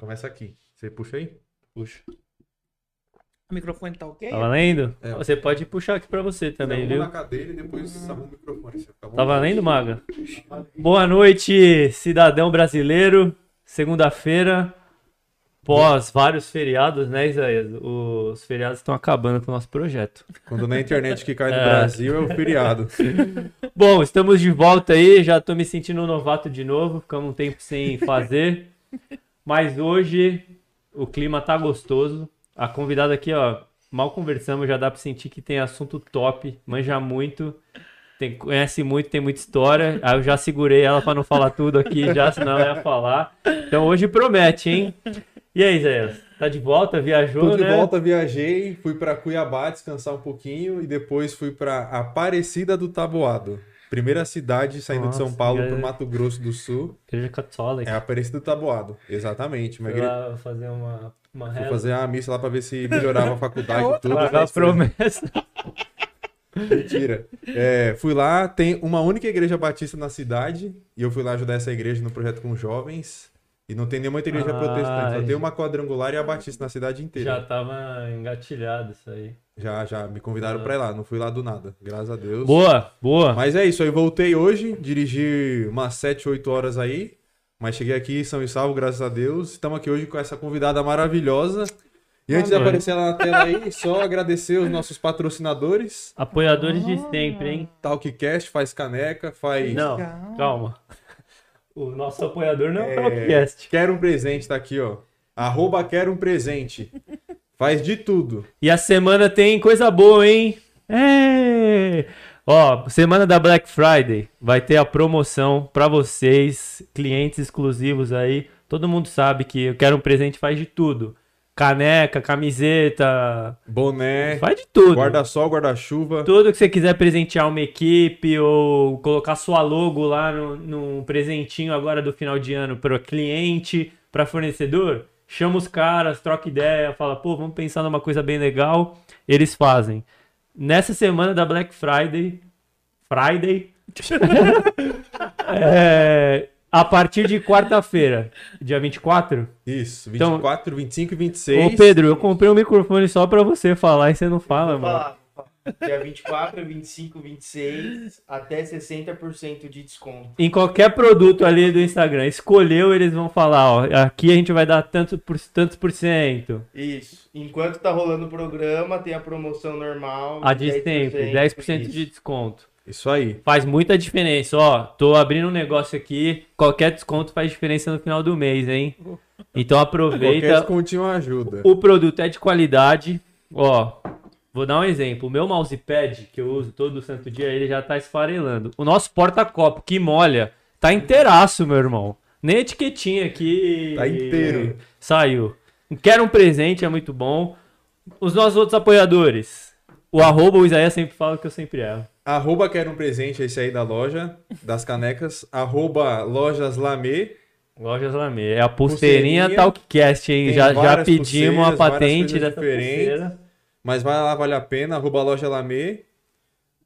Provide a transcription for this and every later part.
Começa aqui. Você puxa aí? Puxa. O microfone tá ok? Tá valendo? É. Você pode puxar aqui pra você também, viu? na cadeira e depois arruma o microfone. Tá valendo, Maga? Boa noite, cidadão brasileiro. Segunda-feira, pós vários feriados, né, Isaías? Os feriados estão acabando com o nosso projeto. Quando na internet que cai no É. Brasil é o feriado. Bom, estamos de volta aí. Já tô me sentindo um novato de novo. Ficamos um tempo sem fazer. Mas hoje o clima tá gostoso. A convidada aqui, ó, mal conversamos, já dá pra sentir que tem assunto top, manja muito, tem- conhece muito, tem muita história. Aí eu já segurei ela pra não falar tudo aqui já, senão ela ia falar. Então hoje promete, hein? E aí, Zé? Tá de volta? Viajou, Tô de né? volta, viajei, fui pra Cuiabá descansar um pouquinho e depois fui pra Aparecida do Taboado. Primeira cidade saindo de São Nossa, Paulo cara. pro Mato Grosso do Sul. Igreja católica. É Aparecida do Taboado, exatamente. Uma Fui igre- lá fazer uma, uma Fui fazer uma missa lá pra ver se melhorava a faculdade e tudo. Pagar a promessa. Mentira. É, fui lá, tem uma única igreja batista na cidade, e eu fui lá ajudar essa igreja no projeto com jovens. E não tem nenhuma igreja Ah, protestante, só tem uma quadrangular e a batista na cidade inteira. Já tava engatilhado isso aí. Já, já, me convidaram Ah. pra ir lá, não fui lá do nada, graças a Deus. Boa, boa. Mas é isso, aí voltei hoje, dirigi umas 7, 8 horas aí, mas cheguei aqui são e salvo, graças a Deus. Estamos aqui hoje com essa convidada maravilhosa. E antes de Amém. aparecer lá na tela aí, só agradecer os nossos patrocinadores. Apoiadores de sempre, hein? Talkcast faz caneca, faz. Não, calma. O nosso apoiador não é o É, Talkcast. Quero um presente, tá aqui, ó. Arroba quero um presente. Faz de tudo. E a semana tem coisa boa, hein? É! Ó, semana da Black Friday vai ter a promoção pra vocês, clientes exclusivos aí. Todo mundo sabe que eu quero um presente faz de tudo. Caneca, camiseta, Boné, faz de tudo. guarda-sol, guarda-chuva. Tudo que você quiser presentear uma equipe ou colocar sua logo lá no, num presentinho agora do final de ano para cliente, para fornecedor, chama os caras, troca ideia, fala, pô, vamos pensar numa coisa bem legal. Eles fazem. Nessa semana da Black Friday, Friday, é, a partir de quarta-feira, dia 24. Isso, Então- 24, 25 e 26. Ô Pedro, eu comprei um microfone só pra você falar e você não fala, mano. falar. Dia 24, 25, 26, até 60% de desconto. em qualquer produto ali do Instagram, escolheu, eles vão falar, ó, aqui a gente vai dar tanto por, tantos por cento. Isso. Enquanto tá rolando o programa, tem a promoção normal. A de sempre, 10% Isso. de desconto. Isso aí. Faz muita diferença, ó. Tô abrindo um negócio aqui, qualquer desconto faz diferença no final do mês, hein? Então Qualquer aproveita. descontinho ajuda. O produto é de qualidade. Ó, vou dar um exemplo. O meu mousepad, que eu uso todo santo dia, ele já tá esfarelando. O nosso porta-copo, que molha, tá inteiraço, meu irmão. Nem etiquetinha aqui. Tá inteiro. Saiu. Quero um presente, é muito bom. Os nossos outros apoiadores. O arroba, o Isaías sempre fala que eu sempre erro. Arroba quero um presente, esse aí da loja, das canecas. Arroba lojas Lamê. Lojas Lamê. É a pulseirinha, Pulseirinha. Talkcast, hein? Já, já pedimos a patente dessa pulseira. Mas vai lá, vale a pena. Arroba loja Lamê.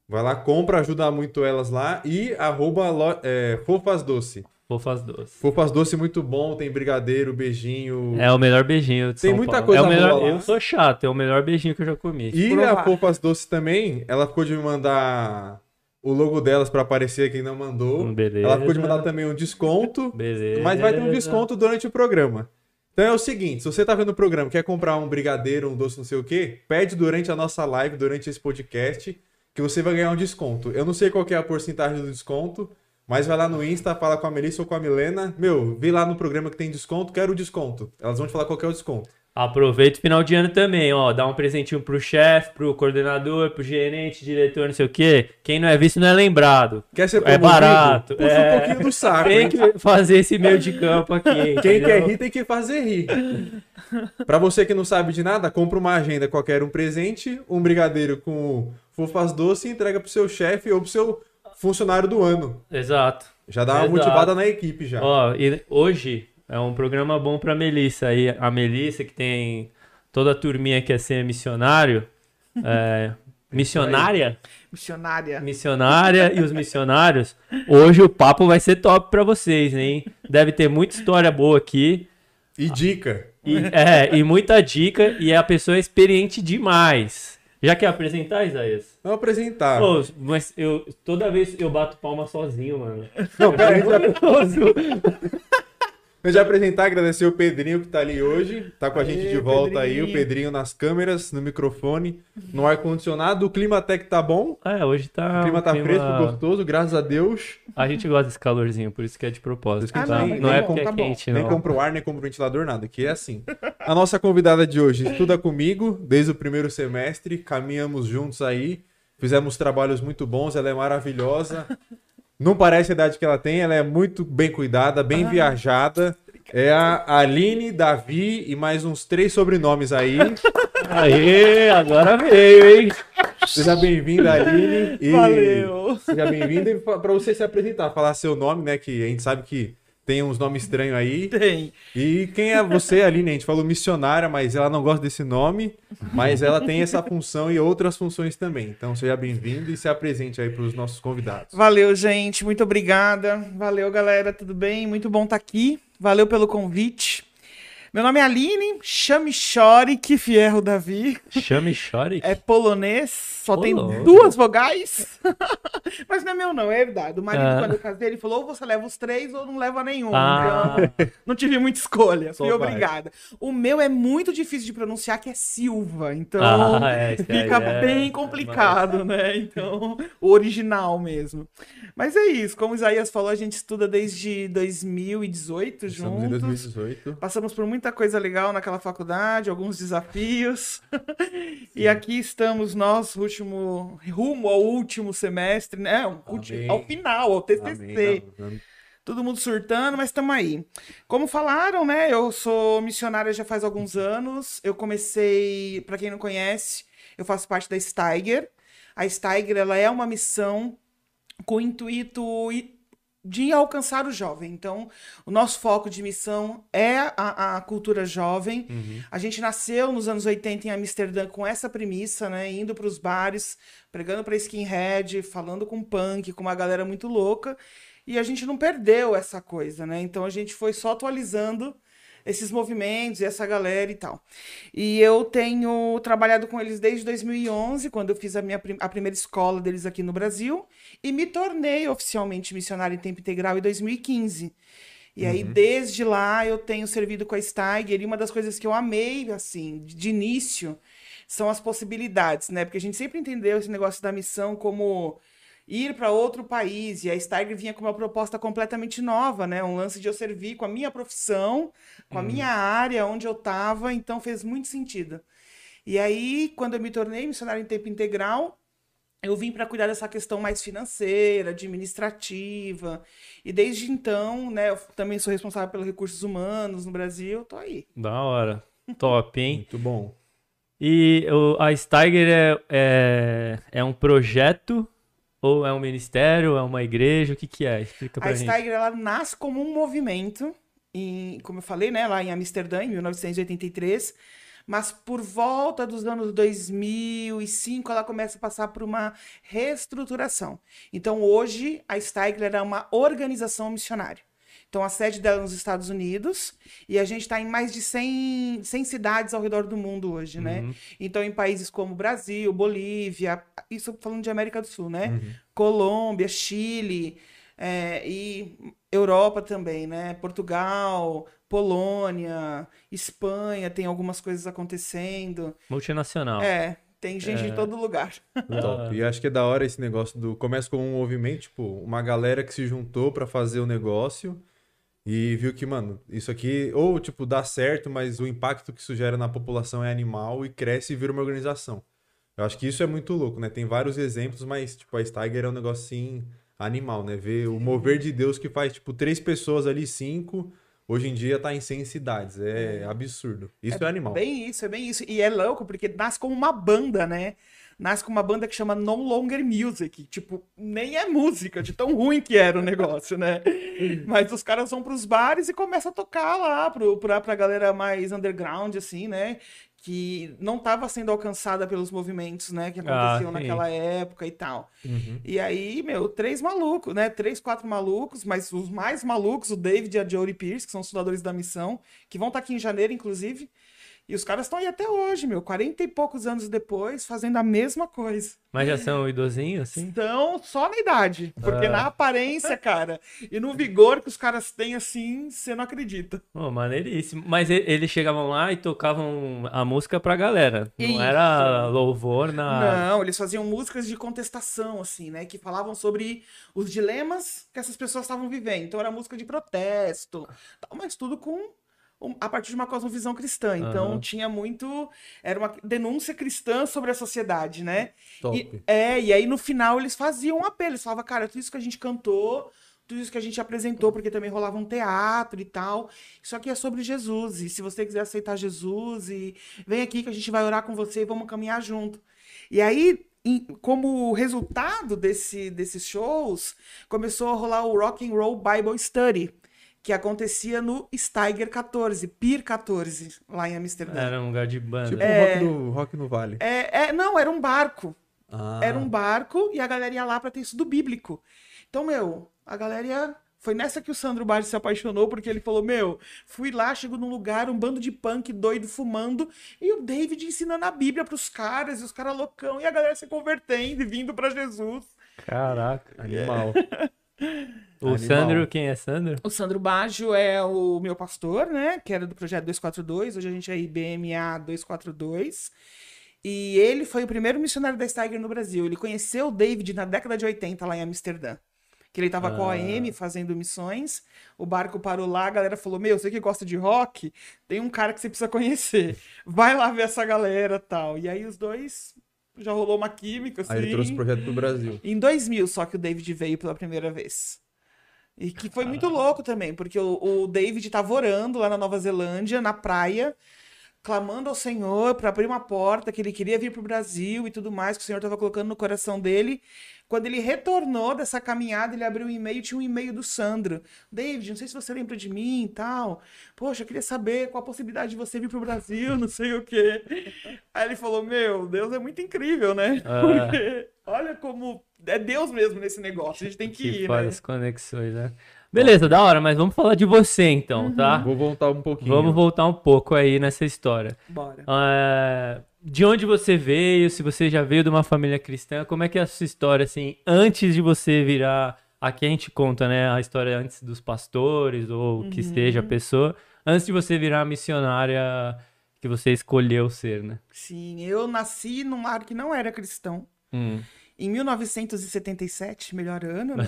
Vai lá, compra, ajuda muito elas lá. E arroba lo- é, Fofas Doce. Fofas doces. Fofas Doce muito bom, tem brigadeiro, beijinho. É o melhor beijinho de Tem São muita Paulo. coisa é o melhor... boa lá. Eu sou chato, é o melhor beijinho que eu já comi. E Provar. a Fofas Doce também, ela ficou de me mandar o logo delas pra aparecer quem não mandou. Hum, beleza. Ela ficou de mandar também um desconto. Beleza. Mas vai ter um desconto durante o programa. Então é o seguinte, se você tá vendo o programa, quer comprar um brigadeiro, um doce, não sei o quê, pede durante a nossa live, durante esse podcast, que você vai ganhar um desconto. Eu não sei qual é a porcentagem do desconto, mas vai lá no Insta, fala com a Melissa ou com a Milena. Meu, vê lá no programa que tem desconto, quero o desconto. Elas vão te falar qual é o desconto. Aproveita o final de ano também, ó. Dá um presentinho pro chefe, pro coordenador, pro gerente, diretor, não sei o quê. Quem não é visto não é lembrado. Quer ser É promovido? barato, Puxa é. um pouquinho do saco, Tem hein? que fazer esse meio de campo aqui. Quem entendeu? quer rir tem que fazer rir. Pra você que não sabe de nada, compra uma agenda qualquer um presente, um brigadeiro com fofas doce e entrega pro seu chefe ou pro seu funcionário do ano. Exato. Já dá uma Exato. motivada na equipe já. Ó, e hoje é um programa bom pra Melissa aí. A Melissa, que tem toda a turminha que é ser missionário. É, missionária? Missionária. Missionária e os missionários. Hoje o papo vai ser top pra vocês, hein? Deve ter muita história boa aqui. E dica. E, é, e muita dica, e a pessoa é experiente demais. Já quer apresentar, Isaías? Vamos apresentar. Pô, mas eu, toda vez eu bato palma sozinho, mano. Não, pera aí, Eu já apresentar, agradecer o Pedrinho que tá ali hoje. Tá com a gente Aê, de volta aí, Pedrinho. o Pedrinho nas câmeras, no microfone, no ar-condicionado. O clima até que tá bom. É, hoje tá. O clima tá fresco, gostoso, graças a Deus. A gente gosta desse calorzinho, por isso que é de propósito. Ah, tá? não, não, tá é porque tá é bom. quente, Nem não. compra o ar, nem compra o ventilador, nada. Que é assim. A nossa convidada de hoje estuda comigo desde o primeiro semestre. Caminhamos juntos aí. Fizemos trabalhos muito bons. Ela é maravilhosa. Não parece a idade que ela tem. Ela é muito bem cuidada, bem viajada. É a Aline, Davi e mais uns três sobrenomes aí. Aê, agora veio, hein? Seja bem-vinda, Aline. E Valeu. Seja bem-vinda e para você se apresentar, falar seu nome, né? Que a gente sabe que tem uns nomes estranhos aí. Tem. E quem é você, Aline? A gente falou missionária, mas ela não gosta desse nome. Mas ela tem essa função e outras funções também. Então seja bem-vindo e se apresente aí para os nossos convidados. Valeu, gente. Muito obrigada. Valeu, galera. Tudo bem? Muito bom estar aqui. Valeu pelo convite. Meu nome é Aline, chame Chore, que fierro Davi. Chame Chore. É polonês, só Ô, tem louco. duas vogais. Mas não é meu, não, é verdade. O marido, Ah. quando eu casei, ele falou: ou você leva os três ou não leva nenhum. Ah. Então, não tive muita escolha. Só Fui vai. obrigada. O meu é muito difícil de pronunciar, que é Silva. Então. Ah, é, Fica é- bem complicado, né? Então, o original mesmo. Mas é isso, como o Isaías falou, a gente estuda desde 2018 Estamos em juntos. 2018. Passamos por muita coisa legal naquela faculdade, alguns desafios. e aqui estamos nós, último, rumo ao último semestre, né? Último- ao final, ao TCC. Amém. Todo mundo surtando, mas estamos aí. Como falaram, né? Eu sou missionária já faz alguns anos. Eu comecei, para quem não conhece, eu faço parte da Steiger. A Steiger, ela é uma missão com o intuito de alcançar o jovem. Então, o nosso foco de missão é a, a cultura jovem. Uhum. A gente nasceu nos anos 80 em Amsterdã com essa premissa, né? Indo para os bares, pregando para skinhead, falando com punk, com uma galera muito louca. E a gente não perdeu essa coisa, né? Então a gente foi só atualizando esses movimentos e essa galera e tal. E eu tenho trabalhado com eles desde 2011, quando eu fiz a minha a primeira escola deles aqui no Brasil, e me tornei oficialmente missionária em tempo integral em 2015. E aí, desde lá, eu tenho servido com a Steiger, e uma das coisas que eu amei, assim, de início, são as possibilidades, né? Porque a gente sempre entendeu esse negócio da missão como ir para outro país, e a Steiger vinha com uma proposta completamente nova, né? Um lance de eu servir com a minha profissão, com a minha área, onde eu estava, então fez muito sentido. E aí, quando eu me tornei missionária em tempo integral, eu vim para cuidar dessa questão mais financeira, administrativa. E desde então, né, eu também sou responsável pelos recursos humanos no Brasil, tô aí. Da hora. Top, hein? Muito bom. E o- a Steiger é, é, é um projeto ou é um ministério, é uma igreja? O que que é? Explica pra A gente. Steiger, ela nasce como um movimento, em, como eu falei, né, lá em Amsterdã, em 1983, mas por volta dos anos 2005, ela começa a passar por uma reestruturação. Então, hoje, a Steiger é uma organização missionária. Então, a sede dela é nos Estados Unidos e a gente está em mais de 100, 100 cidades ao redor do mundo hoje, né? Uhum. Então, em países como Brasil, Bolívia, isso falando de América do Sul, né? Uhum. Colômbia, Chile é, e Europa também, né? Portugal, Polônia, Espanha, tem algumas coisas acontecendo. Multinacional. É, tem gente É. de todo lugar. Top. E acho que é da hora esse negócio do. Começa como um movimento, tipo, uma galera que se juntou pra fazer o negócio e viu que, mano, isso aqui, ou, tipo, dá certo, mas o impacto que isso gera na população é animal e cresce e vira uma organização. Eu acho que isso é muito louco, né? Tem vários exemplos, mas, tipo, a Steiger é um negócio assim, animal, né? Ver o mover de Deus que faz, tipo, três pessoas ali, cinco. Hoje em dia tá em 100 cidades. É, absurdo. Isso é, animal. Bem isso, é bem isso. E é louco porque nasce como uma banda, né? Nasce com uma banda que chama No Longer Music. Tipo, nem é música, de tão ruim que era o negócio, né? Mas os caras vão pros bares e começam a tocar lá pro, pra, pra galera mais underground, assim, né? que não estava sendo alcançada pelos movimentos, né, que Ah, aconteciam sim. naquela época e tal. Uhum. E aí, meu, três malucos, né? Três, quatro malucos, mas os mais malucos, o David e a Jodie Pierce, que são os fundadores da missão, que vão estar aqui em janeiro, inclusive. E os caras estão aí até hoje, meu, 40 e poucos anos depois, fazendo a mesma coisa. Mas já são idosinhos, assim? Então, só na idade. Porque Ah. na aparência, cara, e no vigor que os caras têm, assim, você não acredita. Pô, maneiríssimo. Mas eles chegavam lá e tocavam a música pra galera. Não Isso. era louvor na. Não, eles faziam músicas de contestação, assim, né? Que falavam sobre os dilemas que essas pessoas estavam vivendo. Então era música de protesto, mas tudo com a partir de uma cosmovisão cristã. Então Aham. tinha muito. Era uma denúncia cristã sobre a sociedade, né? Top. E, é, e aí no final eles faziam um apelo. Eles falavam, cara, tudo isso que a gente cantou, tudo isso que a gente apresentou, porque também rolava um teatro e tal. Isso aqui é sobre Jesus. E se você quiser aceitar Jesus, e vem aqui que a gente vai orar com você e vamos caminhar junto. E aí, como resultado desse, desses shows, começou a rolar o Rock and Roll Bible Study, que acontecia no Steiger 14, Pier 14, lá em Amsterdã. Era um lugar de banda. Tipo É. rock, no, rock no Vale. É, é, não, era um barco. Ah. Era um barco e a galera ia lá pra ter estudo bíblico. Então, meu, a galera ia... Foi nessa que o Sandro Bari se apaixonou, porque ele falou: Meu, fui lá, chego num lugar, um bando de punk doido fumando, e o David ensinando a Bíblia pros caras, e os caras loucão, e a galera se convertendo e vindo pra Jesus. Caraca. Animal. O Animal. Sandro, quem é Sandro? O Sandro Baggio é o meu pastor, né? Que era do projeto 242, hoje a gente é IBMA 242. E ele foi o primeiro missionário da Steiger no Brasil. Ele conheceu o David na década de 80 lá em Amsterdã. Que ele tava com a Ah. OM fazendo missões. O barco parou lá, a galera falou: Meu, você que gosta de rock, tem um cara que você precisa conhecer. Vai lá ver essa galera tal. E aí os dois já rolou uma química, assim. Aí ele trouxe o projeto pro Brasil. Em 2000 só que o David veio pela primeira vez. E que foi muito louco também, porque o, o David tava orando lá na Nova Zelândia, na praia, clamando ao Senhor para abrir uma porta, que ele queria vir pro Brasil e tudo mais, que o Senhor tava colocando no coração dele. Quando ele retornou dessa caminhada, ele abriu um e-mail, tinha um e-mail do Sandro. David, não sei se você lembra de mim e tal. Poxa, eu queria saber qual a possibilidade de você vir pro Brasil, não sei o quê. Aí ele falou: Meu, Deus é muito incrível, né? Ah. Porque olha como é Deus mesmo nesse negócio. A gente tem que, Que ir, faz né? as conexões, né? Beleza, da hora, mas vamos falar de você então, tá? Vou voltar um pouquinho. Vamos voltar um pouco aí nessa história. Bora. É, de onde você veio, se você já veio de uma família cristã, como é que é a sua história, assim, antes de você virar. Aqui a gente conta, né, a história antes dos pastores ou que seja a pessoa, antes de você virar a missionária que você escolheu ser, né? Sim, eu nasci num lar que não era cristão. Hum. Em 1977, melhor ano, né?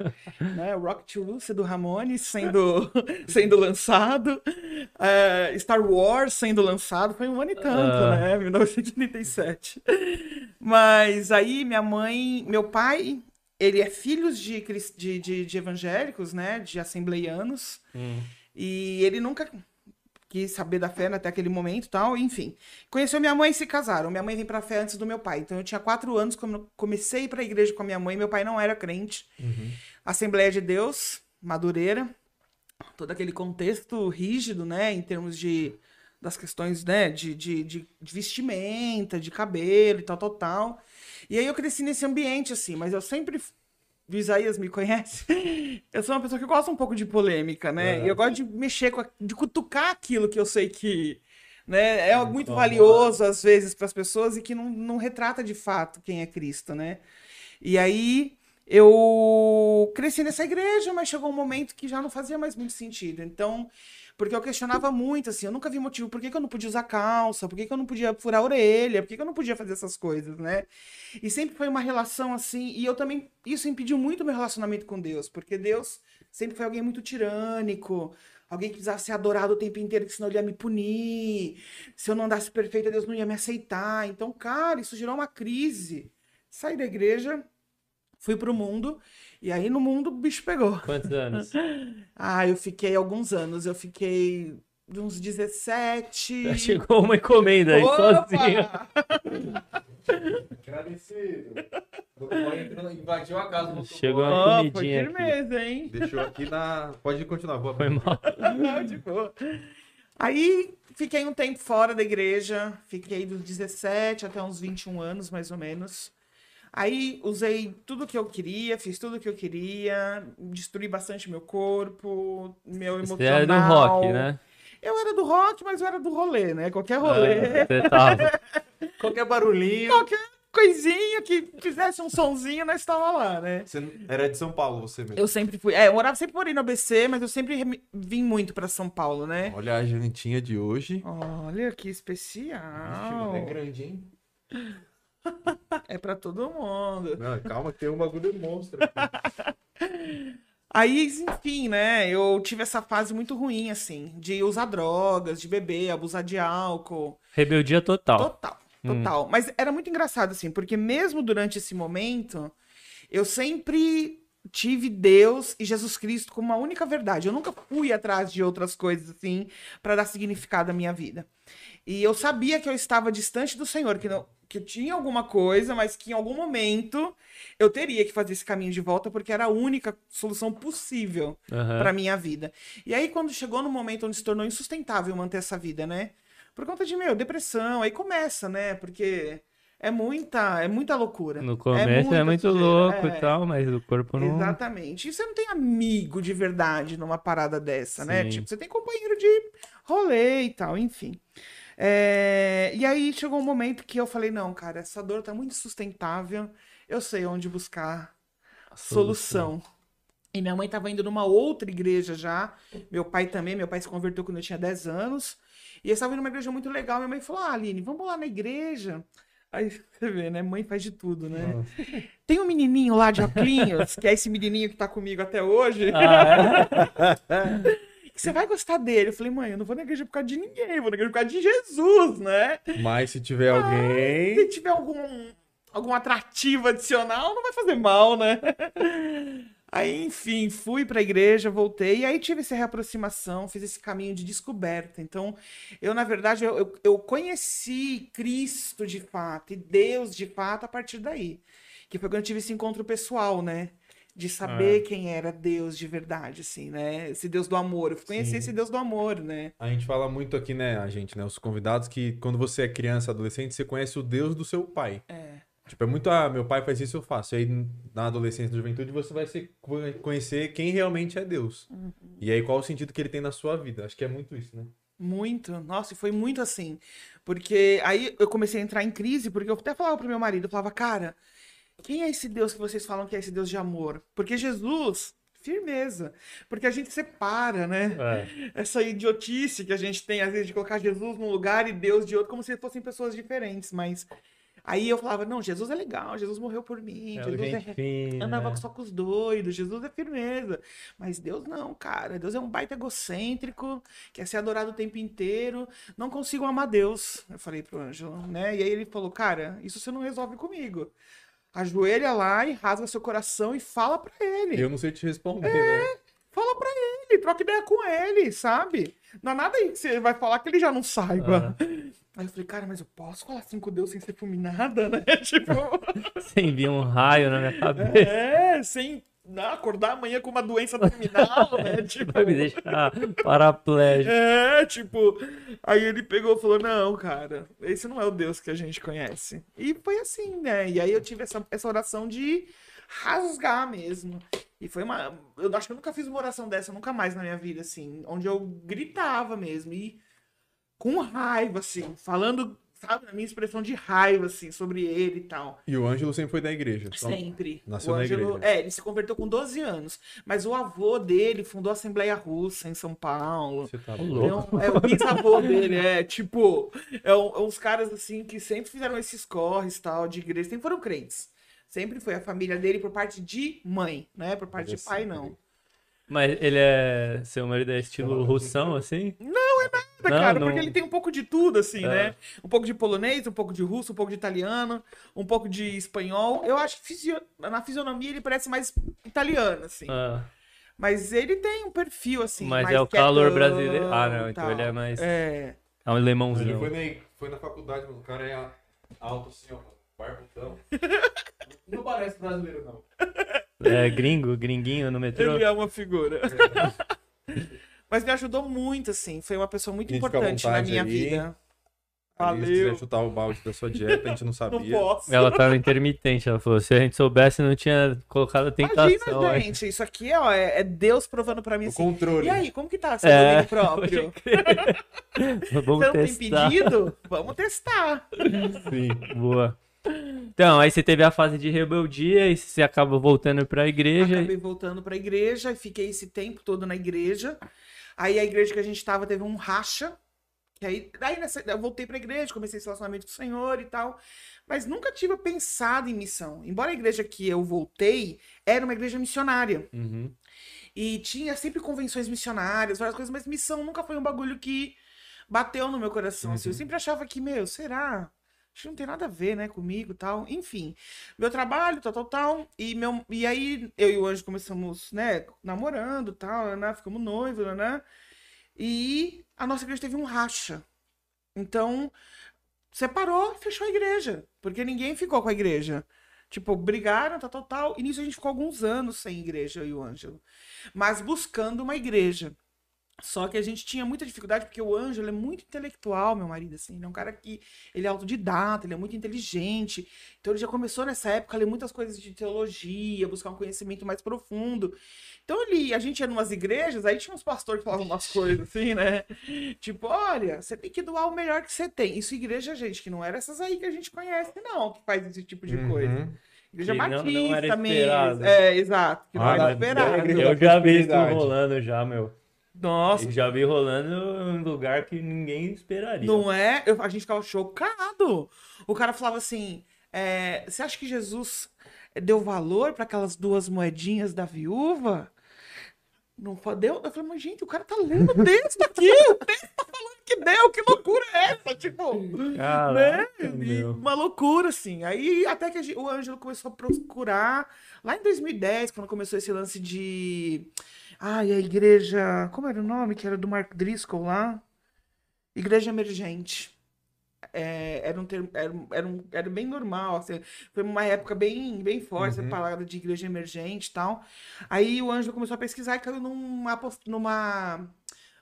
né? Rock to Lucy do Ramones sendo, sendo lançado. É, Star Wars sendo lançado. Foi um ano e tanto, Ah. né? 1977. Mas aí minha mãe, meu pai, ele é filho de, de, de, de evangélicos, né? De assembleianos. Hum. E ele nunca quis saber da fé até aquele momento e tal, enfim. Conheceu minha mãe e se casaram. Minha mãe veio pra fé antes do meu pai. Então eu tinha quatro anos quando comecei a ir pra igreja com a minha mãe. Meu pai não era crente. Assembleia de Deus, Madureira. Todo aquele contexto rígido, né? Em termos de das questões, né, de, de, de, de vestimenta, de cabelo e tal, tal, tal. E aí eu cresci nesse ambiente, assim, mas eu sempre o Isaías me conhece. Eu sou uma pessoa que gosta um pouco de polêmica, né? E eu gosto de mexer com, a- de cutucar aquilo que eu sei que né, é muito valioso às vezes para as pessoas e que não, não retrata de fato quem é Cristo, né? E aí eu cresci nessa igreja, mas chegou um momento que já não fazia mais muito sentido. Então, porque eu questionava muito, assim, eu nunca vi motivo por que, que eu não podia usar calça, por que, que eu não podia furar a orelha, por que, que eu não podia fazer essas coisas, né? E sempre foi uma relação assim, e eu também, isso impediu muito meu relacionamento com Deus, porque Deus sempre foi alguém muito tirânico, alguém que precisava ser adorado o tempo inteiro, que senão ele ia me punir, se eu não andasse perfeita, Deus não ia me aceitar. Então, cara, isso gerou uma crise. Saí da igreja, fui pro mundo, e aí no mundo o bicho pegou. Quantos anos? Ah, eu fiquei alguns anos, eu fiquei de uns 17. Já chegou uma encomenda aí, Opa! sozinha. Agradecido. Invadiu a casa Chegou uma foi comidinha aqui. firmeza, hein? Deixou aqui na. Pode continuar, vou Foi mal. Não, de boa. Aí fiquei um tempo fora da igreja, fiquei dos 17 até uns 21 anos, mais ou menos. Aí usei tudo que eu queria, fiz tudo que eu queria, destruí bastante meu corpo, meu emocional. Você é do rock, né? Eu era do rock, mas eu era do rolê, né? Qualquer rolê, É, Você tava. Qualquer barulhinho. qualquer coisinha que fizesse um sonzinho, nós estava lá, né? Você era de São Paulo, você mesmo. Eu sempre fui. É, eu morava sempre morei no ABC, mas eu sempre vim muito pra São Paulo, né? Olha a jantinha de hoje. Olha que especial. mano, é grande, hein? É pra todo mundo. Não, calma que tem um bagulho monstro. aqui. Aí, enfim, né? Eu tive essa fase muito ruim, assim, de usar drogas, de beber, abusar de álcool. Rebeldia total. Total, total. Mas era muito engraçado, assim, porque mesmo durante esse momento, eu sempre tive Deus e Jesus Cristo como a única verdade. Eu nunca fui atrás de outras coisas, assim, pra dar significado à minha vida. E eu sabia que eu estava distante do Senhor, que, não, que eu tinha alguma coisa, mas que em algum momento eu teria que fazer esse caminho de volta, porque era a única solução possível Aham. pra minha vida. E aí, quando chegou no momento onde se tornou insustentável manter essa vida, né? Por conta de, meu, depressão, aí começa, né? Porque é muita, é muita loucura. No começo é, muita muito louco é. e tal, mas o corpo não. Exatamente. E você não tem amigo de verdade numa parada dessa, né? Sim. Tipo, você tem companheiro de rolê e tal, enfim. É, E aí chegou um momento que eu falei, não, cara, essa dor tá muito sustentável, eu sei onde buscar solução. E minha mãe tava indo numa outra igreja já, meu pai também, meu pai se converteu quando eu tinha 10 anos, e eu estava indo numa igreja muito legal, minha mãe falou, ah, Aline, vamos lá na igreja. Aí você vê, né? Mãe faz de tudo, né? Tem um menininho lá de óculos, que é esse menininho que tá comigo até hoje, Ah, que você vai gostar dele. Eu falei, mãe, eu não vou na igreja por causa de ninguém, eu vou na igreja por causa de Jesus, né? Mas se tiver alguém. Se tiver algum, algum atrativo adicional, não vai fazer mal, né? Aí, enfim, fui pra igreja, voltei, e aí tive essa reaproximação, fiz esse caminho de descoberta. Então, eu, na verdade, eu, eu, eu conheci Cristo de fato e Deus de fato a partir daí. Que foi quando eu tive esse encontro pessoal, né? De saber quem era Deus de verdade, assim, né? Esse Deus do amor. Eu conheci Sim. esse Deus do amor, né? A gente fala muito aqui, né, a gente, né, os convidados, que quando você é criança, adolescente, você conhece o Deus do seu pai. É. Tipo, é muito, ah, meu pai faz isso, eu faço. E aí, na adolescência, na juventude, você vai se conhecer quem realmente é Deus. Uhum. E aí, qual o sentido que ele tem na sua vida. Acho que é muito isso, né? Muito. Nossa, e foi muito assim. Porque aí eu comecei a entrar em crise, porque eu até falava pro meu marido, eu falava, cara, quem é esse Deus que vocês falam que é esse Deus de amor? Porque Jesus, firmeza. Porque a gente separa, né? é. Essa idiotice que a gente tem, às vezes, de colocar Jesus num lugar e Deus de outro, como se fossem pessoas diferentes, mas. Aí eu falava, não, Jesus é legal, Jesus morreu por mim, É Jesus é, fina, andava né? só com os doidos, Jesus é firmeza. Mas Deus não, cara. Deus é um baita egocêntrico, quer ser adorado o tempo inteiro. Não consigo amar Deus. Eu falei pro Ângelo, né? E aí ele falou, cara, isso você não resolve comigo. Ajoelha lá e rasga seu coração e fala pra ele. Eu não sei te responder, É. né? Fala pra ele, troca ideia com ele, sabe? Não é nada aí que você vai falar que ele já não saiba. Aí eu falei, cara, mas eu posso falar assim com Deus sem ser fulminada, né? Tipo. Você envia um raio na minha cabeça. É, sem né, acordar amanhã com uma doença terminal, né? Tipo, Vai me deixar paraplégico. é, tipo. Aí ele pegou e falou: Não, cara, esse não é o Deus que a gente conhece. E foi assim, né? E aí eu tive essa, essa oração de rasgar mesmo. E foi uma. Eu acho que eu nunca fiz uma oração dessa, nunca mais na minha vida, assim, onde eu gritava mesmo. E com raiva, assim, falando, sabe, na minha expressão de raiva, assim, sobre ele e tal. E o Ângelo sempre foi da igreja. Então, Sempre. nasceu o na Ângelo, igreja. é, ele se converteu com 12 anos. Mas o avô dele fundou a Assembleia Russa em São Paulo. Você tá louco. Então, é o bisavô dele, é tipo, é, um- é uns caras assim que sempre fizeram esses corres tal de igreja, sempre foram crentes. Sempre foi a família dele por parte de mãe, né? Por parte de Mas pai, assim, não. Mas ele é. Seu marido é estilo russão, assim? Não, cara, não- porque ele tem um pouco de tudo, assim, É. né? Um pouco de polonês, um pouco de russo, um pouco de italiano, um pouco de espanhol. Eu acho que fisio- na fisionomia ele parece mais italiano, assim. Ah, Mas ele tem um perfil, assim. mas mais é o calor brasileiro. Ah, não, então tal. ele é mais. É, É. um Ele alemãozão. foi na, foi na faculdade, mano. O cara é alto assim, ó. Barbutão. Não parece brasileiro, não. É gringo, gringuinho no metrô. Ele é uma figura. Mas me ajudou muito, assim. Foi uma pessoa muito importante na minha aí. vida. Aí, Se Valeu. quiser chutar o balde da sua dieta, a gente não Não sabia. posso. Ela tá no intermitente, ela falou. Se a gente soubesse, não tinha colocado a tentação. Imagina, aí. gente. Isso aqui ó, é, é Deus provando pra mim O assim. controle. E aí, como que tá seu É, domínio próprio? Vamos Você não tem testar. pedido? Vamos testar. Sim. Boa. Então, aí você teve a fase de rebeldia e você acaba voltando pra igreja. Acabei voltando pra igreja e fiquei esse tempo todo na igreja. Aí a igreja que a gente tava teve um racha. E aí, daí nessa, eu voltei pra igreja, comecei esse relacionamento com o Senhor e tal. Mas nunca tive pensado em missão. Embora a igreja que eu voltei era uma igreja missionária. Uhum. E tinha sempre convenções missionárias, várias coisas, mas missão nunca foi um bagulho que bateu no meu coração. assim. Eu sempre achava que, meu, será? Que não tem nada a ver, né, comigo tal. Enfim, meu trabalho, tal, tal, tal. E, meu, e aí eu e o Anjo começamos, né, namorando tal, né, ficamos noivos, né? E a nossa igreja teve um racha. Então, separou, fechou a igreja. Porque ninguém ficou com a igreja. Tipo, brigaram, tal, tal, tal. E nisso a gente ficou alguns anos sem igreja, eu e o Ângelo. Mas buscando uma igreja. Só que a gente tinha muita dificuldade, porque o Ângelo é muito intelectual, meu marido, assim. Ele é um cara que... Ele é autodidata, ele é muito inteligente. Então ele já começou nessa época a ler muitas coisas de teologia, buscar um conhecimento mais profundo. Então ele, a gente ia numas igrejas, aí tinha uns pastores que falavam umas coisas assim, né? Tipo, olha, você tem que doar o melhor que você tem. Isso igreja, gente, que não era essas aí que a gente conhece, não, que faz esse tipo de coisa. Uhum. Igreja Que não- não batista era mesmo. É, exato. Que não Ah, era mas esperado. igreja Eu já vi isso rolando já, meu. Nossa, Eu já vi rolando em um lugar que ninguém esperaria. Não é? Eu- a gente ficava chocado. O cara falava assim: é, você acha que Jesus deu valor para aquelas duas moedinhas da viúva? Não fa- deu? Eu falei, mas gente, o cara tá lendo o texto aqui. O texto tá falando que deu. Que loucura é essa? Tipo, né? Caraca, meu. Uma loucura, assim. Aí até que gente- o Ângelo começou a procurar. Lá em 2010, quando começou esse lance de. Ai, a igreja. Como era o nome? Que era do Mark Driscoll lá? Igreja Emergente. É, era, um termo, era, um- era, um- era bem normal. assim, foi uma época bem, bem forte, Uhum. essa palavra de igreja emergente e tal. Aí o Ângelo começou a pesquisar e caiu numa, numa,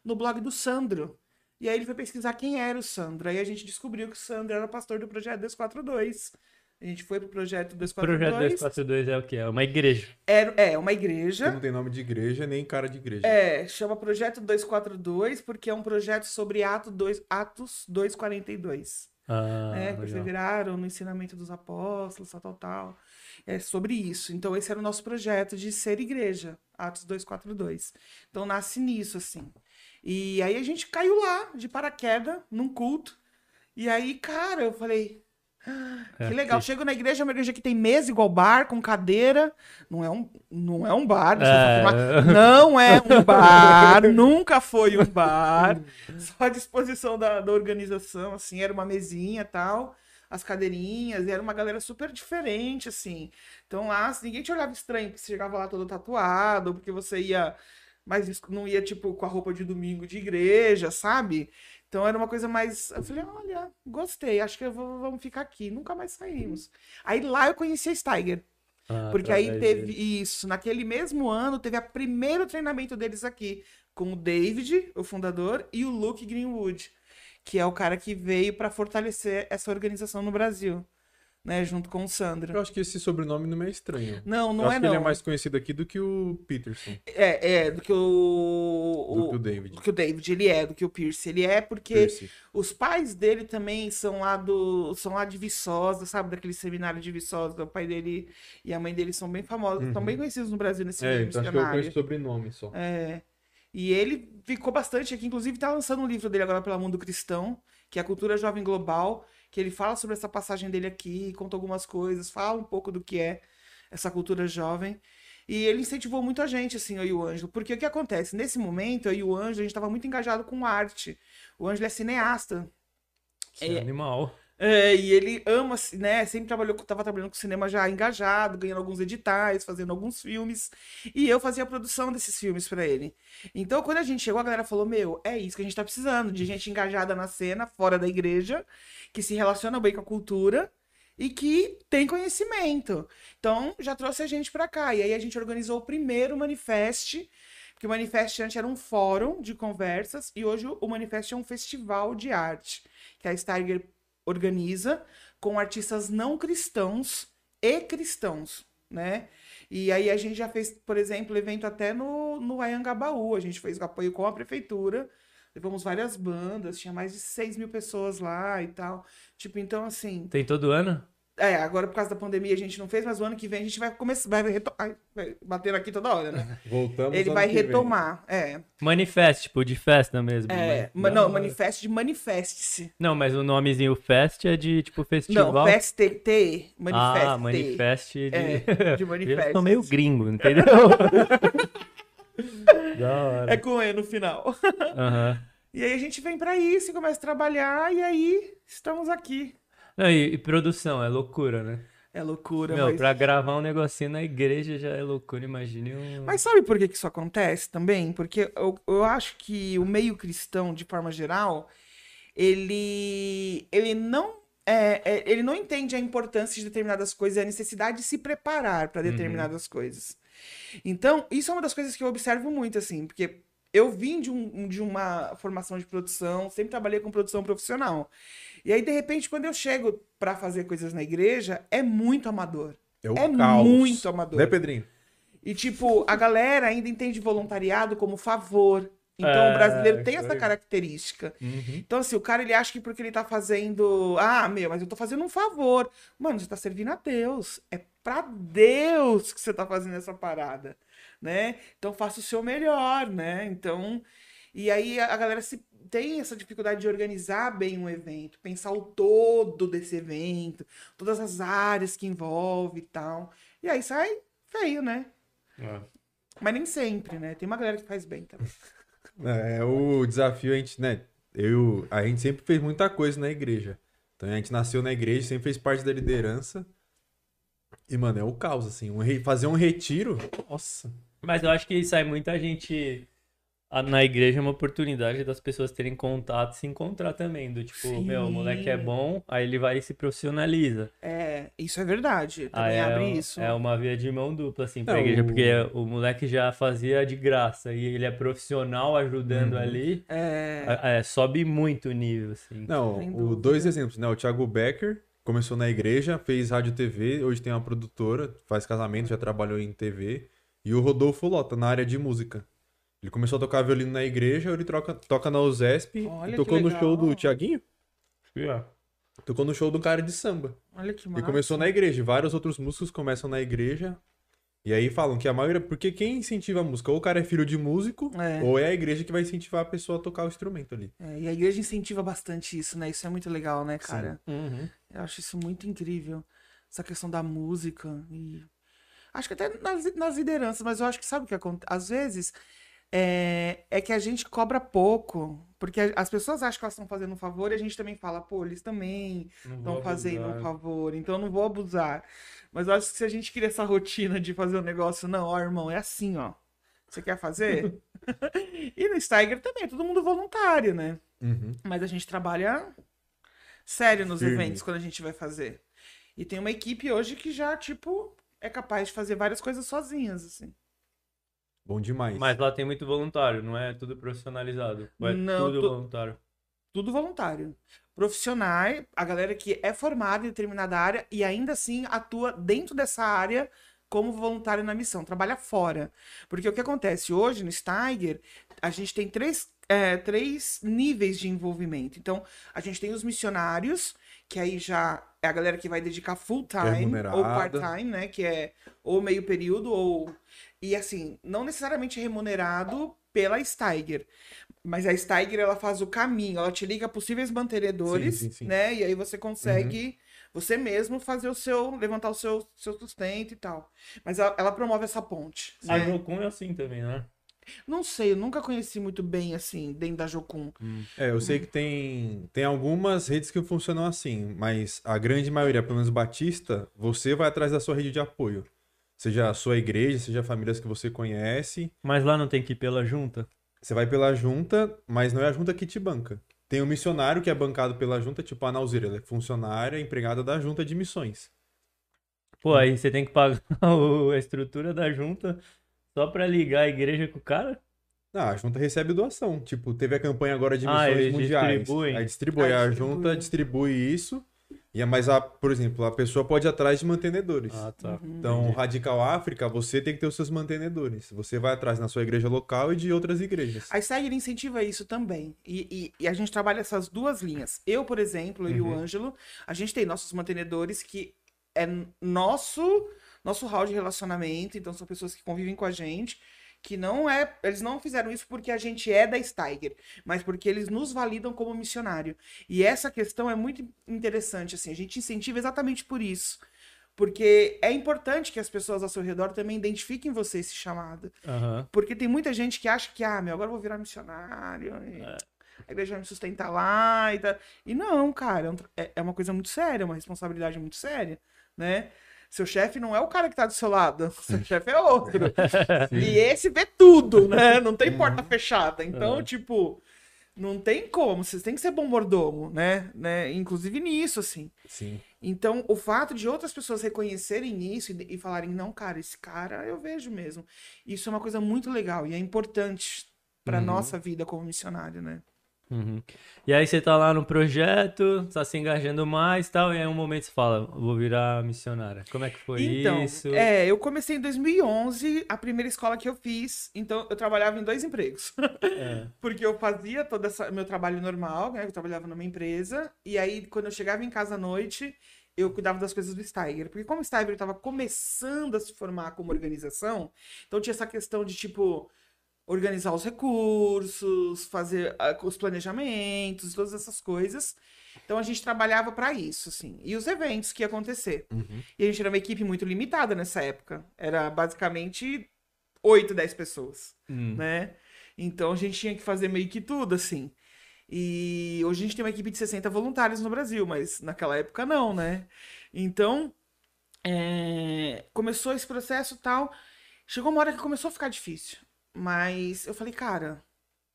no blog do Sandro. E aí ele foi pesquisar quem era o Sandro. Aí a gente descobriu que o Sandro era pastor do projeto 242. A gente foi pro projeto Projeto 242. 242 é o quê? É uma igreja. Era, é, uma igreja. não tem nome de igreja nem cara de igreja. É, chama Projeto 242 porque é um projeto sobre Ato 2, Atos 242. Ah, né, que perseveraram no ensinamento dos apóstolos, tal, tal, tal. É sobre isso. Então, esse era o nosso projeto de ser igreja, Atos 242. Então, nasce nisso, assim. E aí a gente caiu lá, de paraquedas, num culto. E aí, cara, eu falei. "Ah, É, Que legal. Chego na igreja, é uma igreja que tem mesa igual bar, com cadeira. Não é um, não é um bar, É. Não é um bar, nunca foi um bar. Só a disposição da, da organização, assim, era uma mesinha e tal, as cadeirinhas, e era uma galera super diferente, assim. Então lá, assim, ninguém te olhava estranho, porque você chegava lá todo tatuado, porque você ia, mas isso não ia, tipo, com a roupa de domingo de igreja, sabe? Então era uma coisa mais. Eu falei, olha, gostei, acho que vou, vamos ficar aqui. Nunca mais saímos. Aí lá eu conheci a Steiger. Ah, Porque aí teve dele. isso. Naquele mesmo ano, teve a primeiro treinamento deles aqui, com o David, o fundador, e o Luke Greenwood, que é o cara que veio para fortalecer essa organização no Brasil, né, junto com o Eu Sandro. acho que esse sobrenome não é estranho. Não, Eu não acho é que não. ele é mais conhecido aqui do que o Peterson. É, é, do que o, Do o- que o David. do que o David, ele é, do que o Pierce, ele é porque Percy. os pais dele também são lá do são lá de Viçosa, sabe, daquele seminário de Viçosa, o pai dele e a mãe dele são bem famosos, são Uhum. bem conhecidos no Brasil nesse É, então acho que eu conheço o sobrenome só. É. E ele ficou bastante aqui, inclusive tá lançando um livro dele agora pela Mundo Cristão, que é a Cultura Jovem Global, que ele fala sobre essa passagem dele aqui, conta algumas coisas, fala um pouco do que é essa cultura jovem. E ele incentivou muito a gente, assim, eu e o Ângelo. Porque o que acontece? Nesse momento, eu e o Ângelo, a gente estava muito engajado com arte. O Ângelo é cineasta. É É. animal. É, e ele ama, né? Sempre trabalhou, tava trabalhando com cinema já engajado, ganhando alguns editais, fazendo alguns filmes. E eu fazia a produção desses filmes pra ele. Então, quando a gente chegou, a galera falou: Meu, é isso que a gente tá precisando, de gente engajada na cena, fora da igreja, que se relaciona bem com a cultura e que tem conhecimento. Então, já trouxe a gente pra cá. E aí a gente organizou o primeiro manifeste Porque o Manifest antes era um fórum de conversas e hoje o Manifest é um festival de arte que a Steiger organiza com artistas não cristãos e cristãos, né? E aí a gente já fez, por exemplo, evento até no, no Ayangabaú. A gente fez apoio com a prefeitura. Levamos várias bandas, tinha mais de 6 mil pessoas lá e tal. Tipo, então assim. Tem todo ano? É, agora por causa da pandemia a gente não fez, mas o ano que vem a gente vai começar. Vai, reto... Ai, vai bater aqui toda hora, né? Voltamos Ele vai que vem. retomar. É. Manifest, tipo, de festa mesmo. é mas- ma- não, manifeste de manifeste-se. Não, mas o nomezinho Fest é de, tipo, festival. Não, feste T, manifeste. Ah, manifest de... É, de manifest. Eu sou meio gringo, entendeu? da hora. É com E no final. Aham. E aí a gente vem pra isso e começa a trabalhar, e aí estamos aqui. Não, e, e produção, é loucura, né? É loucura, Meu, mas... pra gravar um negocinho na igreja já é loucura, imagine um... Mas sabe por que que isso acontece também? Porque eu, eu acho que o meio cristão, de forma geral, ele, ele não é, é, ele não entende a importância de determinadas coisas e a necessidade de se preparar para determinadas coisas. Então, isso é uma das coisas que eu observo muito, assim, porque eu vim de, um, de uma formação de produção, sempre trabalhei com produção profissional. E aí, de repente, quando eu chego para fazer coisas na igreja, é muito amador. É, o É caos. muito amador. Né, Pedrinho? E, tipo, a galera ainda entende voluntariado como favor. Então, É, o brasileiro tem essa característica. Uhum. Então, assim, o cara, ele acha que porque ele tá fazendo... Ah, meu, mas eu tô fazendo um favor. Mano, você tá servindo a Deus. É pra Deus que você tá fazendo essa parada, né? Então, faça o seu melhor, né? Então... E aí, a galera se tem essa dificuldade de organizar bem um evento, pensar o todo desse evento, todas as áreas que envolve e tal. E aí sai feio, né? É. Mas nem sempre, né? Tem uma galera que faz bem também. É, o desafio a gente, né? Eu, a gente sempre fez muita coisa na igreja. Então a gente nasceu na igreja, sempre fez parte da liderança. E, mano, é o caos, assim. Um re- fazer um retiro, nossa. Mas eu acho que sai muita gente na igreja é uma oportunidade das pessoas terem contato e se encontrar também. Do tipo, Sim. meu, o moleque é bom, aí ele vai e se profissionaliza. É, isso é verdade. Aí Também é, abre um- isso. é uma via de mão dupla, assim, pra Não, igreja, o- porque o moleque já fazia de graça e ele é profissional ajudando Uhum. ali. É, é, é, sobe muito o nível, assim. Não, o, dois exemplos, né? O Thiago Becker começou na igreja, fez rádio e TV, hoje tem uma produtora, faz casamento, já trabalhou em TV. E o Rodolfo Lota, na área de música. Ele começou a tocar violino na igreja, ele troca, toca na USESP Olha e tocou no show do Tiaguinho. É. Tocou no show do cara de samba. olha que E massa. começou na igreja. Vários outros músicos começam na igreja. E aí falam que a maioria. Porque quem incentiva a música? Ou o cara é filho de músico, É. ou é a igreja que vai incentivar a pessoa a tocar o instrumento ali. É, e a igreja incentiva bastante isso, né? Isso é muito legal, né, cara? Uhum. Eu acho isso muito incrível. Essa questão da música e... Acho que até nas, nas lideranças, mas eu acho que sabe o que acontece? Às vezes é, é que a gente cobra pouco, porque as pessoas acham que elas estão fazendo um favor e a gente também fala, pô, eles também estão fazendo um favor, então eu não vou abusar. Mas eu acho que se a gente cria essa rotina de fazer um negócio, não, ó, irmão, é assim, ó. Você quer fazer? e no Steiger também, é todo mundo voluntário, né? Uhum. Mas a gente trabalha sério nos Firme. eventos quando a gente vai fazer. E tem uma equipe hoje que já, tipo, é capaz de fazer várias coisas sozinhas, assim. Bom demais. Mas lá tem muito voluntário, não é tudo profissionalizado. É Não, tudo tu- voluntário. Tudo voluntário. Profissionais, a galera que é formada em determinada área e ainda assim atua dentro dessa área como voluntário na missão, trabalha fora. Porque o que acontece hoje no Steiger, a gente tem três, é, três níveis de envolvimento. Então, a gente tem os missionários, que aí já é a galera que vai dedicar full é time ou remunerada. part-time, né? Que é ou meio período ou. E assim, não necessariamente remunerado pela Steiger. Mas a Steiger, ela faz o caminho, ela te liga possíveis mantenedores, Sim, sim, sim. né? E aí você consegue você mesmo fazer o seu, levantar o seu, seu sustento e tal. Mas ela, ela promove essa ponte. A né? Jocum é assim também, né? Não sei, eu nunca conheci muito bem, assim, dentro da Jocum. É, eu sei que tem, tem algumas redes que funcionam assim, mas a grande maioria, pelo menos Batista, você vai atrás da sua rede de apoio. Seja a sua igreja, seja famílias que você conhece. Mas lá não tem que ir pela junta? Você vai pela junta, mas não é a junta que te banca. Tem um missionário que é bancado pela junta, tipo a Nauzira, ela é funcionária, empregada da junta de missões. Pô, aí você tem que pagar a estrutura da junta só pra ligar a igreja com o cara? Não, a junta recebe doação. Tipo, teve a campanha agora de Ah, missões eles mundiais. distribuem? Aí distribui. Ah, a junta distribui isso. E é mais a, por exemplo, a pessoa pode ir atrás de mantenedores. Ah, tá. Então, Radical África, você tem que ter os seus mantenedores. Você vai atrás na sua igreja local e de outras igrejas. A Steiger incentiva isso também. E, e- e a gente trabalha essas duas linhas. Eu, por exemplo, e o Uhum. Ângelo, a gente tem nossos mantenedores que é nosso nosso hall de relacionamento, então são pessoas que convivem com a gente, que não é, eles não fizeram isso porque a gente é da Steiger, mas porque eles nos validam como missionário. E essa questão é muito interessante assim, a gente incentiva exatamente por isso. Porque é importante que as pessoas ao seu redor também identifiquem você esse chamado. Aham. Porque tem muita gente que acha que, ah, meu, agora eu vou virar missionário. e É. A igreja vai me sustentar lá e tal. E não, cara, é é, é uma coisa muito séria, uma responsabilidade muito séria, né? Seu chefe não é o cara que tá do seu lado, seu chefe é outro. e esse vê tudo, né? Não tem porta fechada. Então, Uhum. tipo, não tem como. Vocês têm que ser bom mordomo, né? né? Inclusive nisso, assim. Sim. Então, o fato de outras pessoas reconhecerem isso e, e falarem, não, cara, esse cara eu vejo mesmo. Isso é uma coisa muito legal e é importante para Uhum. nossa vida como missionário, né? Uhum. E aí você tá lá no projeto, tá se engajando mais e tal, e aí um momento você fala, vou virar missionária. Como é que foi então, isso? é, eu comecei em 2011, a primeira escola que eu fiz, então eu trabalhava em dois empregos. É. Porque eu fazia todo esse meu trabalho normal, né? Eu trabalhava numa empresa, e aí quando eu chegava em casa à noite, eu cuidava das coisas do Steiger. Porque como o Steiger estava começando a se formar como organização, então tinha essa questão de, tipo, organizar os recursos, fazer ah, os planejamentos, todas essas coisas. Então a gente trabalhava para isso, assim. E os eventos que ia acontecer. Uhum. E a gente era uma equipe muito limitada nessa época. Era basicamente 8, 10 pessoas Hum. né? Então a gente tinha que fazer meio que tudo, assim. E hoje a gente tem uma equipe de 60 voluntários no Brasil, mas naquela época não, né? Então, é, começou esse processo e tal. Chegou uma hora que começou a ficar difícil. Mas eu falei, cara,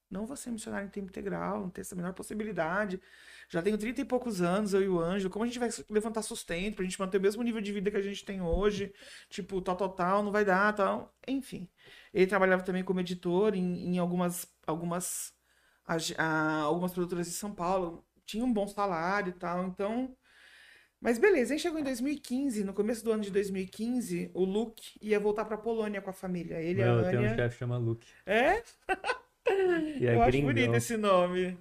não vou ser missionário em tempo integral, não tem essa menor possibilidade. Já tenho 30 e poucos anos, eu e o Anjo. Como a gente vai levantar sustento pra gente manter o mesmo nível de vida que a gente tem hoje? Tipo, tal, tal, tal, não vai dar, tal. Enfim. Ele trabalhava também como editor em, em algumas, algumas, ag- ah, algumas produtoras de São Paulo. Tinha um bom salário e tal, então. Mas beleza, aí chegou em 2015, no começo do ano de 2015, o Luke ia voltar pra Polônia com a família. Ele e a Meu, tem um chefe que chama Luke. É? E é Eu acho gringão. bonito esse nome.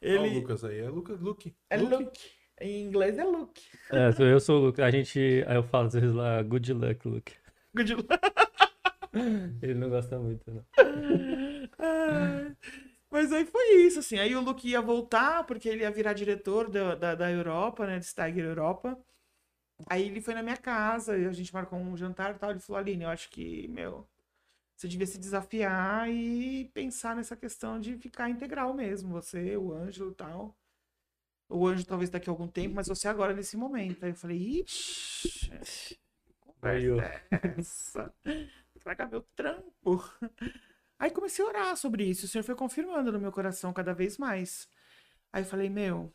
Ele... O Lucas aí. É Lucas, Luke. é Luke? Luke. Em inglês é Luke. É, eu sou o Luke. A gente. Aí eu falo às vezes lá, good luck, Luke. Good luck. Ele não gosta muito, não. Mas aí foi isso, assim. Aí o Luke ia voltar, porque ele ia virar diretor da, da, da Europa, né? De Steiger Europa. Aí ele foi na minha casa, e a gente marcou um jantar e tal. Ele falou, Aline, eu acho que, meu, você devia se desafiar e pensar nessa questão de ficar integral mesmo. Você, o Ângelo e tal. O Ângelo talvez daqui a algum tempo, mas você agora nesse momento. Aí eu falei, ixi, conversa é essa? Vai acabar meu trampo. Aí comecei a orar sobre isso. O Senhor foi confirmando no meu coração cada vez mais. Aí eu falei, meu,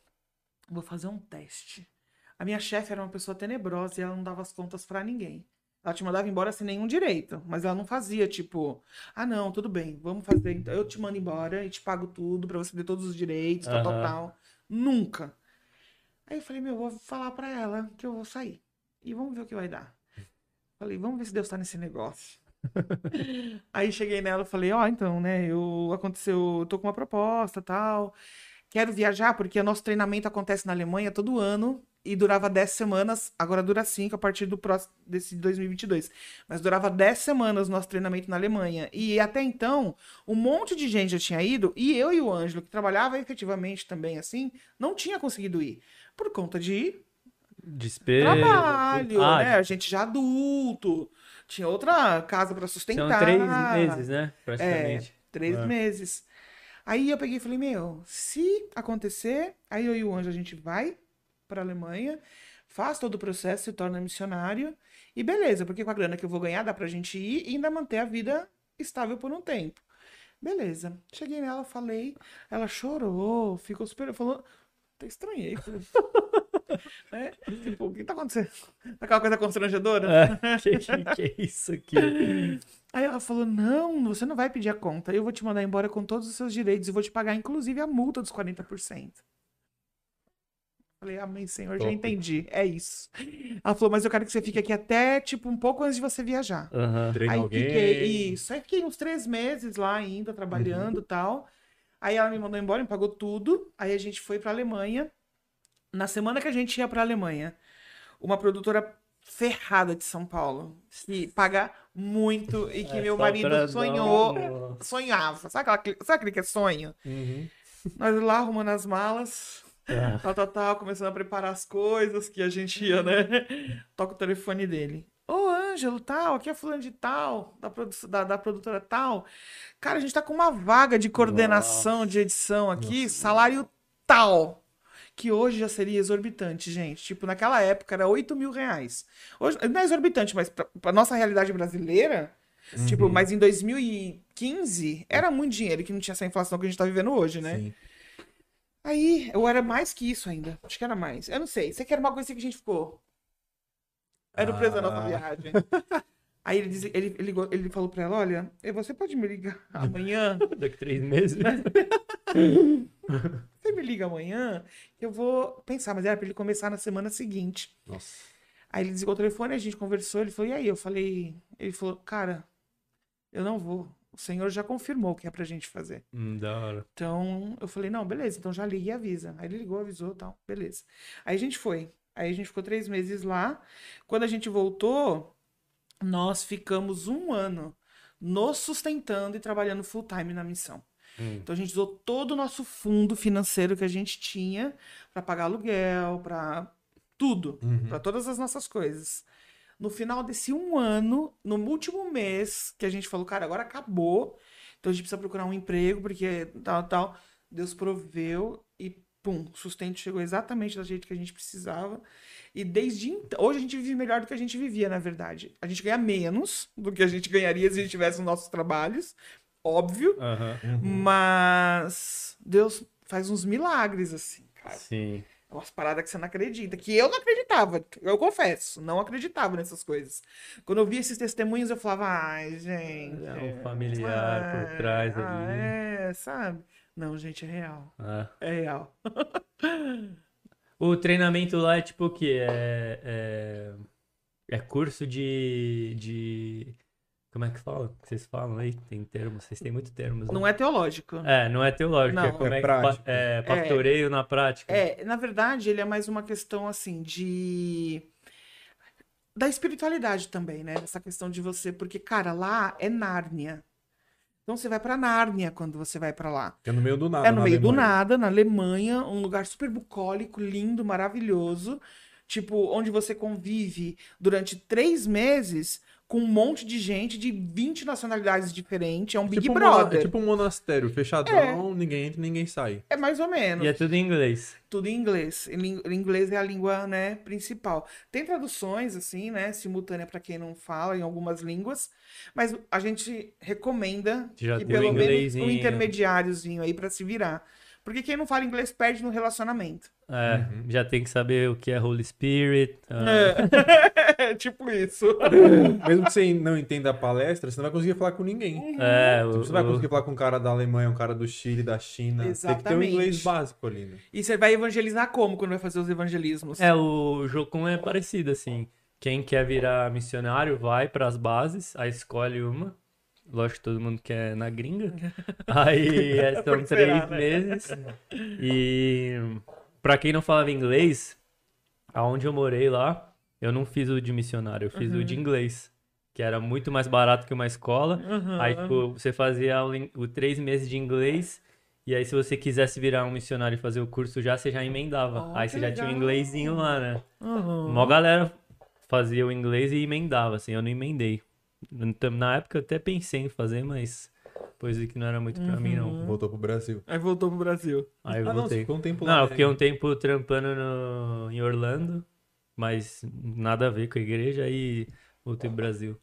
vou fazer um teste. A minha chefe era uma pessoa tenebrosa e ela não dava as contas pra ninguém. Ela te mandava embora sem nenhum direito, mas ela não fazia tipo, ah não, tudo bem, vamos fazer, então eu te mando embora e te pago tudo pra você ter todos os direitos, tal, tal, Aham. tal. Nunca. Aí eu falei, meu, vou falar pra ela que eu vou sair e vamos ver o que vai dar. Falei, vamos ver se Deus tá nesse negócio. Aí cheguei nela e falei, ó, então, né, eu aconteceu, eu tô com uma proposta, tal. Quero viajar porque o nosso treinamento acontece na Alemanha todo ano e durava 10 semanas, agora dura 5 a partir do próximo desse 2022. Mas durava 10 semanas o nosso treinamento na Alemanha. E até então, um monte de gente já tinha ido e eu e o Ângelo, que trabalhava efetivamente também assim, não tinha conseguido ir por conta de Despesa. trabalho, Ah, né? A gente já adulto, tinha outra casa para São sustentar. três meses, né? Praticamente. Três É. meses. Aí eu peguei e falei, meu, se acontecer, aí eu e o Anjo a gente vai pra Alemanha, faz todo o processo, se torna missionário, e beleza, porque com a grana que eu vou ganhar dá pra gente ir e ainda manter a vida estável por um tempo. Beleza. Cheguei nela, falei, ela chorou, ficou super. Falou. Até estranhei. né? Tipo, o que tá acontecendo? Aquela coisa constrangedora? É, que, que é isso aqui? Aí ela falou: Não, você não vai pedir a conta. Eu vou te mandar embora com todos os seus direitos e vou te pagar, inclusive, a multa dos 40%. Falei, amém, senhor, já Top. entendi. É isso. Ela falou, mas eu quero que você fique aqui até, tipo, um pouco antes de você viajar. Aham. Treina Aí alguém. fiquei, isso, aí fiquei uns três meses lá ainda, trabalhando e tal. Aí ela me mandou embora, me pagou tudo. Aí a gente foi pra Alemanha. Na semana que a gente ia pra Alemanha, uma produtora ferrada de São Paulo, que paga muito e que É, meu só marido sonhou, sonhava. Sabe, aquela, sabe aquele que é sonho? Uhum. Nós lá arrumando as malas, Ah, tal, tal, tal, começando a preparar as coisas que a gente ia, né? Toca o telefone dele. Ô, Ângelo, tal, aqui é fulano de tal, da, produ da, da produtora tal. Cara, a gente tá com uma vaga de coordenação de edição aqui, salário tal. Que hoje já seria exorbitante, gente. Tipo, naquela época era 8 mil reais. Hoje, não é exorbitante, mas pra, pra nossa realidade brasileira, tipo, mas em 2015 era muito dinheiro que não tinha essa inflação que a gente tá vivendo hoje, né? Sim. Aí, eu era mais que isso ainda. Acho que era mais. Eu não sei. Sei que era uma coisa que a gente ficou. Era o preço da nossa viagem. Aí ele, diz, ele, ele, ele falou pra ela: Olha, você pode me ligar amanhã? Daqui três meses. Liga amanhã? Eu vou pensar. Mas era pra ele começar na semana seguinte. Nossa. Aí ele desligou o telefone, a gente conversou. Ele falou: E aí? Eu falei: Ele falou, cara, eu não vou. O senhor já confirmou o que é pra gente fazer. Hum, da hora. Então, eu falei, não, beleza, então já liga e avisa. Aí ele ligou, avisou e tal, beleza. Aí a gente foi. Aí a gente ficou três meses lá. Quando a gente voltou, nós ficamos um ano nos sustentando e trabalhando full time na missão. Hum. Então a gente usou todo o nosso fundo financeiro que a gente tinha para pagar aluguel, para tudo, Uhum. para todas as nossas coisas. No final desse um ano, no último mês, que a gente falou, cara, agora acabou. Então a gente precisa procurar um emprego, porque tal, tal. Deus proveu e pum, o sustento chegou exatamente do jeito que a gente precisava. E desde então, hoje a gente vive melhor do que a gente vivia, na verdade. A gente ganha menos do que a gente ganharia se a gente tivesse os nossos trabalhos, óbvio. Aham. Mas Deus faz uns milagres, assim, cara. Sim. É umas paradas que você não acredita. Que eu não acreditava, eu confesso, não acreditava nessas coisas. Quando eu via esses testemunhos, eu falava, ai, gente. É um familiar por ah, trás ah, ali. É, sabe? Não, gente, é real. Ah. É real. O treinamento lá é tipo o quê? É, é, é curso de, de. Como é que fala? Que vocês falam aí? Tem termos, vocês têm muito termos. né? Não é teológico. É, não é teológico, é Não. como É é, que prático. é pastoreio na prática. É, na verdade, ele é mais uma questão assim de da espiritualidade também, né? Essa questão de você, porque cara, lá é Nárnia. Então você vai pra Nárnia quando você vai pra lá. É no meio do nada. É no na meio do Alemanha. nada, na Alemanha, um lugar super bucólico, lindo, maravilhoso. Tipo, onde você convive durante três meses com um monte de gente de 20 nacionalidades diferentes. É um Big tipo um mona- Brother. é tipo um monastério, fechadão, ninguém entra, ninguém sai. É mais ou menos. E é tudo em inglês. Tudo em inglês. Inglês é a língua, né, principal. Tem traduções, assim, né, simultânea para quem não fala em algumas línguas, mas a gente recomenda Já que pelo menos um intermediáriozinho aí para se virar. Porque quem não fala inglês perde no relacionamento. É, Uhum. já tem que saber o que é Holy Spirit. ah, É, tipo isso. Mesmo que você não entenda a palestra, você não vai conseguir falar com ninguém. é, Tipo, o, Você não vai o- conseguir falar com um cara da Alemanha, um cara do Chile, da China. Tem que ter um Exatamente. inglês básico ali, né? E você vai evangelizar como quando vai fazer os evangelismos? é, o Jocum é parecido, assim. Quem quer virar missionário vai pras bases, aí escolhe uma. Lógico que todo mundo quer na gringa. Aí é, são três será, né? meses. E pra quem não falava inglês, aonde eu morei lá, eu não fiz o de missionário, eu fiz o Uhum. de inglês. Que era muito mais barato que uma escola. Uhum. Aí, tipo, você fazia o, o três meses de inglês. E aí, se você quisesse virar um missionário e fazer o curso já, você já emendava. Oh, aí você já tinha um inglesinho lá, né? Uhum. Mó galera fazia o inglês e emendava, assim, eu não emendei. Na época eu até pensei em fazer, mas depois vi que não era muito pra mim, não. Voltou pro Brasil. Aí voltou pro Brasil. Aí eu ah, não, voltei. ficou um tempo lá. Não, eu né? fiquei um tempo trampando no, em Orlando, mas nada a ver com a igreja e voltei pro Brasil.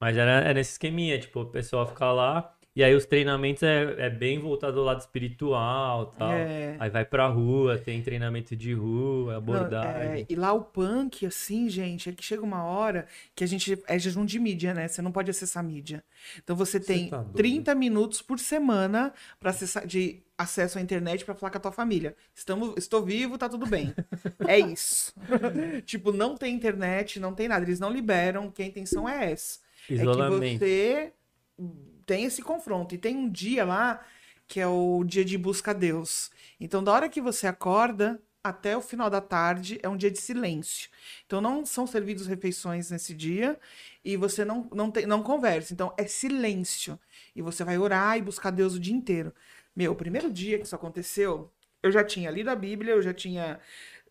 Mas era, era nesse esqueminha, tipo, o pessoal ficar lá E aí os treinamentos é, é bem voltado ao lado espiritual tal. É. Aí vai pra rua, tem treinamento de rua, Não, abordagem. é, e lá o punk, assim, gente, é que chega uma hora que a gente é jejum de mídia, né? Você não pode acessar mídia. Então você tem tá doido. 30 minutos por semana para acessar de acesso à internet para falar com a tua família. Estamos, estou vivo, tá tudo bem. é isso. tipo, não tem internet, não tem nada. Eles não liberam. Que a intenção é essa. Isolamento. É que você tem esse confronto. E tem um dia lá que é o dia de busca a Deus. Então, da hora que você acorda até o final da tarde é um dia de silêncio. Então, não são servidos refeições nesse dia e você não, não, tem, não conversa. Então, é silêncio. E você vai orar e buscar Deus o dia inteiro. Meu, o primeiro dia que isso aconteceu, eu já tinha lido a Bíblia, eu já tinha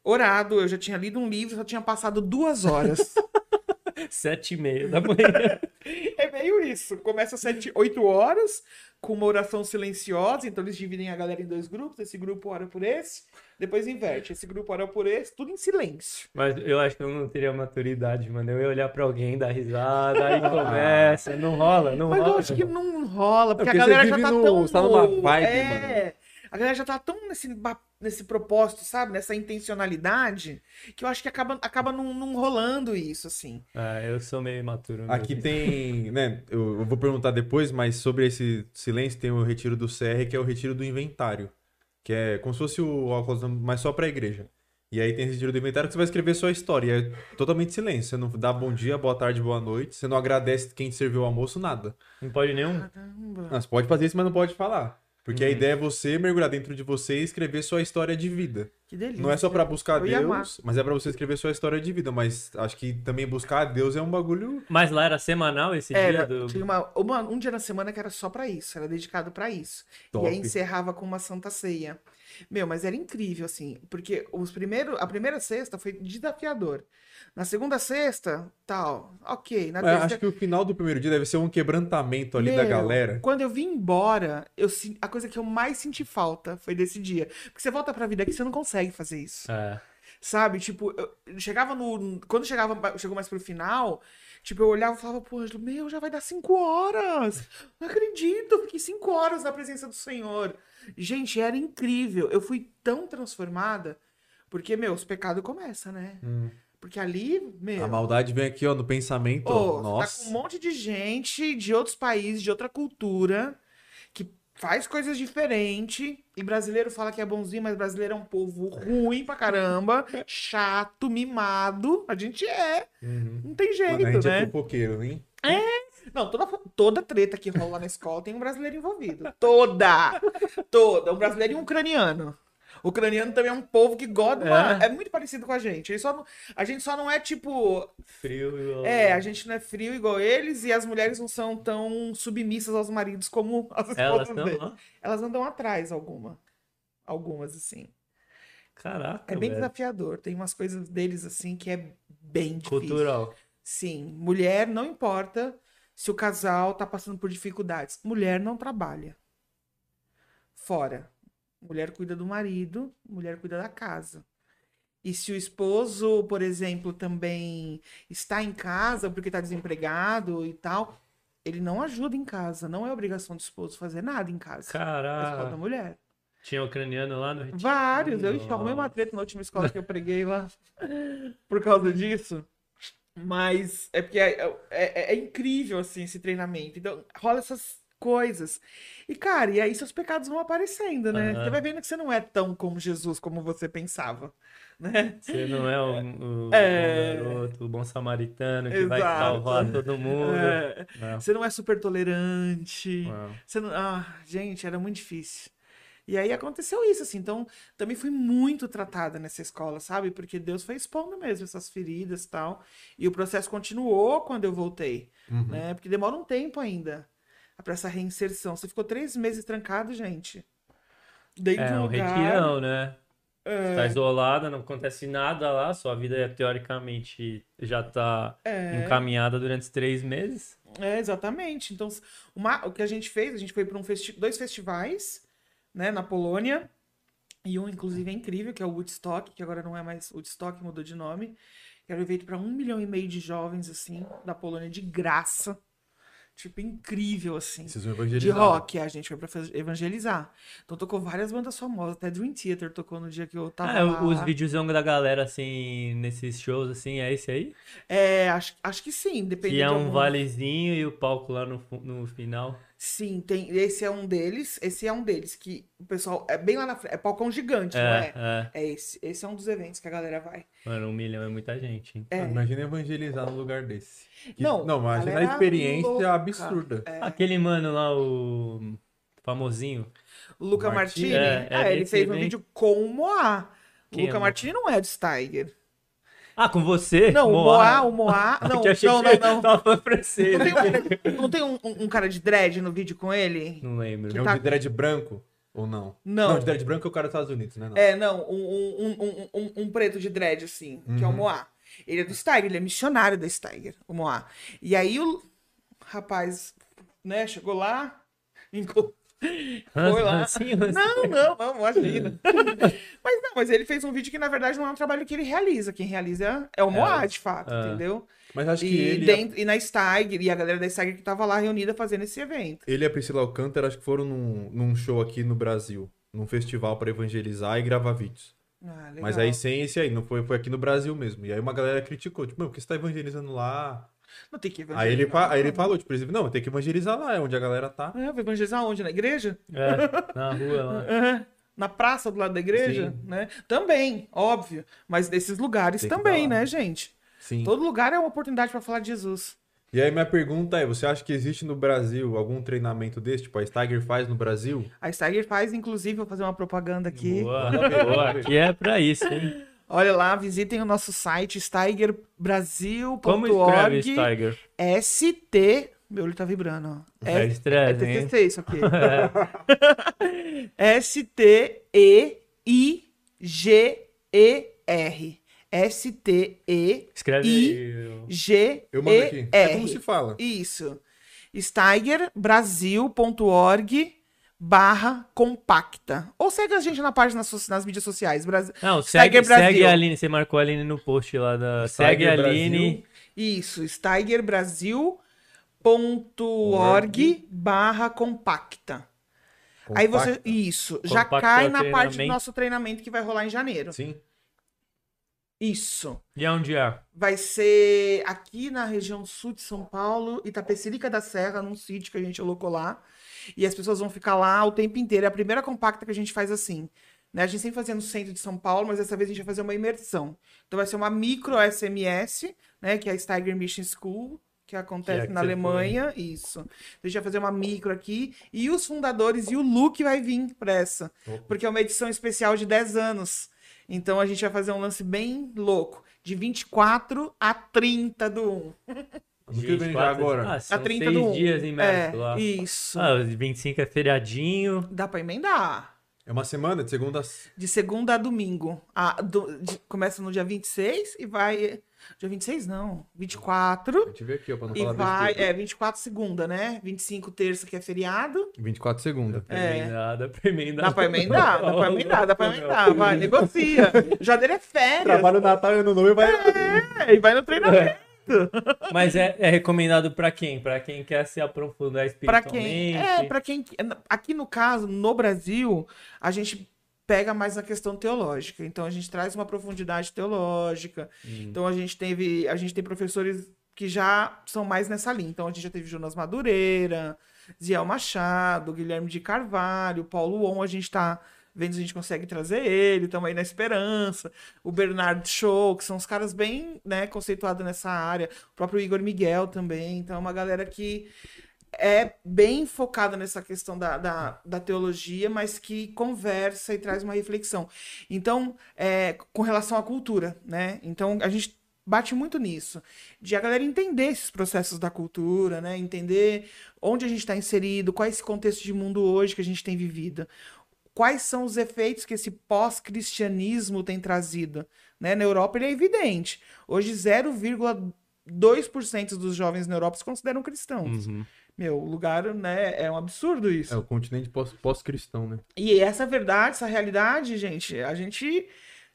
orado, eu já tinha lido um livro, só tinha passado duas horas. Sete e meia da manhã. É meio isso. Começa às 7, 8 horas, com uma oração silenciosa. Então eles dividem a galera em dois grupos. Esse grupo ora por esse, depois inverte. Esse grupo ora por esse, tudo em silêncio. Mas eu acho que eu não teria maturidade, mano. Eu ia olhar pra alguém, dar risada, aí conversa. Não rola, não Mas rola. eu acho que não rola, porque, É porque a galera já tá no- tão. você tá numa vibe, é, A galera já tá tão nesse, nesse propósito, sabe? Nessa intencionalidade, que eu acho que acaba, acaba não, não rolando isso, assim. Ah, eu sou meio imaturo. Aqui mesmo. tem, né? Eu, eu vou perguntar depois, mas sobre esse silêncio tem o retiro do CR, que é o retiro do inventário. Que é como se fosse o óculos, mas só pra igreja. E aí tem esse retiro do inventário que você vai escrever sua história. E é totalmente silêncio. Você não dá bom dia, boa tarde, boa noite. Você não agradece quem te serviu o almoço, nada. Não pode nenhum? Caramba. Ah, Você pode fazer isso, mas não pode falar. Porque a Uhum. ideia é você mergulhar dentro de você e escrever sua história de vida. Que delícia. Não é só pra buscar. Deus, mas é pra você escrever sua história de vida. Mas acho que também buscar a Deus é um bagulho. Mas lá era semanal esse Era, dia do. tinha uma, uma- um dia na semana que era só pra isso, era dedicado pra isso. Top. E aí encerrava com uma santa ceia. Meu, mas era incrível, assim, porque os primeiros, a primeira sexta foi desafiador. Na segunda sexta, tal, ok. Na terceira, acho que o final do primeiro dia deve ser um quebrantamento ali da Meu, galera. Quando eu vim embora, eu, a coisa que eu mais senti falta foi desse dia. Porque você volta pra vida aqui, você não consegue fazer isso. É. Sabe? Tipo, eu chegava no. Quando chegava, chegou mais pro final, tipo, eu olhava e falava pro Ângelo, meu, já vai dar cinco horas. Não acredito, fiquei cinco horas na presença do Senhor. Gente, era incrível. Eu fui tão transformada, porque, meu, os pecados começam, né? Porque ali, meu. A maldade vem aqui, ó, no pensamento. Ô, você tá Nossa. com um monte de gente de outros países, de outra cultura, faz coisas diferentes. E brasileiro fala que é bonzinho, mas brasileiro é um povo ruim pra caramba, chato, mimado. A gente é. Uhum. Não tem jeito, Mano, a gente é né? fofoqueiro, hein? Não, toda, toda treta que rola na escola tem um brasileiro envolvido. Toda! Toda. Um brasileiro e um ucraniano. O ucraniano também é um povo que gosta. É? É muito parecido com a gente. Não- a gente só não é tipo Frio igual. É, a gente não é frio igual eles e as mulheres não são tão submissas aos maridos como as esposas Elas deles. lá. Elas andam atrás, alguma. Algumas, assim. Caraca. É bem velho. desafiador. Tem umas coisas deles, assim, que é bem difícil. Cultural. Sim. Mulher, não importa se o casal tá passando por dificuldades. Mulher não trabalha. Fora. Mulher cuida do marido, mulher cuida da casa. E se o esposo, por exemplo, também está em casa porque está desempregado e tal, ele não ajuda em casa. Não é obrigação do esposo fazer nada em casa. É só da Caraca. mulher. Tinha ucraniano lá no retiro? Vários. Eu arrumei uma treta na última escola que eu preguei lá por causa disso. Mas é porque é, é- é- é incrível, assim, esse treinamento. Então, rola essas coisas. E, cara, e aí seus pecados vão aparecendo, né? Aham. Você vai vendo que você não é tão como Jesus como você pensava, né? Você não é o, o É. bom garoto, o bom samaritano que vai Exato. salvar todo mundo. É, Não, você não é super tolerante. não. Você não... Ah, gente, era muito difícil. E aí aconteceu isso, assim. Então, também fui muito tratada nessa escola, sabe? Porque Deus foi expondo mesmo essas feridas e tal. E o processo continuou quando eu voltei, Uhum. né? Porque demora um tempo ainda pra essa reinserção. Você ficou três meses trancado, gente. Dentro de É um lugar. retirão, né? É, Tá isolada, não acontece nada lá, sua vida teoricamente já tá é. encaminhada durante três meses. É, exatamente. Então, uma- o que a gente fez, a gente foi para um festi dois festivais, né, na Polônia, e um, inclusive, é incrível, que é o Woodstock, que agora não é mais Woodstock, mudou de nome. Que era um evento para um milhão e meio de jovens, assim, da Polônia, de graça. Tipo, incrível, assim. Vocês vão De evangelizar. rock, a gente foi pra evangelizar. Então tocou várias bandas famosas, até Dream Theater tocou no dia que eu tava Ah, lá. os videozão da galera, assim, nesses shows, assim, é esse aí? É, acho, acho que sim, depende Que é de um algum- valezinho e o palco lá no, no final. Sim, tem. Esse é um deles. Esse é um deles. Que o pessoal. É bem lá na frente. É palcão gigante, não É, é? é. É esse. Esse é um dos eventos que a galera vai. Mano, um milhão é muita gente, hein? É. Imagina evangelizar num lugar desse. Que- Não, não imagina a experiência louca. absurda. É. Aquele mano lá, o famosinho. Luca Martini? Martini. É, é É, ele fez um vídeo com o Moá. É Luca o Martini não é de Steiger. Ah, com você? Não, o Moá, o Moá. Não, Que não, que não, não. Tava você. Não tem, um, não tem um, um- cara de dread no vídeo com ele? Não lembro. É um tá- de dread branco ou não? Não. Não, de dread branco é o cara dos Estados Unidos, né? Não. É, não, um, um, um, um, um preto de dread, assim, que é o Uhum. Moá. Ele é do Steiger, ele é missionário da Steiger, o Moá. E aí o rapaz, né, chegou lá, enco- Foi lá. Assim, assim. Não, não, não, imagina. mas não, mas ele fez um vídeo que na verdade não é um trabalho que ele realiza. Quem realiza é o Moá, de fato, é. entendeu? Mas acho que E, ele, dentro, e na Steiger, e a galera da Steiger que tava lá reunida fazendo esse evento. ele e a Priscila Alcântara acho que foram num, num show aqui no Brasil. Num festival pra evangelizar e gravar vídeos. Ah. Mas aí sem esse aí, não foi, foi aqui no Brasil mesmo. E aí uma galera criticou, tipo, meu, por que você tá evangelizando lá? Não tem que Aí evangelizar. ele, fa- aí ele falou, tipo, por exemplo, não, tem que evangelizar lá, é onde a galera tá. É, vai evangelizar onde? Na igreja? É, na rua lá. Na praça do lado da igreja, né? Também, óbvio. Mas nesses lugares Tem que também, lá. né, gente? Sim. Todo lugar é uma oportunidade pra falar de Jesus. E aí minha pergunta é, você acha que existe no Brasil algum treinamento desse? Tipo, a Steiger faz no Brasil? A Steiger faz, inclusive, vou fazer uma propaganda aqui. Boa, boa. Aqui é pra isso, hein? Olha lá, visitem o nosso site steigerbrasil.org. Como escreve Tiger? ST. Meu olho tá vibrando, ó. É É, estresse, hein? TCC isso aqui. S-T-E-I-G-E-R. S-T-E-I-G-E-R. Escreve aí. Eu mando aqui. É como se fala. Isso. steigerbrasil.org barra compacta. Ou segue a gente na página so- nas mídias sociais. Brasil. Não, segue, Brasil. segue a Aline. Você marcou a Aline no post lá da. Segue a Aline. Isso, steigerbrasil.org barra compacta. Aí você, Compacta. isso, já Compacta cai é o na parte do nosso treinamento que vai rolar em janeiro. Sim. Isso. E onde é? Vai ser aqui na região sul de São Paulo, Itapecerica da Serra, num sítio que a gente alocou lá. E as pessoas vão ficar lá o tempo inteiro. É a primeira compacta que a gente faz assim. Né? A gente sempre fazia no centro de São Paulo, mas dessa vez a gente vai fazer uma imersão. Então vai ser uma micro SMS, né? Que é a Steiger Mission School, que acontece Que é na Alemanha. Isso. Então a gente vai fazer uma micro aqui. E os fundadores e o Luke vai vir pra essa. Porque é uma edição especial de 10 anos. Então a gente vai fazer um lance bem louco. De 24 a 30 do 1. No que vem já 24 agora? Ah, são A 30 seis do 1. dias em março é, lá. Isso. Ah, os 25 é feriadinho. Dá pra emendar. É uma semana, de segunda a... De segunda a domingo. A, do- de- começa no dia 26 e vai. Dia 26 não. 24. A gente vê aqui, ó, pra não E falar vai. besteira. É, 24 segunda, né? 25 terça, que é feriado. 24 segunda. É. Emendar, dá pra emendar. Dá pra emendar, dá pra emendar, dá pra emendar. Vai, negocia. Janeiro é férias. Trabalho Natal e Ano Novo e vai... É, e vai no treinamento. Mas é, é recomendado pra quem? Pra quem quer se aprofundar Pra espiritualmente? quem? É, pra quem. Aqui no caso, no Brasil, a gente pega mais na questão teológica. Então a gente traz uma profundidade teológica. Hum. Então a gente teve, a gente tem professores que já são mais nessa linha. Então a gente já teve Jonas Madureira, Ziel Machado, Guilherme de Carvalho, Paulo On, a gente tá se a gente consegue trazer ele, estamos aí na esperança. O Bernardo Show, que são os caras bem, né, conceituados nessa área. O próprio Igor Miguel também. Então é uma galera que é bem focada nessa questão da, da, da teologia, mas que conversa e traz uma reflexão. Então, é, com relação à cultura, né? Então, a gente bate muito nisso, de a galera entender esses processos da cultura, né? Entender onde a gente está inserido, qual é esse contexto de mundo hoje que a gente tem vivido. Quais são os efeitos que esse pós-cristianismo tem trazido? Né? Na Europa ele é evidente. Hoje 0,2% dos jovens na Europa se consideram cristãos. Uhum. Meu, o lugar, né, é um absurdo isso. É o continente pós- pós-cristão, né? E essa verdade, essa realidade, gente, a gente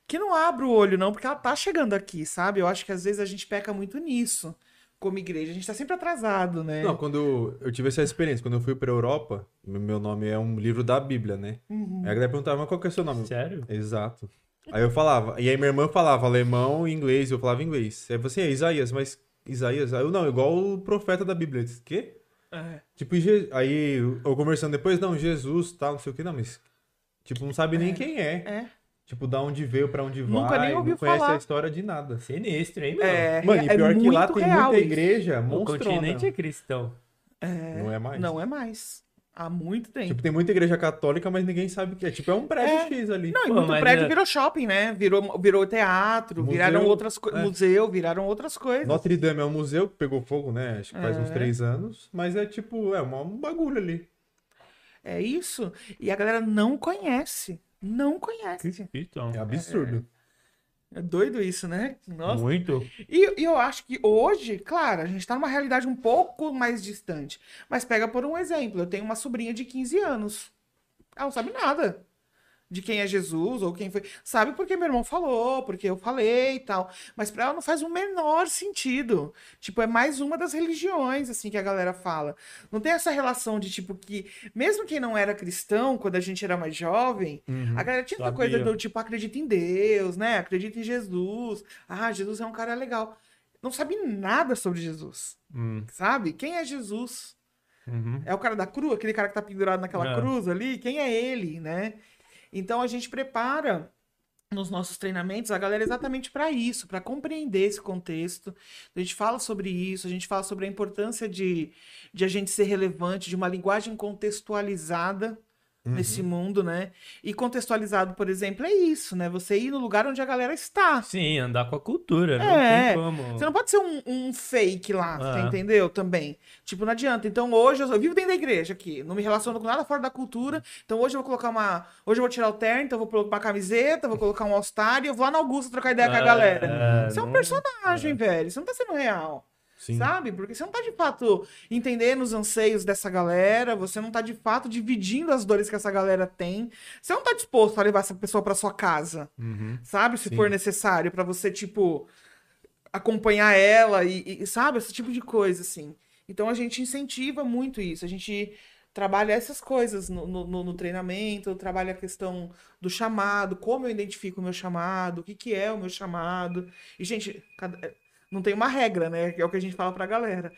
que não abre o olho não, porque ela tá chegando aqui, sabe? Eu acho que às vezes a gente peca muito nisso. Como igreja. A gente tá sempre atrasado, né? Não, quando eu tive essa experiência, quando eu fui pra Europa, meu nome é um livro da Bíblia, né? Uhum. Aí a galera perguntava, mas qual que é o seu nome? Sério? Exato. Aí eu falava, e aí minha irmã falava alemão e inglês, eu falava inglês. Aí você, é Isaías, mas Isaías? Aí eu, não, igual o profeta da Bíblia. Eu disse, quê? É. Tipo, aí eu conversando depois, não, Jesus, tal, não sei o que, não, mas, tipo, não sabe nem quem é. É. Tipo, da onde veio, pra onde vai, Nunca nem ouviu não conhece falar. a história de nada. Sinistro, hein, meu? É, Mano, e é pior que lá muito tem muita isso. igreja o monstrona. continente é cristão. Não é mais. Não é mais. Há muito tempo. Tipo, tem muita igreja católica, mas ninguém sabe o que é. Tipo, é um prédio É. X ali. Não, e Pô, muito prédio é- virou shopping, né? Virou, virou teatro, Museu, viraram outras coisas. é. Museu, viraram outras coisas. Notre Dame é um museu que pegou fogo, né? Acho que faz uns É. três anos. Mas é tipo, é um bagulho ali. É isso. E a galera não conhece. Não conhece. Então, É absurdo. É doido isso, né? Nossa. muito. E, e eu acho que hoje, claro, a gente tá numa realidade um pouco mais distante. Mas pega por um exemplo. Eu tenho uma sobrinha de 15 anos. Ela não sabe nada de quem é Jesus ou quem foi. Sabe porque meu irmão falou, porque eu falei e tal. Mas pra ela não faz o menor sentido. Tipo, é mais uma das religiões, assim, que a galera fala. Não tem essa relação de, tipo, que mesmo quem não era cristão, quando a gente era mais jovem, a galera tinha essa Sabia. coisa do tipo, acredita em Deus, né? Acredita em Jesus. Ah, Jesus é um cara legal. Não sabe nada sobre Jesus. Hum, Sabe? Quem é Jesus? uhum. É o cara da cruz, aquele cara que tá pendurado naquela É. cruz ali? Quem é ele, né? Então a gente prepara nos nossos treinamentos a galera exatamente para isso, para compreender esse contexto. A gente fala sobre isso, a gente fala sobre a importância de, de a gente ser relevante, de uma linguagem contextualizada nesse mundo, né? E contextualizado, por exemplo, é isso, né? Você ir no lugar onde a galera está. Sim, andar com a cultura. Não É, tem como. Você não pode ser um, um fake lá, você Ah. entendeu? Também. Tipo, não adianta. Então hoje eu, eu vivo dentro da igreja aqui, não me relaciono com nada fora da cultura. Então hoje eu vou colocar uma. Hoje eu vou tirar o terno, então eu vou colocar uma camiseta, vou colocar um all-star e eu vou lá na Augusta trocar ideia com a É, galera. Você é um não- personagem, velho. Você não tá sendo real. Sim. Sabe? Porque você não tá de fato entendendo os anseios dessa galera, você não tá de fato dividindo as dores que essa galera tem. Você não tá disposto a levar essa pessoa pra sua casa Uhum. sabe? Se Sim. for necessário, pra você, tipo, acompanhar ela e, e, sabe? Esse tipo de coisa, assim. Então a gente incentiva muito isso. A gente trabalha essas coisas no, no, no- no treinamento, trabalha a questão do chamado, como eu identifico o meu chamado, o que, que é o meu chamado. E, gente, cada- não tem uma regra, né? É o que a gente fala pra galera.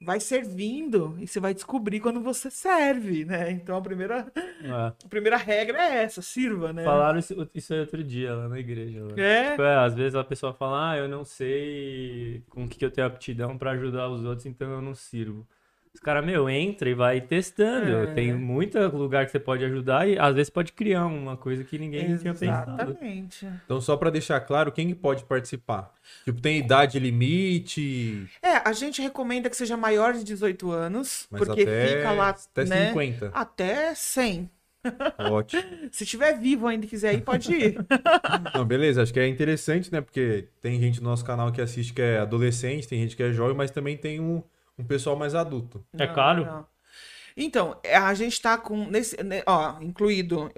Vai servindo e você vai descobrir quando você serve, né? Então a primeira, É. a primeira regra é essa, sirva, né? Falaram isso, isso aí outro dia lá na igreja. lá. É. Tipo, é, às vezes a pessoa fala, ah, eu não sei com o que que eu tenho aptidão pra ajudar os outros, então eu não sirvo. Os caras, meu, entra e vai testando. É. Tem muito lugar que você pode ajudar e às vezes pode criar uma coisa que ninguém tinha pensado. Exatamente. Então, só pra deixar claro, quem que pode participar? Tipo, tem idade limite, É, a gente recomenda que seja maior de 18 anos, mas porque até, fica lá, até né? 50. Até 100. Ótimo. Se tiver vivo ainda e quiser ir, pode ir. Não, beleza, acho que é interessante, né? Porque tem gente no nosso canal que assiste que é adolescente, tem gente que é jovem, mas também tem um, um pessoal mais adulto. É caro? não. Então, é, a gente tá com, nesse, né, ó, incluído,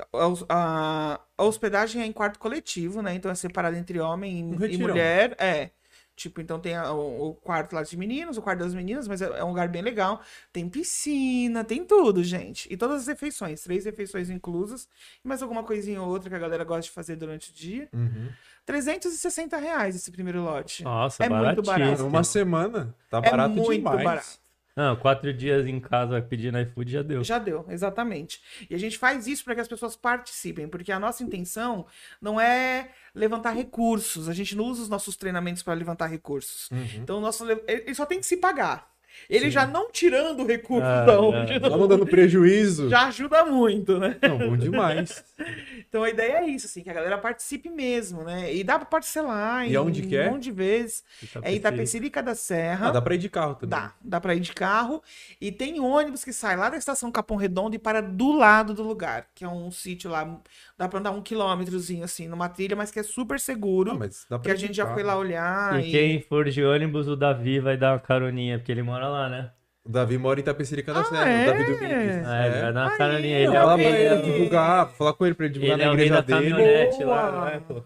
a, a- a hospedagem é em quarto coletivo, né? Então é separado entre homem Um e, e mulher. É. Tipo, então tem a- o, o quarto lá de meninos, o quarto das meninas, mas é, é um lugar bem legal. Tem piscina, tem tudo, gente. E todas as refeições, três refeições inclusas. E mais alguma coisinha ou outra que a galera gosta de fazer durante o dia. Uhum. 360 reais esse primeiro lote. Nossa, É muito barato. Uma semana, tá É barato muito demais. barato. Não, quatro dias em casa pedindo iFood já deu. Já deu, exatamente. E a gente faz isso para que as pessoas participem, porque a nossa intenção não é levantar recursos. A gente não usa os nossos treinamentos para levantar recursos. Uhum. Então, nosso, le- ele só tem que se pagar. Ele Sim. já não tirando o recurso Ah, da onde, é. Só não dando prejuízo. já ajuda muito, né? Não, bom demais. Então a ideia é isso, assim, que a galera participe mesmo, né? E dá para parcelar E em aonde que é? um monte de vezes. É Itapecerica da Serra. Ah, dá pra ir de carro também. Dá, dá pra ir de carro. E tem ônibus que sai lá da estação Capão Redondo e para do lado do lugar, que é um sítio lá. Dá pra andar um quilômetrozinho, assim, numa trilha, mas que é super seguro. Não, mas dá pra que a gente já carro. foi lá olhar. E E... quem for de ônibus, o Davi vai dar uma caroninha, porque ele mora lá, né? O Davi mora em Itapecerica da Ah, Serra, é? o Davi do Vintes. É, ele vai dar uma Aí, caroninha. ó. Ele é, fala ele, ele é o- divulgar, falar com ele pra ele divulgar ele é na o rei igreja da dele. caminhonete Boa. lá, não é, pô?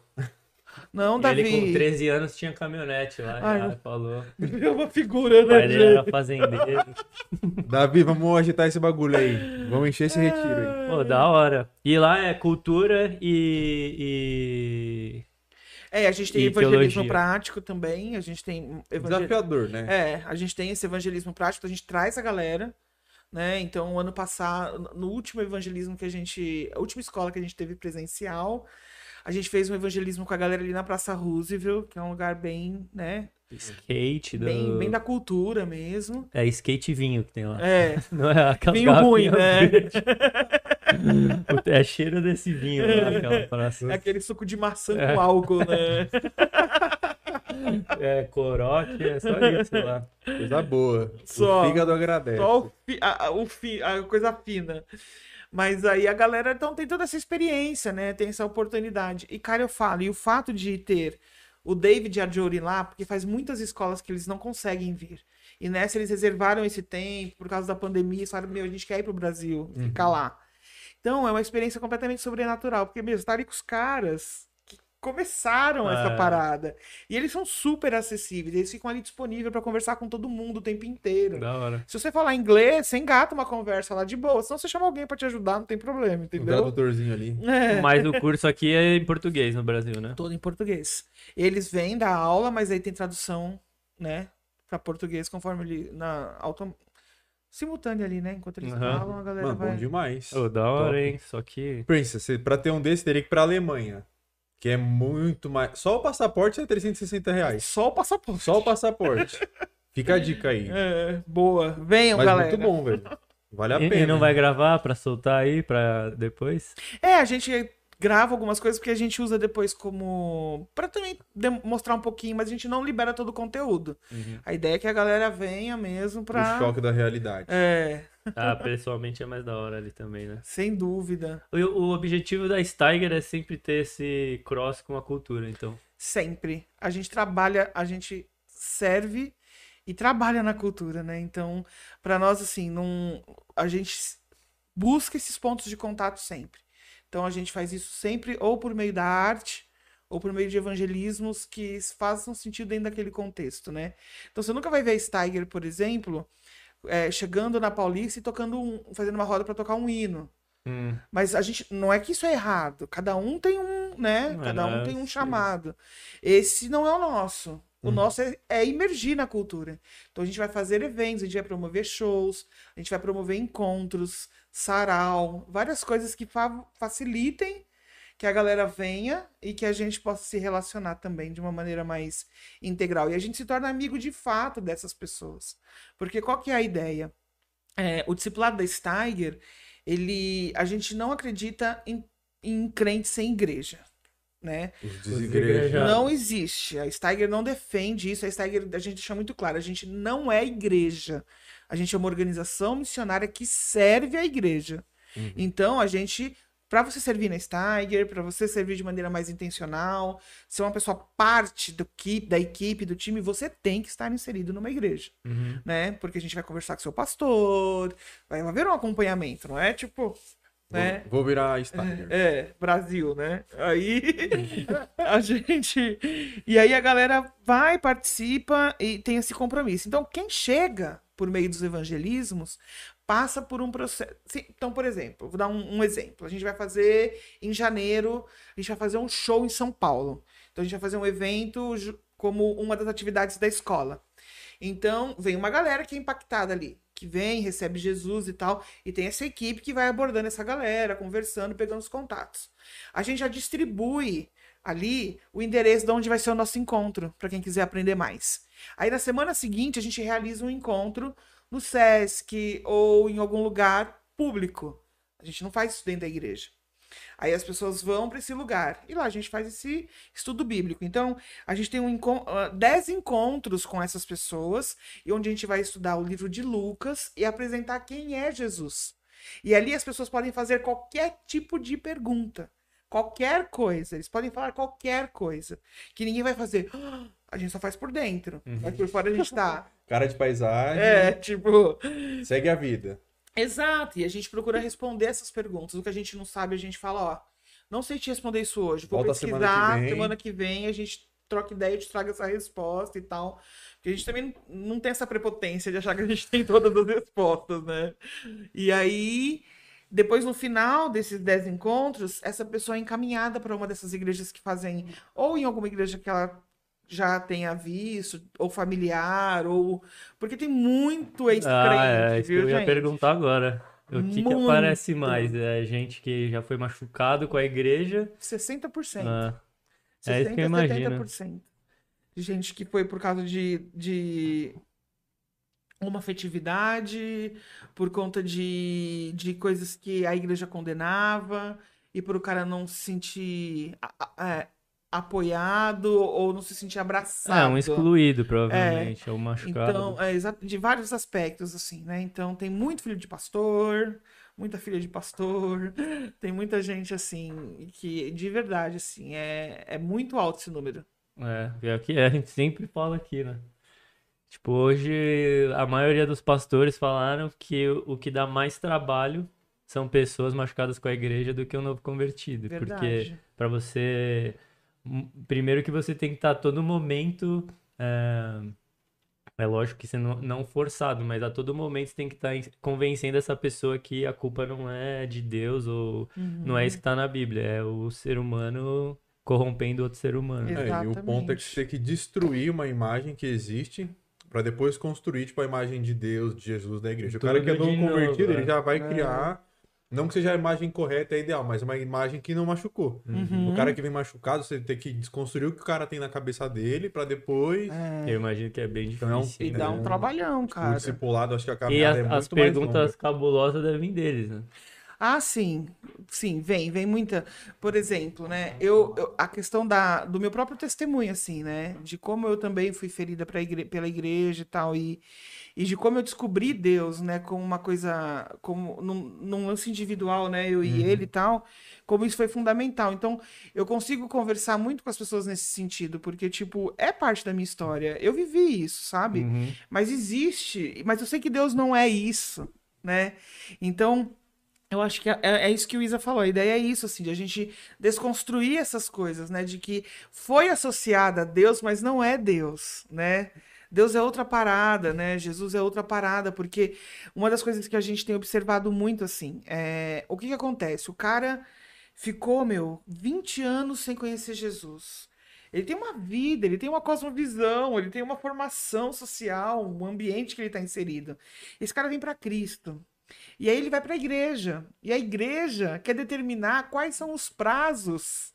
Não, E Davi. Ele com 13 anos tinha caminhonete lá, Ai, já falou. É uma figura, O pai né, dele gente? era fazendeiro. Davi, vamos agitar esse bagulho aí. Vamos encher esse retiro aí. Pô, da hora. E lá é cultura e. É, a gente tem evangelismo teologia. prático também. A gente tem evangel... Desafiador, né? É, a gente tem esse evangelismo prático, a gente traz a galera, né? Então, ano passado, no último evangelismo que a gente. A última escola que a gente teve presencial, a gente fez um evangelismo com a galera ali na Praça Roosevelt, que é um lugar bem, né? skate. Do... Bem, bem da cultura mesmo. É skate e vinho que tem lá. É, Não é aquela vinho ruim, né? É cheiro desse vinho lá, aquela praça. É aquele suco de maçã É. com álcool, né? É, corote, é só isso lá. Coisa boa. Só. O fígado agradece. Só o, fi, a, o fi, a coisa fina. Mas aí a galera então tem toda essa experiência, né? Tem essa oportunidade. E, cara, eu falo, e o fato de ter o David Adjori lá, porque faz muitas escolas que eles não conseguem vir. E nessa eles reservaram esse tempo por causa da pandemia, e falaram, meu, a gente quer ir pro Brasil, ficar lá. Então é uma experiência completamente sobrenatural, porque mesmo estar ali com os caras que começaram essa É. parada. E eles são super acessíveis, eles ficam ali disponíveis para conversar com todo mundo o tempo inteiro. Da hora. Se você falar inglês, você engata uma conversa lá de boa. Senão você chama alguém pra te ajudar, não tem problema, Um entendeu? tradutorzinho ali. É. Mas o curso aqui é em português no Brasil, né? Todo em português. Eles vêm da aula, mas aí tem tradução, né? Pra português, conforme ele. Na auto... simultânea ali, né? Enquanto eles Aham. falam, a galera Mano, vai. bom demais. Ô, da hora, Top. hein? Só que. Prince, você, pra ter um desse, teria que ir pra Alemanha. Que é muito mais. Só o passaporte é 360 reais. Só o passaporte. Só o passaporte. Fica a dica aí. É, boa. Venham, Mas galera. muito bom, velho. Vale a E, pena. e não vai gravar pra soltar aí pra depois? É, a gente grava algumas coisas porque a gente usa depois como. Pra também mostrar um pouquinho, mas a gente não libera todo o conteúdo. A ideia é que a galera venha mesmo pra. O choque da realidade. É, Ah, pessoalmente é mais da hora ali também, né? sem dúvida. O, o objetivo da Steiger é sempre ter esse cross com a cultura, então. Sempre. A gente trabalha, a gente serve e trabalha na cultura, né? Então, pra nós, assim, não, a gente busca esses pontos de contato sempre. Então, a gente faz isso sempre ou por meio da arte ou por meio de evangelismos que façam sentido dentro daquele contexto, né? Então, você nunca vai ver a Steiger, por exemplo, é, chegando na Paulista e tocando um, fazendo uma roda pra tocar um hino. Hum, Mas a gente não é que isso é errado. Cada um tem um, né? É, Cada um tem um chamado. Esse não é o nosso. O Uhum. nosso é, é imergir na cultura. Então a gente vai fazer eventos, a gente vai promover shows, a gente vai promover encontros, sarau, várias coisas que fa- facilitem que a galera venha e que a gente possa se relacionar também de uma maneira mais integral. E a gente se torna amigo de fato dessas pessoas. Porque qual que é a ideia? É, o discipulado da Steiger, ele, a gente não acredita em, em crente sem igreja, né? Os desigrejados. Não existe. A Steiger não defende isso. A Steiger, a gente deixa muito claro, a gente não é igreja. A gente é uma organização missionária que serve a igreja. Uhum. Então, a gente, para você servir na Steiger, para você servir de maneira mais intencional, ser uma pessoa parte do equipe, da equipe, do time, você tem que estar inserido numa igreja uhum. né? Porque a gente vai conversar com seu pastor, vai haver um acompanhamento, não é tipo, né? Vou, vou virar Steiger. É, Brasil, né? Aí a gente. E aí a galera vai, participa e tem esse compromisso. Então, quem chega por meio dos evangelismos passa por um processo. Então, por exemplo, vou dar um, um exemplo. A gente vai fazer em janeiro, a gente vai fazer um show em São Paulo. Então, a gente vai fazer um evento como uma das atividades da escola. Então, vem uma galera que é impactada ali, que vem, recebe Jesus e tal, e tem essa equipe que vai abordando essa galera, conversando, pegando os contatos. A gente já distribui ali o endereço de onde vai ser o nosso encontro, para quem quiser aprender mais. Aí na semana seguinte a gente realiza um encontro no SESC ou em algum lugar público. A gente não faz isso dentro da igreja. Aí as pessoas vão para esse lugar e lá a gente faz esse estudo bíblico. Então, a gente tem um encon- ah, dez encontros com essas pessoas e onde a gente vai estudar o livro de Lucas e apresentar quem é Jesus. E ali as pessoas podem fazer qualquer tipo de pergunta, qualquer coisa. Eles podem falar qualquer coisa que ninguém vai fazer. "Ah, A gente só faz por dentro, mas por fora a gente tá. Cara de paisagem. É, tipo, Segue a vida. Exato, e a gente procura responder essas perguntas. O que a gente não sabe, a gente fala, ó, Não sei te responder isso hoje. Vou Volta pesquisar. semana que vem. semana que vem a gente troca ideia, eu te traga essa resposta e tal. Porque a gente também não não tem essa prepotência de achar que a gente tem todas as respostas, né? E aí, depois no final desses 10 encontros, essa pessoa é encaminhada para uma dessas igrejas que fazem, ou em alguma igreja que ela já tenha visto, ou familiar, ou. Porque tem muito ex-crente, Ah, é, viu, eu ia gente? perguntar agora. O que, que aparece mais? É gente que já foi machucado com a igreja? 60%. Ah, é isso que eu 60, imagino. 70% de gente que foi por causa de, de uma afetividade, por conta de, de coisas que a igreja condenava, e por o cara não se sentir é, apoiado ou não se sentir abraçado. é, um excluído, provavelmente. Ou machucado. Então, é, de vários aspectos, assim, né? Então, tem muito filho de pastor, muita filha de pastor, tem muita gente, assim, que de verdade, assim, é, é muito alto esse número. É, pior que é, a gente sempre fala aqui, né? Tipo, hoje a maioria dos pastores falaram que o, o que dá mais trabalho são pessoas machucadas com a igreja do que o novo convertido. Porque Verdade. pra você. Primeiro que você tem que estar a todo momento. É, é lógico que você não, não forçado, mas a todo momento você tem que estar convencendo essa pessoa que a culpa não é de Deus ou não é isso que tá na Bíblia, é o ser humano corrompendo outro ser humano. É, e o ponto é que você tem que destruir uma imagem que existe pra depois construir, tipo, a imagem de Deus, de Jesus, da igreja. O cara que é Tudo novo novo, convertido, é. ele já vai É. criar, não que seja a imagem correta e ideal, mas uma imagem que não machucou. Uhum. O cara que vem machucado, você tem que desconstruir o que o cara tem na cabeça dele pra depois... É, Eu imagino que é bem Então é difícil. e dá um É. trabalhão, cara. discipulado, acho que a E caminhada as, é as perguntas cabulosas devem vir deles, né? Ah, sim, sim, vem, vem muita. Por exemplo, né? Eu, eu- a questão da, do meu próprio testemunho, assim, né? De como eu também fui ferida igre- pela igreja e tal, e, e de como eu descobri Deus, né? Como uma coisa, como num, num lance individual, né? Eu e ele e tal, como isso foi fundamental. Então, eu consigo conversar muito com as pessoas nesse sentido, porque, tipo, é parte da minha história. Eu vivi isso, sabe? Uhum. Mas existe, mas eu sei que Deus não é isso, né? Então, eu acho que é, é isso que o Isa falou. A ideia é isso, assim, de a gente desconstruir essas coisas, né? De que foi associada a Deus, mas não é Deus, né? Deus é outra parada, né? Jesus é outra parada, porque uma das coisas que a gente tem observado muito, assim, é o que que acontece? O cara ficou, meu, 20 anos sem conhecer Jesus. Ele tem uma vida, ele tem uma cosmovisão, ele tem uma formação social, um ambiente que ele está inserido. Esse cara vem para Cristo. E aí ele vai para a igreja. E a igreja quer determinar quais são os prazos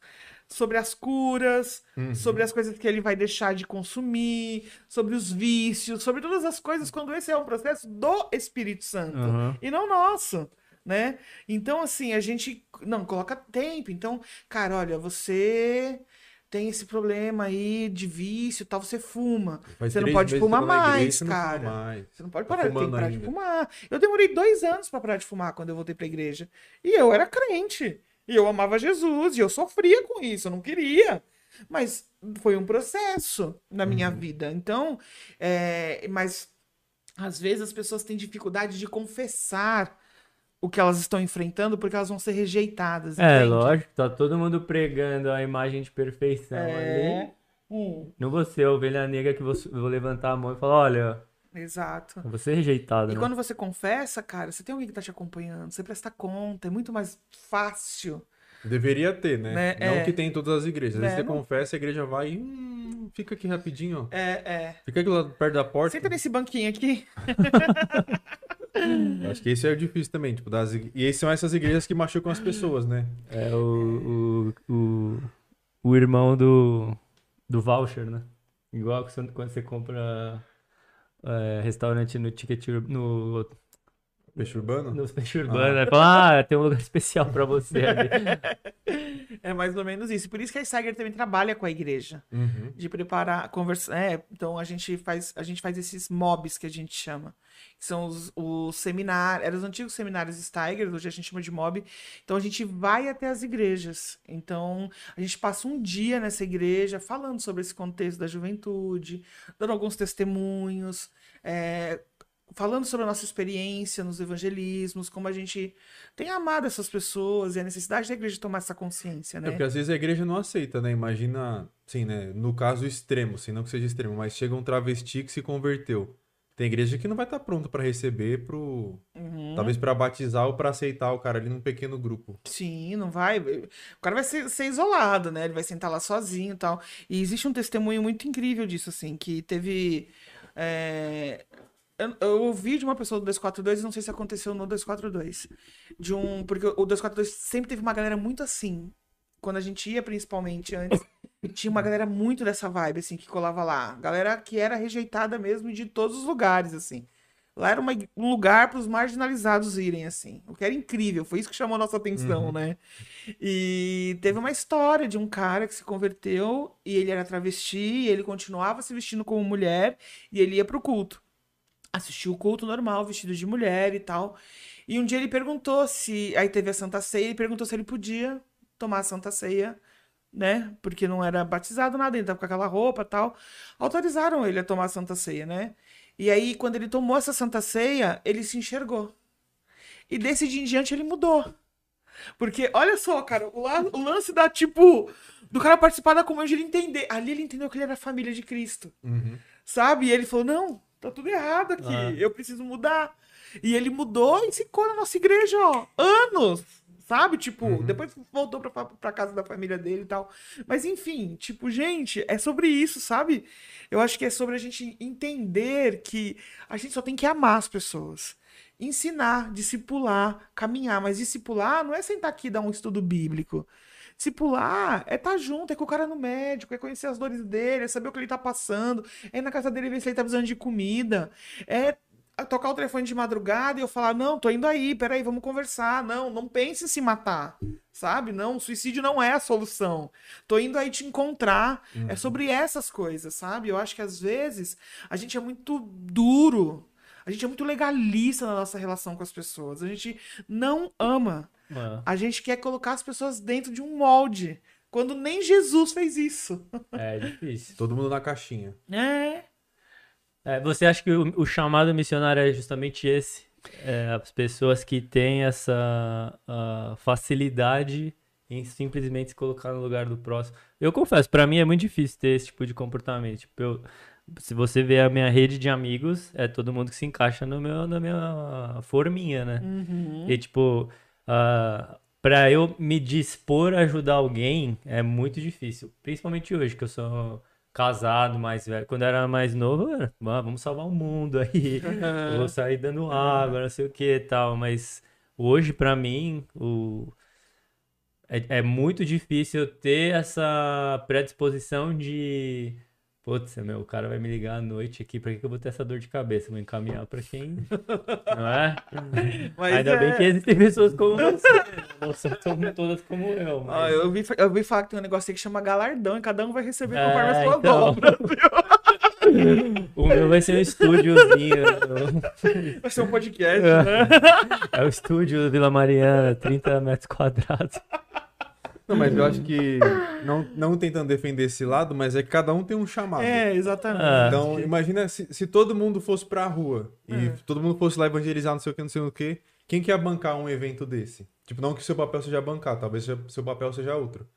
sobre as curas, Uhum. sobre as coisas que ele vai deixar de consumir, sobre os vícios, sobre todas as coisas, quando esse é um processo do Espírito Santo Uhum. e não nosso, né? Então, assim, a gente não coloca tempo. Então, cara, olha, você tem esse problema aí de vício, tal, você fuma. Faz Você não pode que fumar na igreja, mais, você não fuma cara. mais. Você não pode Tá parar, tem que parar de fumar. Eu demorei dois anos pra parar de fumar quando eu voltei pra igreja. E eu era crente. E eu amava Jesus. E eu sofria com isso. Eu não queria. Mas foi um processo na minha Uhum. vida. Então, é, mas às vezes as pessoas têm dificuldade de confessar o que elas estão enfrentando porque elas vão ser rejeitadas. É, entende? lógico, tá todo mundo pregando a imagem de perfeição É. ali. Hum, Não você, a ovelha negra, que você- vou levantar a mão e falar, olha, exato. vou ser rejeitado, E né? quando você confessa, cara, você tem alguém que tá te acompanhando, você presta conta, é muito mais fácil. Deveria ter, né? Né, Não é. que tem em todas as igrejas. Às vezes É, você não- confessa, a igreja vai. Hum, fica aqui rapidinho, ó. É, é. Fica aqui lá perto da porta. Senta nesse banquinho aqui. Acho que isso é difícil também. Tipo, das... E são essas igrejas que machucam as pessoas, né? É o, o, o, o irmão do, do voucher, né? Igual que você- quando você compra é, restaurante no ticket no, Peixe urbano? no peixe urbano, né? Fala, ah, tem um lugar especial pra você ali. É mais ou menos isso. Por isso que a Steiger também trabalha com a igreja. Uhum. De preparar, conversar. É, então a gente faz, a gente faz esses mobs que a gente chama. Que são os, os seminários, eram os antigos seminários Steiger, hoje a gente chama de mob. Então a gente vai até as igrejas. Então a gente passa um dia nessa igreja falando sobre esse contexto da juventude, dando alguns testemunhos, é, falando sobre a nossa experiência nos evangelismos, como a gente tem amado essas pessoas e a necessidade da igreja tomar essa consciência, É né? porque às vezes a igreja não aceita, né? Imagina, sim, né? No caso extremo, assim, não que seja extremo, mas chega um travesti que se converteu. Tem igreja que não vai estar pronto pra receber pro. Uhum. Talvez pra batizar ou pra aceitar o cara ali num pequeno grupo. Sim, não vai. O cara vai ser, ser isolado, né? Ele vai sentar lá sozinho e tal. E existe um testemunho muito incrível disso, assim, que teve. é, Eu, eu ouvi de uma pessoa do 242, não sei se aconteceu no 242. De um. Porque o 242 sempre teve uma galera muito assim. Quando a gente ia, principalmente antes, tinha uma galera muito dessa vibe, assim, que colava lá. Galera que era rejeitada mesmo de todos os lugares, assim. Lá era uma- um lugar para os marginalizados irem, assim. O que era incrível, foi isso que chamou a nossa atenção, Uhum. né? E teve uma história de um cara que se converteu e ele era travesti, e ele continuava se vestindo como mulher e ele ia pro culto. Assistiu o culto normal, vestido de mulher e tal. E um dia ele perguntou se. Aí teve a Santa Ceia, ele perguntou se ele podia tomar a Santa Ceia, né? Porque não era batizado nada, ele tava com aquela roupa e tal. Autorizaram ele a tomar a Santa Ceia, né? E aí, quando ele tomou essa Santa Ceia, ele se enxergou. E desse dia em diante ele mudou. Porque, olha só, cara, o, la- o lance da, tipo, do cara participar da comunhão, ele entender. Ali ele entendeu que ele era família de Cristo. Uhum. Sabe? E ele falou: não, tá tudo errado aqui, Ah. eu preciso mudar. E ele mudou e ficou na nossa igreja, ó, anos. Sabe? Tipo, Uhum. depois voltou pra, pra casa da família dele e tal. Mas enfim, tipo, gente, é sobre isso, sabe? Eu acho que é sobre a gente entender que a gente só tem que amar as pessoas. Ensinar, discipular, caminhar. Mas discipular não é sentar aqui e dar um estudo bíblico. Discipular é estar junto, é com o cara no médico, é conhecer as dores dele, é saber o que ele tá passando, é ir na casa dele ver se ele tá precisando de comida, é tocar o telefone de madrugada e eu falar, não, tô indo aí, peraí, vamos conversar. Não, não pense em se matar, sabe? Não, suicídio não é a solução. Tô indo aí te encontrar. É sobre essas coisas, sabe? Eu acho que às vezes a gente é muito duro, a gente é muito legalista na nossa relação com as pessoas. A gente não ama. Ah, A gente quer colocar as pessoas dentro de um molde. Quando nem Jesus fez isso. é difícil. Todo mundo na caixinha. É. É, você acha que o, o chamado missionário é justamente esse? É, as pessoas que têm essa facilidade em simplesmente se colocar no lugar do próximo. Eu confesso, pra mim é muito difícil ter esse tipo de comportamento. Tipo, eu- se você vê a minha rede de amigos, é todo mundo que se encaixa no meu, na minha forminha, né? Uhum. E tipo, ah, pra eu me dispor a ajudar alguém é muito difícil. Principalmente hoje, que eu sou casado, mais velho. Quando eu era mais novo, eu era, "Ah, vamos salvar o mundo aí. Eu vou sair dando água, não sei o que e tal. Mas hoje, pra mim, o... é, é muito difícil ter essa predisposição de. Putz, meu, o cara vai me ligar à noite aqui, pra que que eu vou ter essa dor de cabeça? Vou encaminhar pra quem. Não é? Mas Ainda é... bem que existem pessoas como você. né? Não são todas como eu. Ah, Mas... eu ouvi, eu ouvi falar que tem um negócio aí que chama galardão e cada um vai receber É, conforme as suas então. O meu vai ser um estúdiozinho. Vai ser um podcast, né? É o estúdio Vila Mariana, 30 metros quadrados. Não, mas eu acho que. Não, não tentando defender esse lado, mas é que cada um tem um chamado. É, exatamente. Ah. Então, imagina se, se todo mundo fosse pra rua e É. todo mundo fosse lá evangelizar, não sei o que, não sei o que, quem que ia bancar um evento desse? Tipo, não que seu papel seja bancar, talvez seu papel seja outro.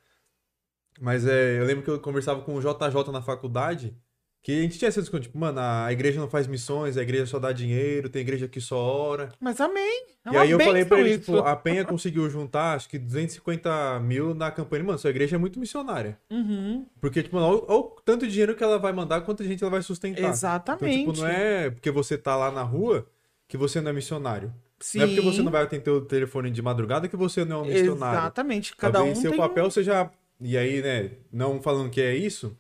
Mas é, eu lembro que eu conversava com o JJ na faculdade, que a gente tinha essa discussão, tipo, mano, a igreja não faz missões, a igreja só dá dinheiro, tem igreja que só ora. Mas amém. É e aí eu falei pra ele, tipo, a Penha conseguiu juntar, acho que 250 mil na campanha. Mano, sua igreja é muito missionária. Uhum. Porque, tipo, olha o olha tanto dinheiro que ela vai mandar, quanta gente ela vai sustentar. Então, Exatamente. tipo, não é porque você tá lá na rua que você não é missionário. Sim. Não é porque você não vai atender o telefone de madrugada que você não é um missionário. Exatamente. Cada talvez um seu tem papel seja. E aí, né, não falando que é isso,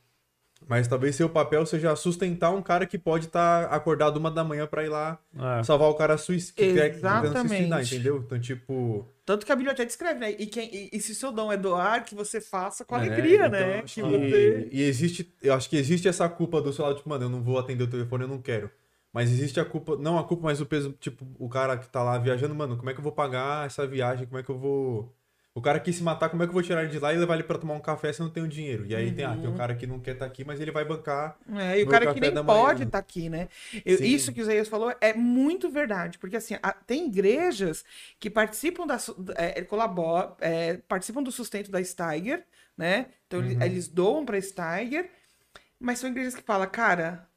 mas talvez seu papel seja sustentar um cara que pode estar acordado uma da manhã pra ir lá É. salvar o cara suic... que quer Exatamente. entendeu? Então, tipo. Tanto que a Bíblia até descreve, né? E, quem, e, e se seu dom é doar, que você faça com é, alegria, então, né? acho Que você... E existe. Eu acho que existe essa culpa do seu lado, tipo, mano, eu não vou atender o telefone, eu não quero. Mas existe a culpa, não a culpa, mas o peso, tipo, o cara que tá lá viajando, mano, como é que eu vou pagar essa viagem? Como é que eu vou, O cara quis se matar, como é que eu vou tirar ele de lá e levar ele pra tomar um café se eu não tenho dinheiro? E aí tem, ah, Uhum. tem um cara que não quer estar aqui, mas ele vai bancar. É, e o cara que nem pode estar aqui, né? Eu- isso que o Isaías falou é muito verdade, porque assim, a- tem igrejas que participam da, é, colaboram, é, participam do sustento da Steiger, né? Então Uhum. eles doam para Steiger, mas são igrejas que falam, cara,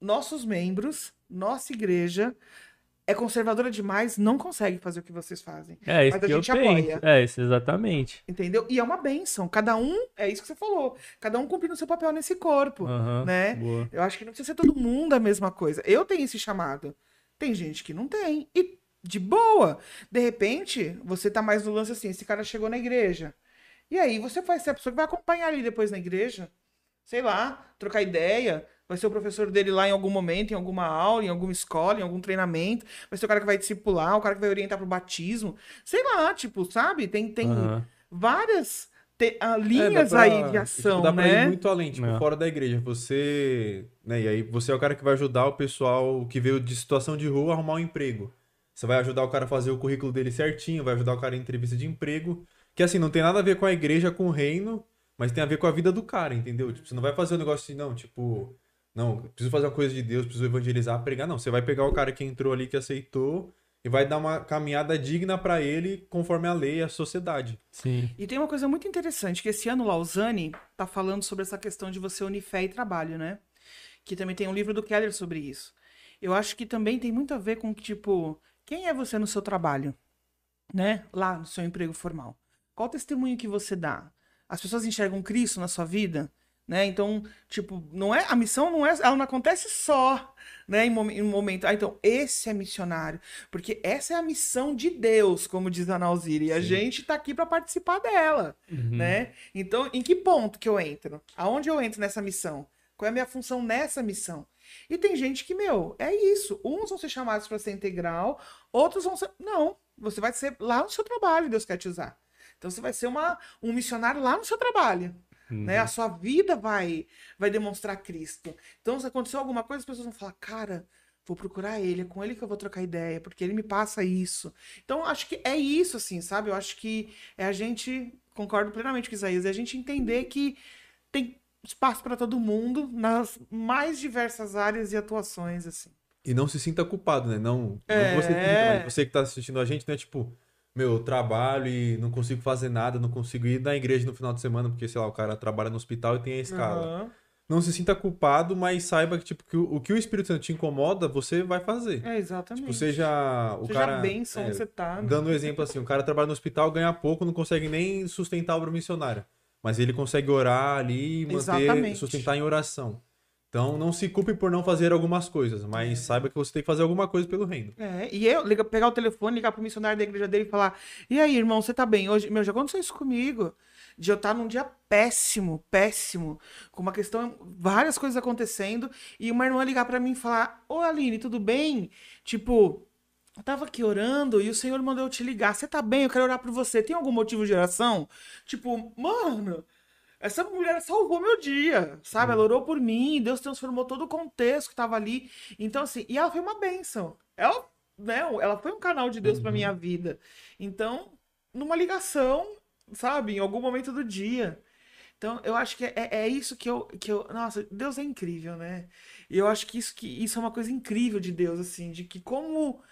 nossos membros, nossa igreja é conservadora demais, não consegue fazer o que vocês fazem. É isso Mas a que eu gente penso. apoia. É isso, exatamente. Entendeu? E é uma benção. Cada um, é isso que você falou, cada um cumprindo o seu papel nesse corpo, Aham, né? boa. Eu acho que não precisa ser todo mundo a mesma coisa. Eu tenho esse chamado. Tem gente que não tem. E de boa. De repente, você tá mais no lance assim, esse cara chegou na igreja. E aí você vai ser a pessoa que vai acompanhar ali depois na igreja. Sei lá, trocar ideia. Vai ser o professor dele lá em algum momento, em alguma aula, em alguma escola, em algum treinamento. Vai ser o cara que vai discipular, o cara que vai orientar pro batismo. Sei lá, tipo, sabe? Tem, tem Aham. várias te- ah, É, dá linhas pra- aí de tipo, ação, dá pra ir né? muito além, tipo, É. fora da igreja. Você. Né, e aí você é o cara que vai ajudar o pessoal que veio de situação de rua a arrumar um emprego. Você vai ajudar o cara a fazer o currículo dele certinho, vai ajudar o cara em entrevista de emprego. Que assim, não tem nada a ver com a igreja, com o reino, mas tem a ver com a vida do cara, entendeu? Tipo, você não vai fazer um negócio assim, não, tipo, não, preciso fazer uma coisa de Deus, preciso evangelizar, pregar. Não, você vai pegar o cara que entrou ali, que aceitou, e vai dar uma caminhada digna pra ele, conforme a lei e a sociedade. Sim. E tem uma coisa muito interessante, que esse ano Lausanne tá falando sobre essa questão de você unir fé e trabalho, né? Que também tem um livro do Keller sobre isso. Eu acho que também tem muito a ver com, tipo, quem é você no seu trabalho? Né? Lá no seu emprego formal. Qual o testemunho que você dá? As pessoas enxergam Cristo na sua vida? Né? Então, tipo, não é a missão não é, ela não acontece só, né, em, momen- em um momento. Ah, então esse é missionário, porque essa é a missão de Deus, como diz a Nauzira, e a Sim. gente tá aqui para participar dela Uhum. né? Então, em que ponto que eu entro? Aonde eu entro nessa missão? Qual é a minha função nessa missão? E tem gente que, meu, é isso. Uns vão ser chamados para ser integral, outros vão ser. Não, você vai ser lá no seu trabalho, Deus quer te usar. Então você vai ser uma, um missionário lá no seu trabalho. Uhum. Né? A sua vida vai, vai demonstrar Cristo. Então, se aconteceu alguma coisa, as pessoas vão falar, cara, vou procurar ele, é com ele que eu vou trocar ideia, porque ele me passa isso. Então, acho que é isso, assim, sabe? Eu acho que é a gente, concordo plenamente com o Isaías, é a gente entender que tem espaço para todo mundo nas mais diversas áreas e atuações, assim. E não se sinta culpado, né? Não, É. não você, você que tá assistindo a gente, não é tipo, meu, eu trabalho e não consigo fazer nada, não consigo ir na igreja no final de semana, porque, sei lá, o cara trabalha no hospital e tem a escala. Aham. Não se sinta culpado, mas saiba que, tipo, que o, o que o Espírito Santo te incomoda, você vai fazer. É, exatamente. Tipo, seja o Seja cara. bênção é, você tá. né? Dando um exemplo assim, o cara trabalha no hospital, ganha pouco, não consegue nem sustentar a obra missionária. Mas ele consegue orar ali e manter, Exatamente. sustentar em oração. Então não se culpe por não fazer algumas coisas, mas saiba que você tem que fazer alguma coisa pelo reino. É, e eu liga, pegar o telefone, ligar pro missionário da igreja dele e falar: E aí, irmão, você tá bem? Hoje, meu, já aconteceu isso comigo. De eu estar num dia péssimo, péssimo, com uma questão, várias coisas acontecendo, e uma irmã ligar pra mim e falar: Ô Aline, tudo bem? Tipo, eu tava aqui orando e o Senhor mandou eu te ligar. Você tá bem? Eu quero orar por você. Tem algum motivo de oração? Tipo, mano, essa mulher salvou meu dia, sabe? Ela orou por mim, Deus transformou todo o contexto que tava ali. Então, assim, e ela foi uma bênção. Ela, né, ela foi um canal de Deus pra Uhum. minha vida. Então, numa ligação, sabe? Em algum momento do dia. Então, eu acho que é, é isso que eu, que eu. Nossa, Deus é incrível, né? E eu acho que isso, que isso é uma coisa incrível de Deus, assim, de que como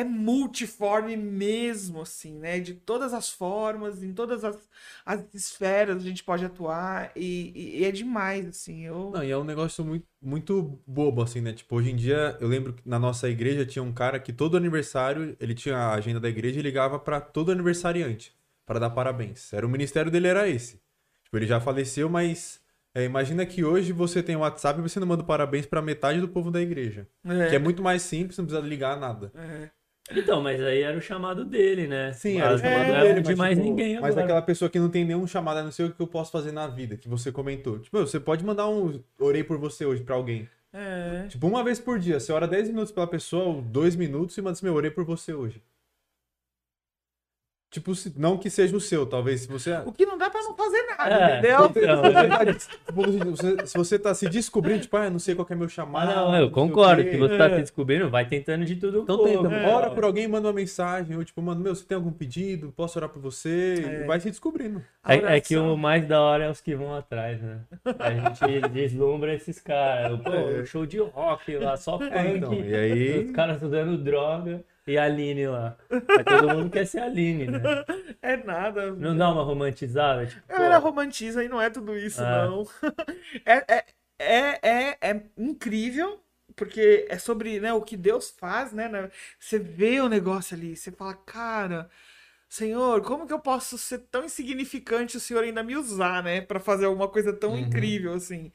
é multiforme mesmo, assim, né? De todas as formas, em todas as, as esferas a gente pode atuar, e, e- e é demais, assim. Eu... Não, e é um negócio muito, muito bobo, assim, né? Tipo, hoje em dia, eu lembro que na nossa igreja tinha um cara que todo aniversário, ele tinha a agenda da igreja e ligava pra todo aniversariante para dar parabéns. Era o ministério dele era esse. Tipo, ele já faleceu, mas é, imagina que hoje você tem o WhatsApp e você não manda parabéns pra metade do povo da igreja. É, Que é muito mais simples, não precisa ligar nada. é. Então, mas aí era o chamado dele, né? Sim, Mas era o chamado é dele, de mas, mais tipo, ninguém Mas agora. aquela pessoa que não tem nenhum chamado, a não sei o que eu posso fazer na vida, que você comentou. Tipo, você pode mandar um orei por você hoje pra alguém. É. Tipo, uma vez por dia. Você ora 10 minutos pela pessoa, ou 2 minutos, e manda assim, meu, orei por você hoje. Tipo, não que seja o seu, talvez se você. O que não dá pra não fazer nada, É, entendeu? então, Tipo, você- se você tá se descobrindo, tipo, ah, não sei qual que é meu Ah, chamado. não, eu o concordo. quê. Se você tá É. se descobrindo, vai tentando de tudo Então pouco. tenta, né? ora por alguém, manda uma mensagem, ou tipo, mano, meu, você tem algum pedido? Posso orar por você? É. E vai se descobrindo. É, é que o mais da hora é os que vão atrás, né? A gente deslumbra esses caras. Pô, É. show de rock lá, só funk. É, então, e aí- Os caras usando droga e a Aline lá. Mas todo mundo quer ser a Aline, né? É nada. Não dá uma romantizada? Tipo, A galera pô, romantiza e não é tudo isso, É. não. É, é, é, é, é incrível, porque é sobre né, o que Deus faz, né? né? Você vê o negócio ali, você fala, cara, Senhor, como que eu posso ser tão insignificante o Senhor ainda me usar, né? Pra fazer alguma coisa tão Uhum. incrível assim.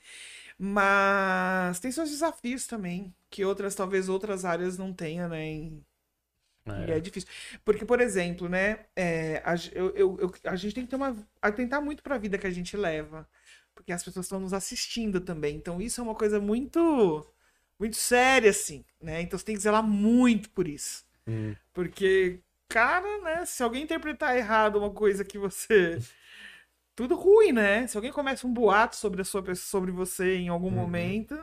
Mas tem seus desafios também, que outras, talvez outras áreas não tenham, né? em- E é difícil. Porque, por exemplo, né? é, a, eu, eu- a gente tem que ter uma, atentar muito para a vida que a gente leva. Porque as pessoas estão nos assistindo também. Então, isso é uma coisa muito, muito séria, assim, né? Então, você tem que zelar muito por isso. Hum. Porque, cara, né? Se alguém interpretar errado uma coisa que você. Tudo ruim, né? Se alguém começa um boato sobre, a sua, pessoa- sobre você em algum Uhum. momento,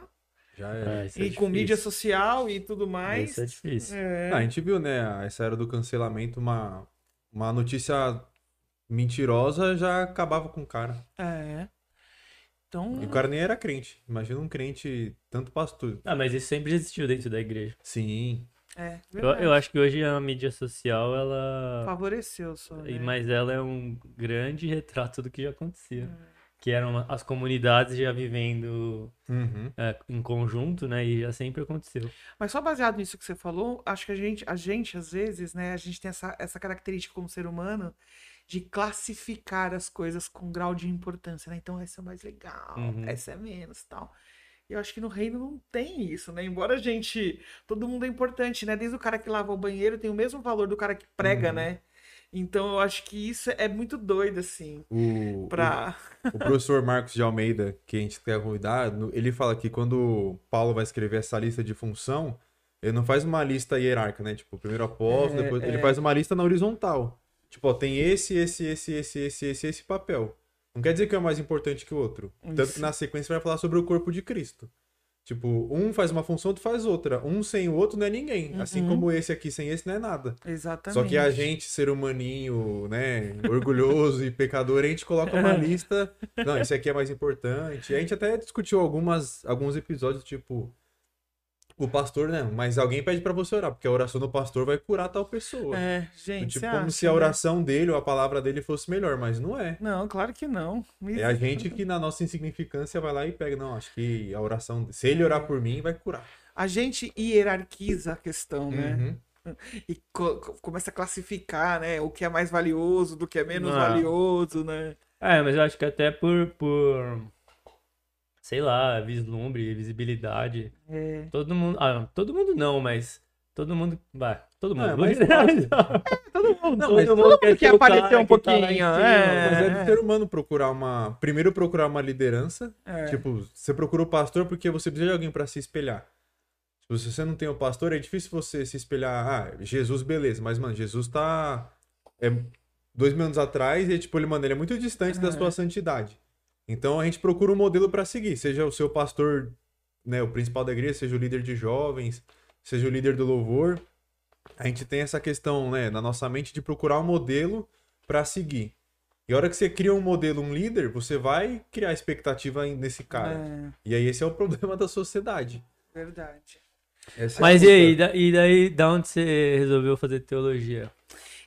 Já é. É, isso é e com mídia social e tudo mais. Isso é difícil. é, Ah, a gente viu, né, essa era do cancelamento, uma, uma notícia mentirosa já acabava com o cara. é. Então. E o cara nem era crente. Imagina um crente, tanto pastor. Ah, mas isso sempre existiu dentro da igreja. Sim. É, Eu, eu acho que hoje a mídia social, ela. Favoreceu só. E- Né? Mas ela é um grande retrato do que já acontecia. É. Que eram as comunidades já vivendo Uhum. é, em conjunto, né? E já sempre aconteceu. Mas só baseado nisso que você falou, acho que a gente, a gente às vezes, né, a gente tem essa, essa característica como ser humano de classificar as coisas com grau de importância, né? Então essa é mais legal, Uhum. essa é menos, tal. E eu acho que no reino não tem isso, né? Embora a gente, todo mundo é importante, né? Desde o cara que lava o banheiro tem o mesmo valor do cara que prega, Uhum. né? Então eu acho que isso é muito doido assim, O, pra o, o professor Marcos de Almeida, que a gente quer convidar, ele fala que quando Paulo vai escrever essa lista de função, ele não faz uma lista hierárquica, né? Tipo, primeiro apóstolo, É, depois... é. Ele faz uma lista na horizontal. Tipo, ó, tem esse, esse, esse, esse, esse, esse, esse papel. Não quer dizer que é mais importante que o outro. Tanto Isso. que na sequência vai falar sobre o corpo de Cristo. Tipo, um faz uma função, outro faz outra. Um sem o outro não é ninguém. Assim Uhum. como esse aqui sem esse não é nada. exatamente. Só que a gente, ser humaninho, né, orgulhoso e pecador, a gente coloca uma lista. Não, esse aqui é mais importante. E a gente até discutiu algumas, alguns episódios, tipo, o pastor, né? Mas alguém pede pra você orar, porque a oração do pastor vai curar tal pessoa. É, gente, tipo, como acha, se a né? oração dele ou a palavra dele fosse melhor, mas não é. Não, claro que não. É a gente que, na nossa insignificância, vai lá e pega. Não, acho que a oração. Se ele orar por mim, vai curar. A gente hierarquiza a questão, né? Uhum. E co- co- começa a classificar, né? O que é mais valioso do que é menos Ah. valioso, né? É, mas eu acho que até por, por sei lá, vislumbre, visibilidade. É. Todo mundo. Ah, todo mundo não, mas todo mundo. Vai, todo mundo. é vou mais generalizar. Todo mundo, Não, todo mas mundo todo quer mundo quer cara aparecer um tá pouquinho. cima, é. Mas é do ser humano procurar uma. Primeiro procurar uma liderança. É. Tipo, você procura o pastor porque você precisa de alguém pra se espelhar. Se você não tem o pastor, é difícil você se espelhar. Ah, Jesus, beleza. Mas, mano, Jesus tá. É dois mil anos atrás e, tipo, ele, mano, ele é muito distante da É. sua santidade. Então a gente procura um modelo pra seguir. Seja o seu pastor, né, o principal da igreja, seja o líder de jovens, seja o líder do louvor. A gente tem essa questão, né, na nossa mente de procurar um modelo pra seguir. E a hora que você cria um modelo, um líder, você vai criar expectativa nesse cara. É, E aí esse é o problema da sociedade. verdade. Essa é Mas a e aí, da- e daí, da onde você resolveu fazer teologia?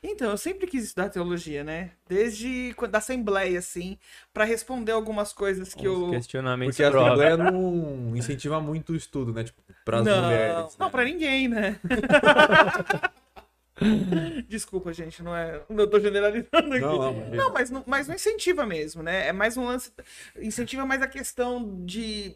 Então, eu sempre quis estudar teologia, né? Desde da Assembleia, assim, pra responder algumas coisas que Os eu. questionamentos Porque a. Assembleia não incentiva muito o estudo, né? Tipo, pras não, mulheres. não, né? pra ninguém, né? Desculpa, gente, não é. Não tô generalizando aqui. Não, não, mas- Não, mas não, mas não incentiva mesmo, né? É mais um lance. Incentiva mais a questão de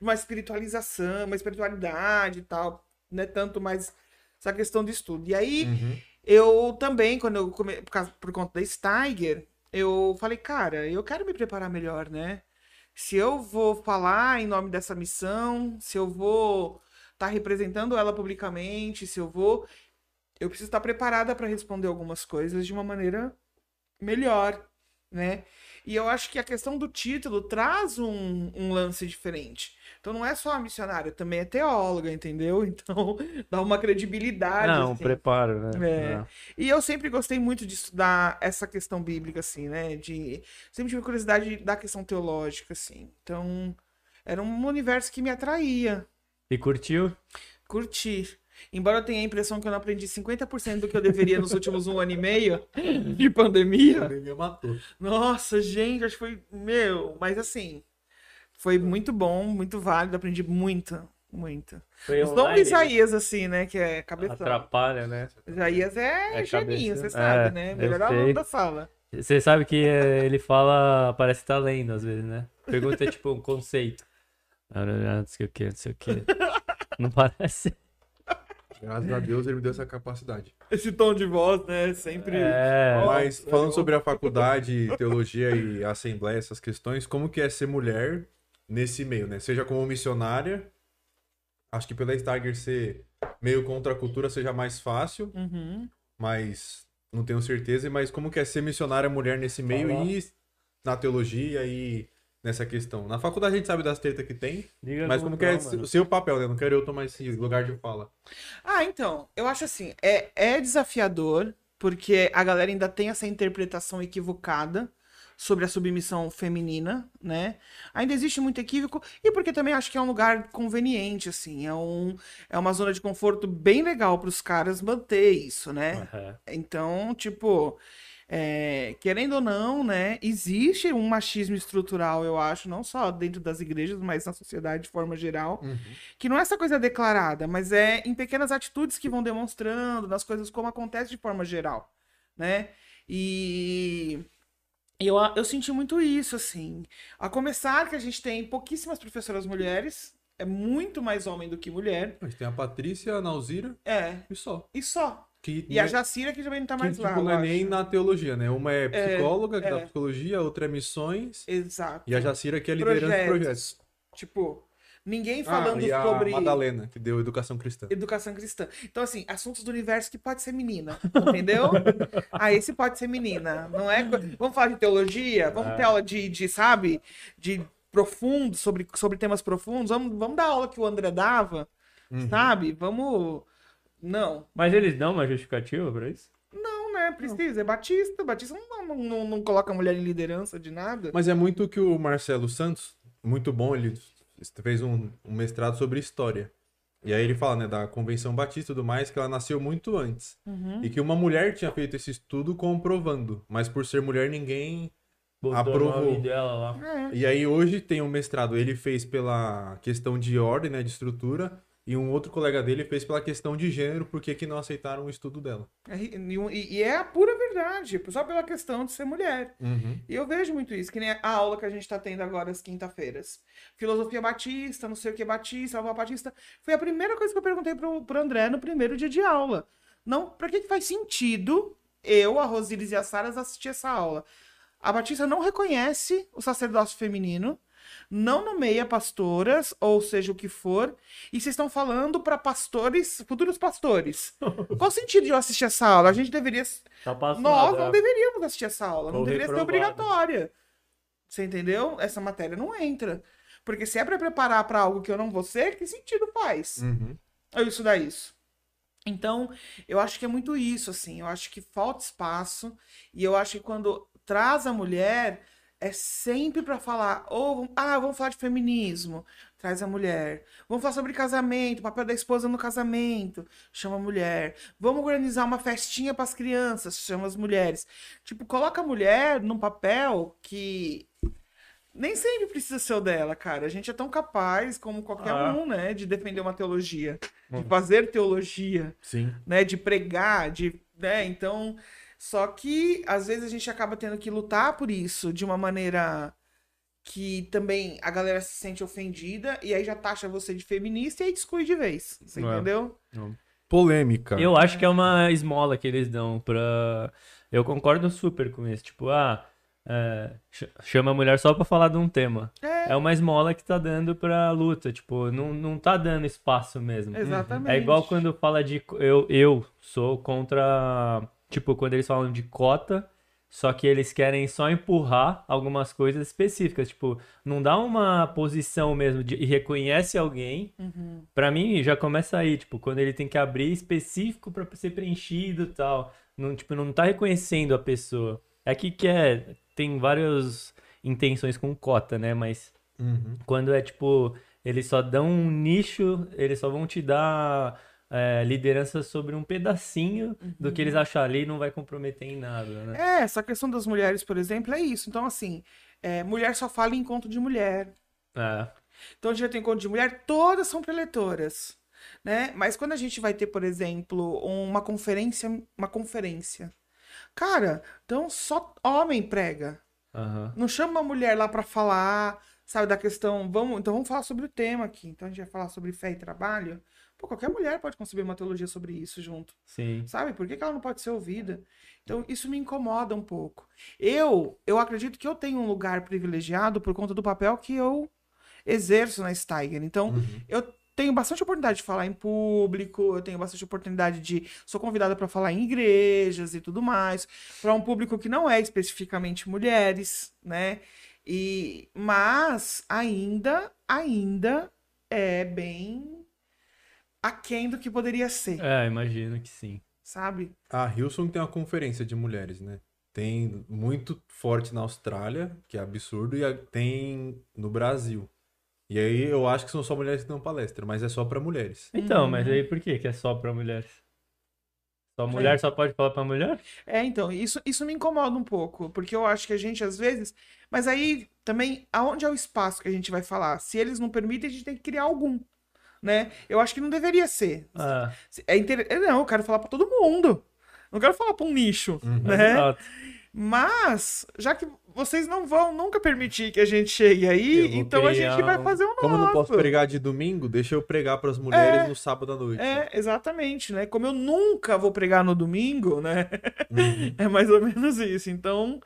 uma espiritualização, uma espiritualidade e tal. Não é tanto mais essa questão de estudo. E aí, Uhum. Eu também, quando eu come... por, causa- por conta da Steiger, eu falei, cara, eu quero me preparar melhor, né? Se eu vou falar em nome dessa missão, se eu vou estar representando ela publicamente, se eu vou. eu preciso estar preparada para responder algumas coisas de uma maneira melhor, né? E eu acho que a questão do título traz um, um lance diferente. Então não é só a missionária, também é teóloga, entendeu? Então dá uma credibilidade. Não, assim. preparo, né? É. Não. E eu sempre gostei muito de estudar essa questão bíblica, assim, né? De... Sempre tive curiosidade da questão teológica, assim. Então, era um universo que me atraía. E curtiu? Curtir. Embora eu tenha a impressão que eu não aprendi 50% do que eu deveria nos últimos um ano e meio de A pandemia. pandemia matou. Nossa, gente, acho que foi. Meu, mas assim. Foi muito bom, muito válido, aprendi muito, muito. Foi Os dom online, Isaías, assim, né? Que é cabeção. Atrapalha, né? Isaías é, É geninho, você sabe, É, né? Melhor aluno da sala. Você sabe que eh, ele fala, parece que tá lendo às vezes, né? Pergunta tipo um conceito. Ah, não sei o que, não sei o que. Não parece? Graças a Deus ele me deu essa capacidade. Esse tom de voz, né? Sempre. É. Mas falando sobre a faculdade, teologia e assembleia, essas questões, como que é ser mulher nesse meio, né? Seja como missionária, acho que pela Steiger ser meio contra a cultura seja mais fácil, Uhum. mas não tenho certeza, mas como que é ser missionária mulher nesse meio e na teologia e nessa questão. Na faculdade a gente sabe das tretas que tem, Diga mas como que é o seu papel, né? Não quero eu tomar esse lugar de fala. Ah, então, eu acho assim, é, é desafiador, porque a galera ainda tem essa interpretação equivocada sobre a submissão feminina, né? Ainda existe muito equívoco, e porque também acho que é um lugar conveniente, assim, é, um, é uma zona de conforto bem legal para os caras manter isso, né? É. Então, tipo, é, querendo ou não, né, existe um machismo estrutural, eu acho, não só dentro das igrejas, mas na sociedade de forma geral, que não é essa coisa declarada, mas é em pequenas atitudes que vão demonstrando, nas coisas como acontece de forma geral, né? E eu, eu senti muito isso, assim. A começar que a gente tem pouquíssimas professoras mulheres, é muito mais homem do que mulher, Mas tem a Patrícia, a Nauzira é, e só. e só. Que E a né, Jacira que também não tá que, mais tipo, lá. não eu é nem na teologia, né? Uma é psicóloga, que é. dá psicologia, a outra é missões, Exato. e a Jacira que é liderança de projetos. projetos. Tipo, ninguém falando ah, e a sobre Madalena, que deu educação cristã. educação cristã. Então, assim, assuntos do universo que pode ser menina, entendeu? ah, esse pode ser menina. Não é. Vamos falar de teologia? Vamos ter aula de, de sabe? De profundo, sobre, sobre temas profundos. Vamos, vamos dar a aula que o André dava, Uhum. sabe? Vamos. Não. Mas eles dão uma justificativa pra isso? Não, né? Precisa. É Batista. Batista não, não, não, não coloca mulher em liderança de nada. Mas é muito o que o Marcelo Santos, muito bom, ele fez um, um mestrado sobre história. E aí ele fala, né, da Convenção Batista e tudo mais, que ela nasceu muito antes. Uhum. E que uma mulher tinha feito esse estudo comprovando. Mas por ser mulher, ninguém Botou Aprovou. É. E aí hoje tem um mestrado, ele fez pela questão de ordem, né, de estrutura, e um outro colega dele fez pela questão de gênero, porque que não aceitaram o estudo dela. É, E, e é a pura verdade, só pela questão de ser mulher. E eu vejo muito isso, que nem a aula que a gente tá tendo agora às quinta-feiras. Filosofia Batista, não sei o que Batista, Alva Batista. Foi a primeira coisa que eu perguntei pro, pro André no primeiro dia de aula. Não, pra que, que faz sentido eu, a Rosíris e a Saras assistir essa aula? A Batista não reconhece o sacerdócio feminino, não nomeia pastoras, ou seja, o que for, e vocês estão falando para pastores, futuros pastores. Qual o sentido de eu assistir essa aula? A gente deveria Tá nós a não draft. deveríamos assistir essa aula, não deveria ser obrigatória. Você entendeu? Essa matéria não entra. Porque se é pra preparar pra algo que eu não vou ser, que sentido faz? Eu estudar isso. Então, eu acho que é muito isso, assim. Eu acho que falta espaço. E eu acho que quando traz a mulher, é sempre pra falar. Ou, ah, vamos falar de feminismo. Traz a mulher. Vamos falar sobre casamento, o papel da esposa no casamento. Chama a mulher. Vamos organizar uma festinha pras crianças. Chama as mulheres. Tipo, coloca a mulher num papel que nem sempre precisa ser o dela, cara. A gente é tão capaz como qualquer Ah. um, né, de defender uma teologia, de fazer teologia, Sim. né, de pregar, de, né, então, só que às vezes a gente acaba tendo que lutar por isso de uma maneira que também a galera se sente ofendida e aí já taxa você de feminista e aí exclui de vez. Você É. entendeu? Polêmica. Eu acho que é uma esmola que eles dão pra. Eu concordo super com isso. Tipo, ah, é, ch- chama a mulher só pra falar de um tema. É, É uma esmola que tá dando pra luta, tipo, não, não tá dando espaço mesmo. exatamente. É igual quando fala de. Eu, eu sou contra. Tipo, quando eles falam de cota, só que eles querem só empurrar algumas coisas específicas. Tipo, não dá uma posição mesmo de, e reconhece alguém. Uhum. Pra mim, já começa aí, tipo, quando ele tem que abrir específico pra ser preenchido e tal. Não, tipo, não tá reconhecendo a pessoa. É que quer. Tem várias intenções com cota, né? Mas Uhum. quando é tipo, eles só dão um nicho, eles só vão te dar é, liderança sobre um pedacinho do que eles acham ali e não vai comprometer em nada, né? É, essa questão das mulheres, por exemplo, é isso. Então, assim, é, mulher só fala em encontro de mulher. É. Então, a gente vai ter encontro de mulher, todas são preletoras, né? Mas quando a gente vai ter, por exemplo, uma conferência, uma conferência, cara, então só homem prega. aham. Não chama uma mulher lá pra falar, sabe, da questão, vamos, então vamos falar sobre o tema aqui. Então a gente vai falar sobre fé e trabalho. Pô, qualquer mulher pode conceber uma teologia sobre isso junto. Sim. Sabe? Por que, que ela não pode ser ouvida? Então, isso me incomoda um pouco. Eu, eu acredito que eu tenho um lugar privilegiado por conta do papel que eu exerço na Steiger. Então, Uhum. eu tenho bastante oportunidade de falar em público, eu tenho bastante oportunidade de. Sou convidada para falar em igrejas e tudo mais, para um público que não é especificamente mulheres, né? E, mas ainda, ainda é bem aquém do que poderia ser, É, imagino que sim. sabe? A Hilson tem uma conferência de mulheres, né? Tem muito forte na Austrália, que é absurdo, e tem no Brasil. E aí eu acho que são só mulheres que dão palestra, mas é só pra mulheres. Então, Uhum. mas aí por que que é só pra mulheres? Só mulher só pode falar pra mulher? É, então, isso, isso me incomoda um pouco, porque eu acho que a gente, às vezes. Mas aí, também, aonde é o espaço que a gente vai falar? Se eles não permitem, a gente tem que criar algum, né? Eu acho que não deveria ser. Ah, É inter... é, Não, eu quero falar pra todo mundo. Não quero falar pra um nicho, Uhum. né? exato. Mas, já que vocês não vão nunca permitir que a gente chegue aí, então a gente vai fazer um Como eu não posso nosso. pregar de domingo, deixa eu pregar pras mulheres no sábado à noite. É, exatamente, né? Como eu nunca vou pregar no domingo, né? Uhum. É mais ou menos isso. Então,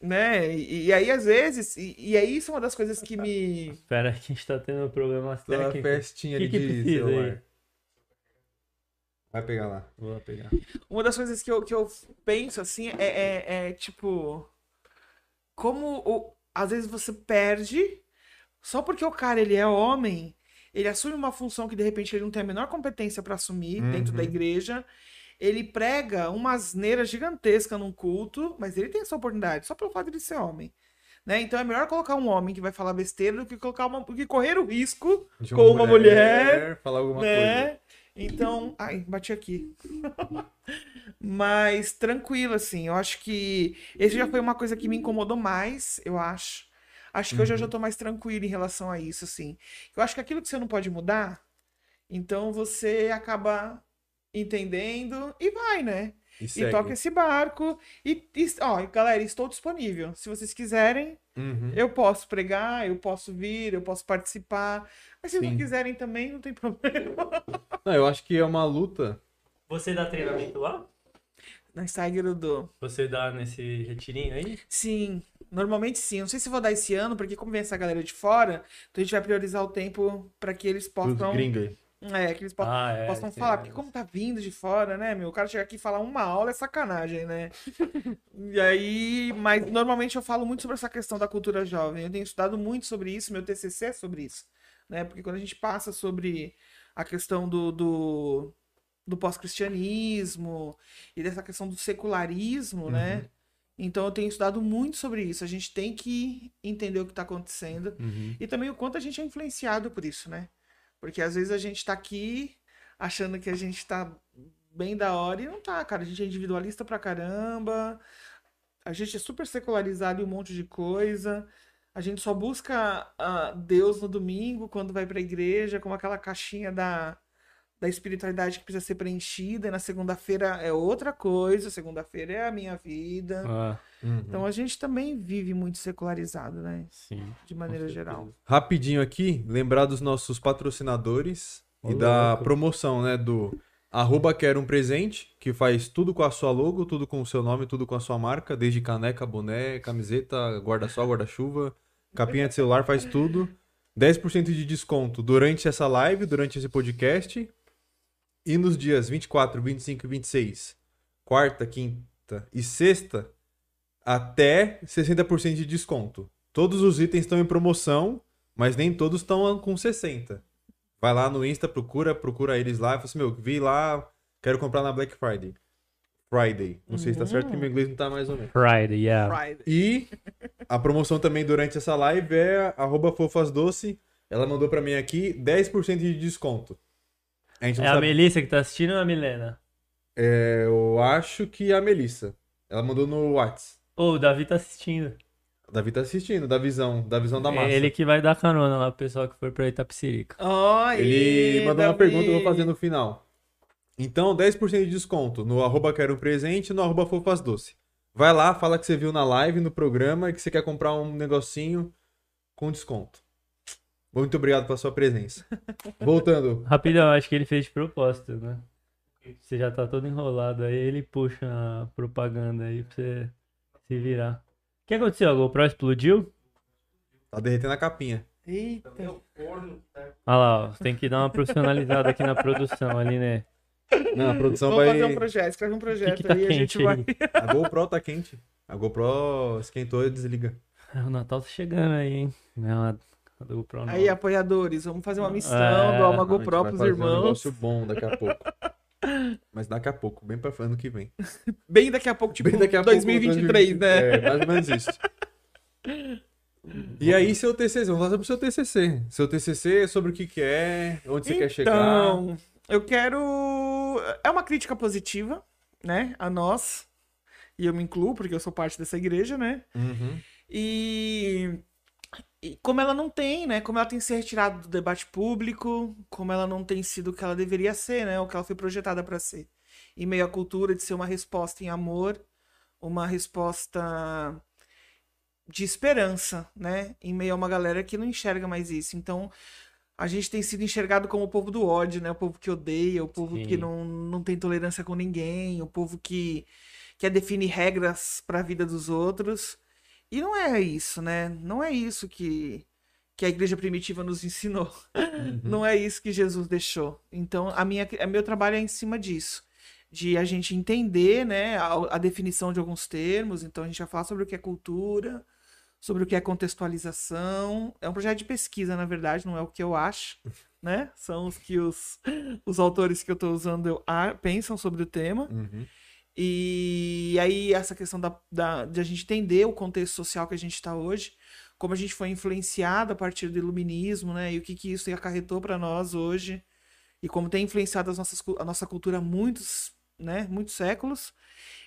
né? E, e aí, às vezes, e, e aí isso é uma das coisas que me. Espera que a gente tá tendo problemas Toda a técnicos. festinha Que ali que de precisa celular. aí? Vai pegar lá. Vou pegar. Uma das coisas que eu, que eu penso, assim, é, é, é, tipo. Como o- às vezes você perde só porque o cara ele é homem, ele assume uma função que de repente ele não tem a menor competência para assumir dentro Uhum. da igreja. Ele prega uma asneira gigantesca num culto, mas ele tem essa oportunidade só pelo fato de ser homem. Né? Então é melhor colocar um homem que vai falar besteira do que colocar uma, do que correr o risco De Com uma mulher, Falar alguma coisa. né? Então, ai, bati aqui. Mas tranquilo, assim. Eu acho que esse já foi uma coisa que me incomodou mais, eu acho. Acho que hoje eu já tô mais tranquilo em relação a isso, assim. Eu acho que aquilo que você não pode mudar, então você acaba entendendo e vai, né? E E toca esse barco. E, e, ó, galera, estou disponível. Se vocês quiserem, Uhum. eu posso pregar, eu posso vir, eu posso participar. Mas se Sim. não quiserem também, não tem problema. Não, eu acho que é uma luta. Você dá treinamento lá? Na eu dou. Você dá nesse retirinho aí? Sim, normalmente sim. Não sei se vou dar esse ano, porque como vem essa galera de fora, então a gente vai priorizar o tempo para que eles possam. gringos aí. É, que eles possam, Ah, é. possam falar. Porque como tá vindo de fora, né, meu? O cara chega aqui e falar uma aula é sacanagem, né? e aí, mas normalmente eu falo muito sobre essa questão da cultura jovem. Eu tenho estudado muito sobre isso, meu TCC é sobre isso, né? Porque quando a gente passa sobre a questão do, do, do pós-cristianismo e dessa questão do secularismo, né? Então eu tenho estudado muito sobre isso. A gente tem que entender o que está acontecendo Uhum. e também o quanto a gente é influenciado por isso, né? Porque às vezes a gente tá aqui achando que a gente tá bem da hora e não tá, cara. A gente é individualista pra caramba. A gente é super secularizado em um monte de coisa. A gente só busca ah, Deus no domingo quando vai pra igreja, com aquela caixinha da, da espiritualidade que precisa ser preenchida. E na segunda-feira é outra coisa. Segunda-feira é a minha vida. Ah, Uhum. Então a gente também vive muito secularizado, né? sim. De maneira geral. Rapidinho aqui, lembrar dos nossos patrocinadores Ô, e da louco. promoção, né? Do Arroba Quero um Presente, que faz tudo com a sua logo, tudo com o seu nome, tudo com a sua marca, desde caneca, boné, camiseta, guarda-sol, guarda-chuva, capinha de celular, faz tudo. 10% de desconto durante essa live, durante esse podcast. E nos dias 24, 25 e 26, quarta, quinta e sexta, até 60% de desconto. Todos os itens estão em promoção, mas nem todos estão com 60. Vai lá no Insta, procura, procura eles lá. Fala assim, meu, vi lá, quero comprar na Black Friday. Friday. Não sei se tá certo, porque meu inglês não tá mais ou menos. Friday, yeah. Friday. E a promoção também durante essa live é arroba fofasdoce. Ela mandou pra mim aqui 10% de desconto. A gente não É a sabe- Melissa que tá assistindo ou a Milena? É, eu acho que é a Melissa. Ela mandou no Whats. Ô, o Davi tá assistindo. O Davi tá assistindo, da visão, da visão da massa. É ele que vai dar carona lá pro pessoal que for pra Itapecerica. Oi, Ele mandou uma Davi. pergunta que eu vou fazer no final. Então, 10% de desconto no arroba quero um presente no arroba fofasdoce. Vai lá, fala que você viu na live, no programa, e que você quer comprar um negocinho com desconto. Muito obrigado pela sua presença. Voltando. Rapidão, acho que ele fez de propósito, né? Você já tá todo enrolado aí, ele puxa a propaganda aí pra você se virar. O que aconteceu? A GoPro explodiu? Tá derretendo a capinha. Eita. Tá Olha lá, ó, tem que dar uma profissionalizada aqui na produção ali, né? Não, a produção Vamos vai. fazer um projeto, escreve um O que, projeto que tá aí, a gente quente vai. aí? A GoPro tá quente. A GoPro esquentou e desliga. O Natal tá chegando aí, hein? Não, a a GoPro não. Aí, apoiadores, vamos fazer uma missão, É, doar uma GoPro pros fazer Um irmãos. negócio bom daqui a pouco. Mas daqui a pouco, bem pra ano que vem. Bem daqui a pouco, tipo, Bem daqui a 2023, pouco, né? É, mais ou menos isso. E aí, seu TCC, vamos falar sobre o seu TCC. Seu TCC, sobre o que que é, onde você quer chegar. Então, eu quero. É uma crítica positiva, né? A nós. E eu me incluo, porque eu sou parte dessa igreja, né? Uhum. E como ela não tem, né? Como ela tem se retirado do debate público, como ela não tem sido o que ela deveria ser, né? O que ela foi projetada para ser. Em meio à cultura de ser uma resposta em amor, uma resposta de esperança, né? Em meio a uma galera que não enxerga mais isso. Então, a gente tem sido enxergado como o povo do ódio, né? O povo que odeia, o povo Sim. que não, não tem tolerância com ninguém, o povo que quer definir regras para a vida dos outros. E não é isso, né? Não é isso que, que a igreja primitiva nos ensinou. Não é isso que Jesus deixou. Então, a minha, a meu trabalho é em cima disso. De a gente entender, né, a, a definição de alguns termos. Então, a gente vai falar sobre o que é cultura, sobre o que é contextualização. É um projeto de pesquisa, na verdade, não é o que eu acho, né? São os que os, os autores que eu estou usando eu, a- pensam sobre o tema. Uhum. E aí, essa questão da, da, de a gente entender o contexto social que a gente está hoje, como a gente foi influenciado a partir do iluminismo, né? E o que, que isso acarretou para nós hoje, e como tem influenciado as nossas, a nossa cultura há muitos, né? muitos séculos.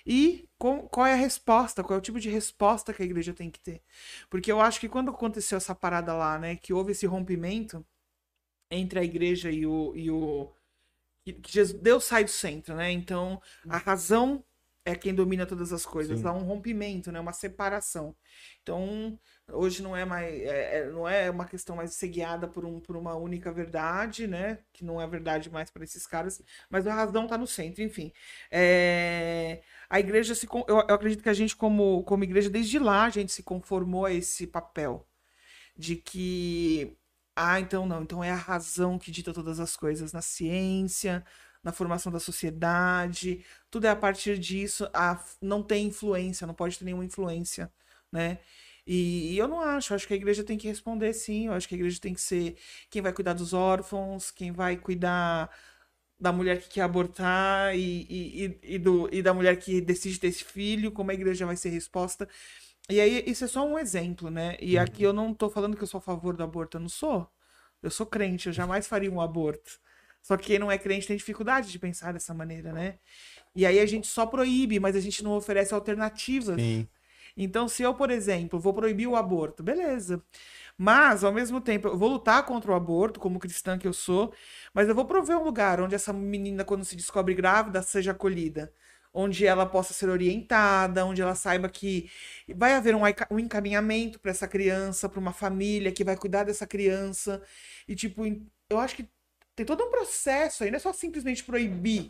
E com- qual é a resposta, qual é o tipo de resposta que a igreja tem que ter. Porque eu acho que quando aconteceu essa parada lá, né? Que houve esse rompimento entre a igreja e o. E o que Jesus, Deus sai do centro, né? Então, a razão é quem domina todas as coisas. Sim. Há um rompimento, né? Uma separação. Então, hoje não é mais, é- é- não é uma questão mais ser guiada por, um, por uma única verdade, né? Que não é verdade mais para esses caras, mas a razão está no centro, enfim. É, a igreja se, eu, eu acredito que a gente como, como igreja desde lá a gente se conformou a esse papel de que ah, então não, então é a razão que dita todas as coisas na ciência, na formação da sociedade, tudo é a partir disso, a, não tem influência, não pode ter nenhuma influência, né? E, e eu não acho, acho que a igreja tem que responder sim, eu acho que a igreja tem que ser quem vai cuidar dos órfãos, quem vai cuidar da mulher que quer abortar e, e, e do, e da mulher que decide ter esse filho, como a igreja vai ser resposta. E aí, isso é só um exemplo, né? E aqui eu não tô falando que eu sou a favor do aborto, eu não sou. Eu sou crente, eu jamais faria um aborto. Só que quem não é crente tem dificuldade de pensar dessa maneira, né? E aí a gente só proíbe, mas a gente não oferece alternativas. Sim. Então, se eu, por exemplo, vou proibir o aborto, beleza. Mas, ao mesmo tempo, eu vou lutar contra o aborto, como cristã que eu sou, mas eu vou prover um lugar onde essa menina, quando se descobre grávida, seja acolhida. Onde ela possa ser orientada, onde ela saiba que vai haver um um encaminhamento para essa criança, para uma família que vai cuidar dessa criança. E, tipo, eu acho que tem todo um processo aí, não é só simplesmente proibir,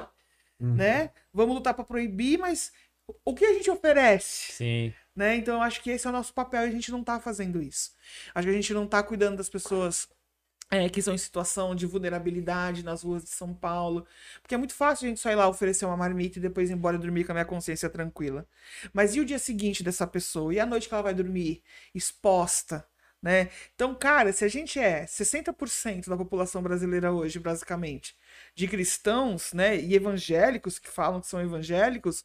Uhum. né? Vamos lutar para proibir, mas o que a gente oferece? Sim. né? Então eu acho que esse é o nosso papel e a gente não tá fazendo isso. Acho que a gente não tá cuidando das pessoas é, que estão em situação de vulnerabilidade nas ruas de São Paulo. Porque é muito fácil a gente só ir lá oferecer uma marmita e depois ir embora dormir com a minha consciência tranquila. Mas e o dia seguinte dessa pessoa? E a noite que ela vai dormir? Exposta. Né? Então, cara, se a gente é 60% da população brasileira hoje, basicamente, de cristãos, né, e evangélicos que falam que são evangélicos,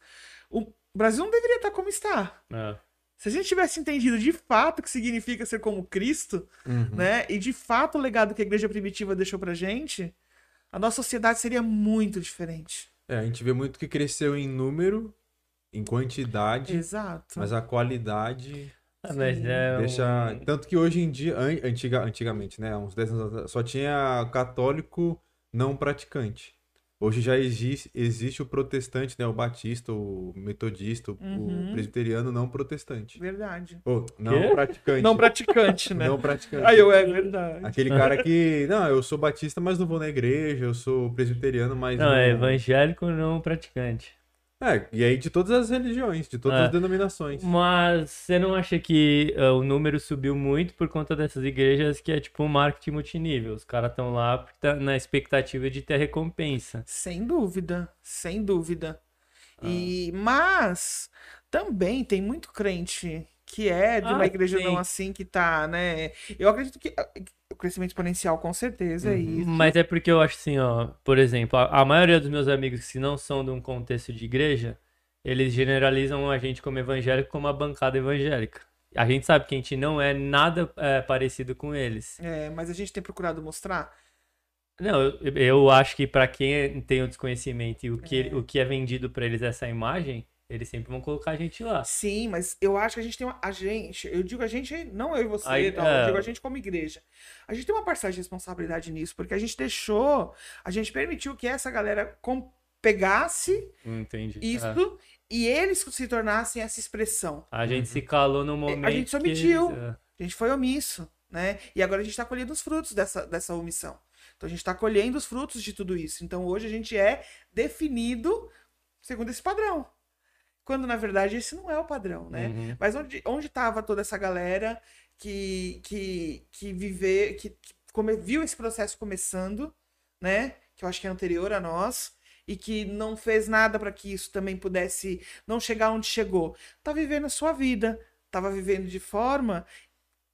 o Brasil não deveria estar como está. É. Se a gente tivesse entendido de fato o que significa ser como Cristo, Uhum. né? E de fato o legado que a igreja primitiva deixou pra gente, a nossa sociedade seria muito diferente. É, a gente vê muito que cresceu em número, em quantidade, Exato. mas a qualidade Ah, Mas é um- deixa. Tanto que hoje em dia, an- antiga, antigamente, né? Há uns 10 anos atrás, só tinha católico não praticante. Hoje já existe, existe o protestante, né? O batista, o metodista, o, Uhum. o presbiteriano não protestante. Verdade. Ou, não Quê? praticante. Não praticante, né? Não praticante. Aí eu é verdade. Aquele cara que, não, eu sou batista, mas não vou na igreja, eu sou presbiteriano, mas Não, é evangélico não praticante. É, e aí de todas as religiões, de todas É. as denominações. Mas você não acha que ah, o número subiu muito por conta dessas igrejas que é tipo um marketing multinível? Os caras estão lá tá na expectativa de ter recompensa. Sem dúvida, sem dúvida. Ah. E mas também tem muito crente que é de uma Ah, igreja sim. não assim que tá, né? Eu acredito que crescimento exponencial com certeza é Uhum. isso. Mas é porque eu acho assim, ó, por exemplo, a, a maioria dos meus amigos que não são de um contexto de igreja, eles generalizam a gente como evangélico como uma bancada evangélica. A gente sabe que a gente não é nada é, parecido com eles. É, mas a gente tem procurado mostrar. Não, eu, eu acho que pra quem tem o desconhecimento e o que, É. o que é vendido pra eles essa imagem, eles sempre vão colocar a gente lá. Sim, mas eu acho que a gente tem uma. A gente, eu digo a gente, não eu e você, Aí, tal, é. eu digo a gente como igreja. A gente tem uma parcela de responsabilidade nisso, porque a gente deixou, a gente permitiu que essa galera com- pegasse Entendi. É. isso e eles se tornassem essa expressão. A gente se calou no momento. a gente se omitiu. eles- é. A gente foi omisso, né? E agora a gente está colhendo os frutos dessa, dessa omissão. Então a gente está colhendo os frutos de tudo isso. Então hoje a gente é definido segundo esse padrão. Quando na verdade esse não é o padrão, né? Uhum. Mas onde onde estava toda essa galera que que que viver que, que come- viu esse processo começando, né? Que eu acho que é anterior a nós e que não fez nada para que isso também pudesse não chegar onde chegou. Tá vivendo a sua vida, tava vivendo de forma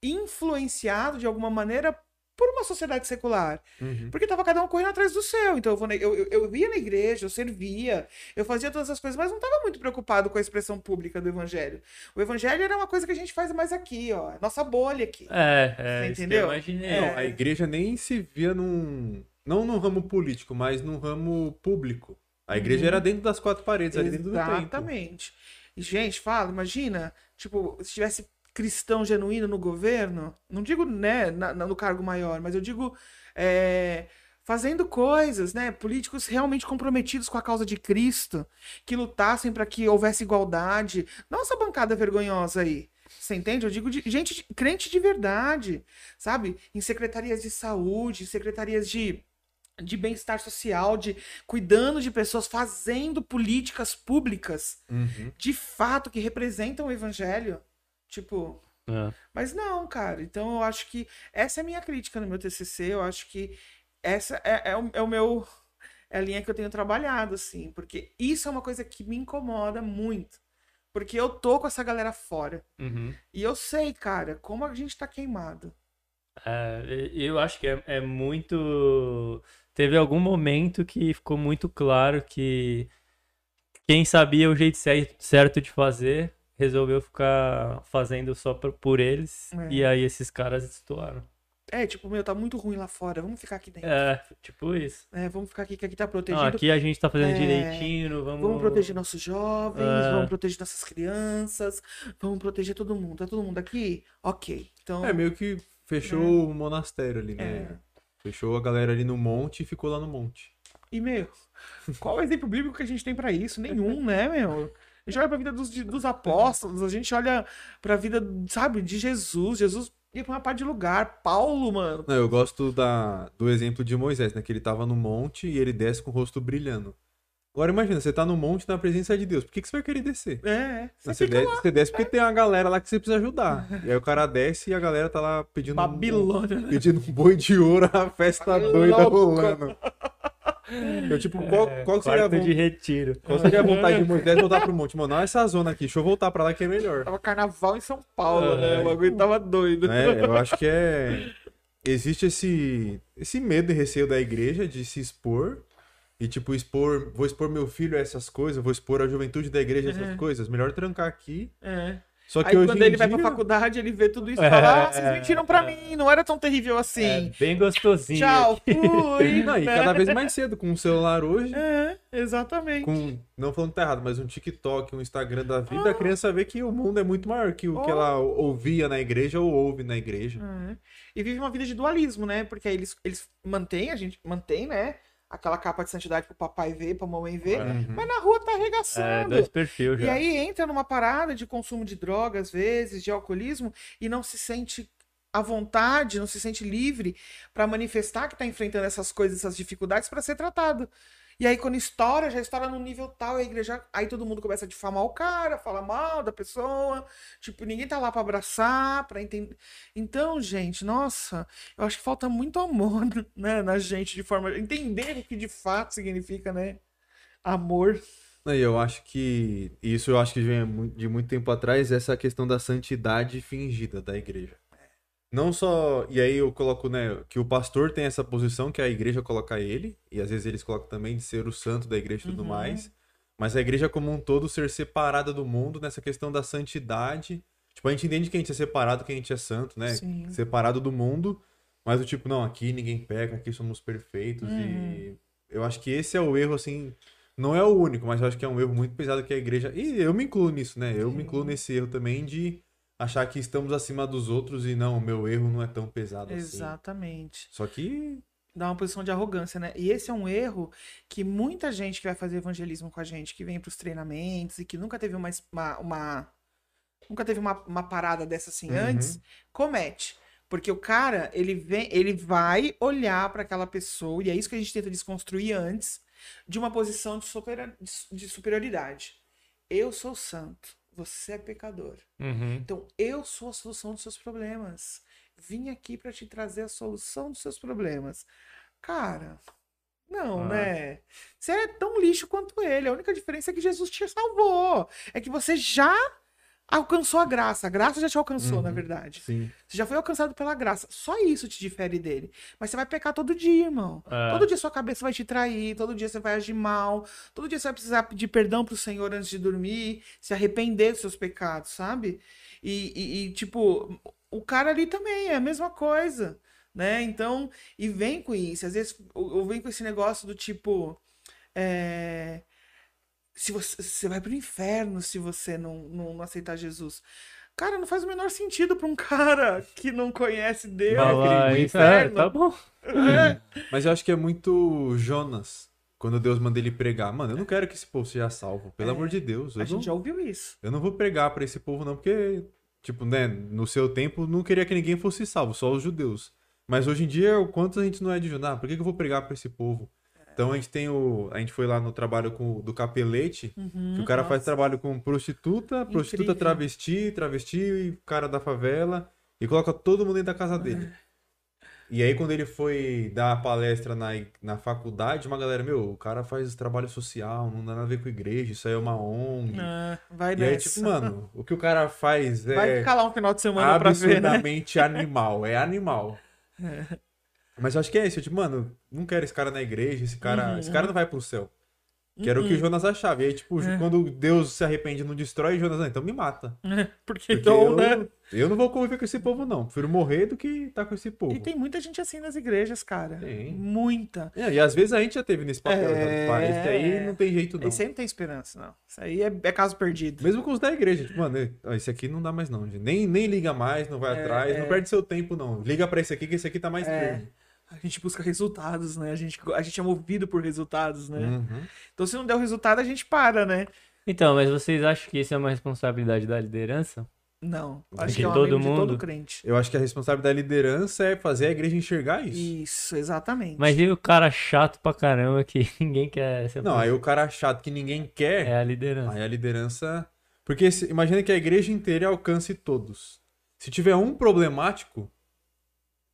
influenciado de alguma maneira por uma sociedade secular. Uhum. Porque tava cada um correndo atrás do seu. Então eu, vou na- eu, eu, eu ia na igreja, eu servia, eu fazia todas as coisas, mas não tava muito preocupado com a expressão pública do evangelho. O evangelho era uma coisa que a gente faz mais aqui, ó. é Nossa bolha aqui. É, é, Você entendeu? eu imaginei. Não, a igreja nem se via num. Não no ramo político, mas no ramo público. A igreja Uhum. era dentro das quatro paredes, ali dentro do templo. Exatamente. E, gente, fala, imagina, tipo, se tivesse cristão genuíno no governo, não digo, né, na- no cargo maior, mas eu digo é, fazendo coisas, né, políticos realmente comprometidos com a causa de Cristo, que lutassem para que houvesse igualdade, não essa bancada vergonhosa aí. Você entende? Eu digo de gente de- crente de verdade, sabe? Em secretarias de saúde, em secretarias de de bem-estar social, de cuidando de pessoas, fazendo políticas públicas Uhum. de fato que representam o evangelho. Tipo, É. mas não, cara. Então eu acho que essa é a minha crítica no meu TCC. Eu acho que essa é, é o, é o meu. É a linha que eu tenho trabalhado, assim. Porque isso é uma coisa que me incomoda muito. Porque eu tô com essa galera fora. Uhum. E eu sei, cara, como a gente tá queimado. É, eu acho que é, é muito. Teve algum momento que ficou muito claro que quem sabia o jeito cer- certo de fazer resolveu ficar fazendo só por, por eles. É. E aí esses caras estouraram. É, tipo, meu, tá muito ruim lá fora. Vamos ficar aqui dentro. É, tipo isso. É, vamos ficar aqui, que aqui tá Não, protegido. aqui a gente tá fazendo É, direitinho, vamos. Vamos proteger nossos jovens, É. vamos proteger nossas crianças, vamos proteger todo mundo. Tá todo mundo aqui? Ok. Então, É, meio que fechou o monastério ali, né? É. Fechou a galera ali no monte e ficou lá no monte. e meu, qual é o exemplo bíblico que a gente tem pra isso? Nenhum, né, meu? A gente olha pra vida dos, dos apóstolos, a gente olha pra vida, sabe, de Jesus. Jesus ia pra uma parte de lugar. Paulo, mano. Não, eu gosto da, do exemplo de Moisés, né? Que ele tava no monte e ele desce com o rosto brilhando. Agora imagina, você tá no monte na presença de Deus. Por que, que você vai querer descer? É, você Você, fica desce, você desce porque tem uma galera lá que você precisa ajudar. E aí o cara desce e a galera tá lá pedindo, um, Babilônia. né? pedindo um boi de ouro, a festa doida rolando. Eu, tipo, qual, qual seria a Quarto de retiro. qual seria a vontade de Moisés voltar pro monte? Mano, não essa zona aqui, deixa eu voltar pra lá que é melhor. Tava carnaval em São Paulo, né? O bagulho tava doido. né? Eu acho que é. Existe esse, esse medo e receio da igreja de se expor. E, tipo, expor. Vou expor meu filho a essas coisas, vou expor a juventude da igreja a essas É. coisas. Melhor trancar aqui. É. Só que Aí quando ele vai dia... pra faculdade, ele vê tudo isso e É, fala: Ah, vocês é, mentiram pra é. mim, não era tão terrível assim. Bem gostosinho. Tchau, fui. Não, e cada vez mais cedo, com um celular hoje, É, exatamente. com. Não falando que tá errado, mas um TikTok, um Instagram da vida, a criança vê que o mundo é muito maior que o que Oh. ela ouvia na igreja ou ouve na igreja. E vive uma vida de dualismo, né? Porque aí eles, eles mantêm, a gente mantém, né? Aquela capa de santidade pro papai ver, pra mamãe ver. Uhum. Mas na rua tá É, arregaçando. dois perfis E já. aí entra numa parada de consumo de droga, às vezes, de alcoolismo, e não se sente à vontade, não se sente livre pra manifestar que tá enfrentando essas coisas, essas dificuldades pra ser tratado. E aí quando estoura, já estoura no nível tal, a igreja, aí todo mundo começa a difamar o cara, falar mal da pessoa, tipo, ninguém tá lá pra abraçar, pra entender. Então, gente, nossa, eu acho que falta muito amor, né, na gente de forma entender o que de fato significa, né? Amor. E eu acho que. Isso eu acho que vem de muito tempo atrás, essa questão da santidade fingida da igreja. Não só. E aí eu coloco, né, que o pastor tem essa posição que a igreja coloca ele, e às vezes eles colocam também de ser o santo da igreja e tudo Uhum. mais. Mas a igreja como um todo ser separada do mundo nessa questão da santidade. Tipo, a gente entende que a gente é separado, que a gente é santo, né? Sim. Separado do mundo. Mas o tipo, não, aqui ninguém peca, aqui somos perfeitos. Uhum. E eu acho que esse é o erro, assim. Não é o único, mas eu acho que é um erro muito pesado que a igreja. E eu me incluo nisso, né? Eu me incluo nesse erro também de achar que estamos acima dos outros e não, o meu erro não é tão pesado assim. Exatamente. Só que. Dá uma posição de arrogância, né? E esse é um erro que muita gente que vai fazer evangelismo com a gente, que vem para os treinamentos e que nunca teve uma, uma, uma- nunca teve uma, uma parada dessa assim Uhum. antes, comete. Porque o cara, ele vem, ele vai olhar para aquela pessoa, e é isso que a gente tenta desconstruir antes, de uma posição de, supera- de superioridade. Eu sou santo, você é pecador. Uhum. Então, eu sou a solução dos seus problemas. Vim aqui para te trazer a solução dos seus problemas. Cara, não, Ah. né? Você é tão lixo quanto ele. A única diferença é que Jesus te salvou. É que você já alcançou a graça. A graça já te alcançou, na Uhum. verdade. Sim. Você já foi alcançado pela graça. Só isso te difere dele. Mas você vai pecar todo dia, irmão. É. Todo dia sua cabeça vai te trair, todo dia você vai agir mal, todo dia você vai precisar pedir perdão pro Senhor antes de dormir, se arrepender dos seus pecados, sabe? E, e- e, tipo, o cara ali também é a mesma coisa, né? Então, e vem com isso. Às vezes eu eu venho com esse negócio do tipo. é, se você, você vai pro inferno se você não, não, não aceitar Jesus. Cara, não faz o menor sentido pra um cara que não conhece Deus. Vai lá, é, inferno. tá bom. É. Mas eu acho que é muito Jonas. Quando Deus manda ele pregar. Mano, eu não quero que esse povo seja salvo. Pelo É. amor de Deus. Eu A não, gente já ouviu isso. eu não vou pregar pra esse povo, não, porque, tipo, né, no seu tempo não queria que ninguém fosse salvo, só os judeus. Mas hoje em dia, o quanto a gente não é de Judá? Por que, que eu vou pregar pra esse povo? Então a gente tem o. A gente foi lá no trabalho com, do capelete, que o cara faz trabalho com prostituta, prostituta Incrível. travesti, travesti e cara da favela, e coloca todo mundo dentro da casa dele. E aí, quando ele foi dar a palestra na, na faculdade, uma galera, meu, o cara faz trabalho social, não dá nada a ver com igreja, isso aí é uma ONG. Ah, vai E aí, nessa. tipo, mano, o que o cara faz Vai é ficar lá um final de semana pra ver, né? absurdamente animal. É animal. Mas eu acho que é isso. Tipo, mano, não quero esse cara na igreja, esse cara. Uhum. Esse cara não vai pro céu. Que era o que Jonas achava. E aí, tipo, É. quando Deus se arrepende e não destrói, Jonas, ah, então me mata. Porque Porque então, eu, né? eu não vou conviver com esse povo, não. Prefiro morrer do que estar com esse povo. E tem muita gente assim nas igrejas, cara. Tem. Muita. É, e às vezes a gente já teve nesse papel. É. sabe? Esse aí não tem jeito, não. Esse aí não tem esperança, não. Isso aí é, é caso perdido. Mesmo com os da igreja, tipo, mano, ó, esse aqui não dá mais não. Nem, nem liga mais, não vai É, atrás, é. não perde seu tempo não. Liga pra esse aqui que esse aqui tá mais É. firme. A gente busca resultados, né? A gente, a gente é movido por resultados, né? Uhum. Então, se não der o resultado, a gente para, né? Então, mas vocês acham que isso é uma responsabilidade da liderança? Não. Acho De que é um todo mundo? todo crente. Eu acho que a responsabilidade da liderança é fazer a igreja enxergar isso. Isso, exatamente. Mas e o cara chato pra caramba que ninguém quer ser Não, aí o cara chato que ninguém quer, É a liderança. aí a liderança. Porque se- imagina que a igreja inteira alcance todos. Se tiver um problemático,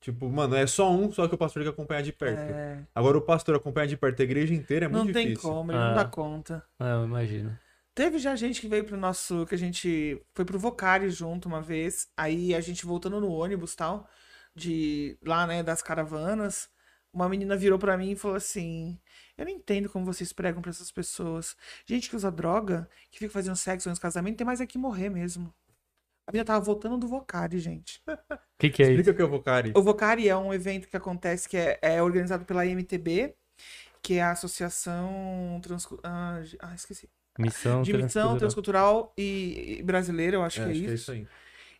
tipo, mano, é só um, só que o pastor tem que acompanhar de perto. É, Agora o pastor acompanhar de perto a igreja inteira é muito não tem difícil. como, ele Ah. não dá conta. Ah, eu imagino. Teve já gente que veio pro nosso. que a gente foi pro Vocari junto uma vez. Aí a gente voltando no ônibus tal. De lá, né, das caravanas. Uma menina virou pra mim e falou assim: Eu não entendo como vocês pregam pra essas pessoas. Gente que usa droga, que fica fazendo sexo antes do casamento, tem mais é que morrer mesmo. A menina tava voltando do Vocari, gente. O que, que é isso? Explica o que é o Vocari. O Vocari é um evento que acontece, que é, é organizado pela MTB, que é a Associação Transcu... ah, ah, esqueci. Missão de missão transcultural. transcultural e, e brasileira, eu acho, É, que, é acho isso. que é isso aí.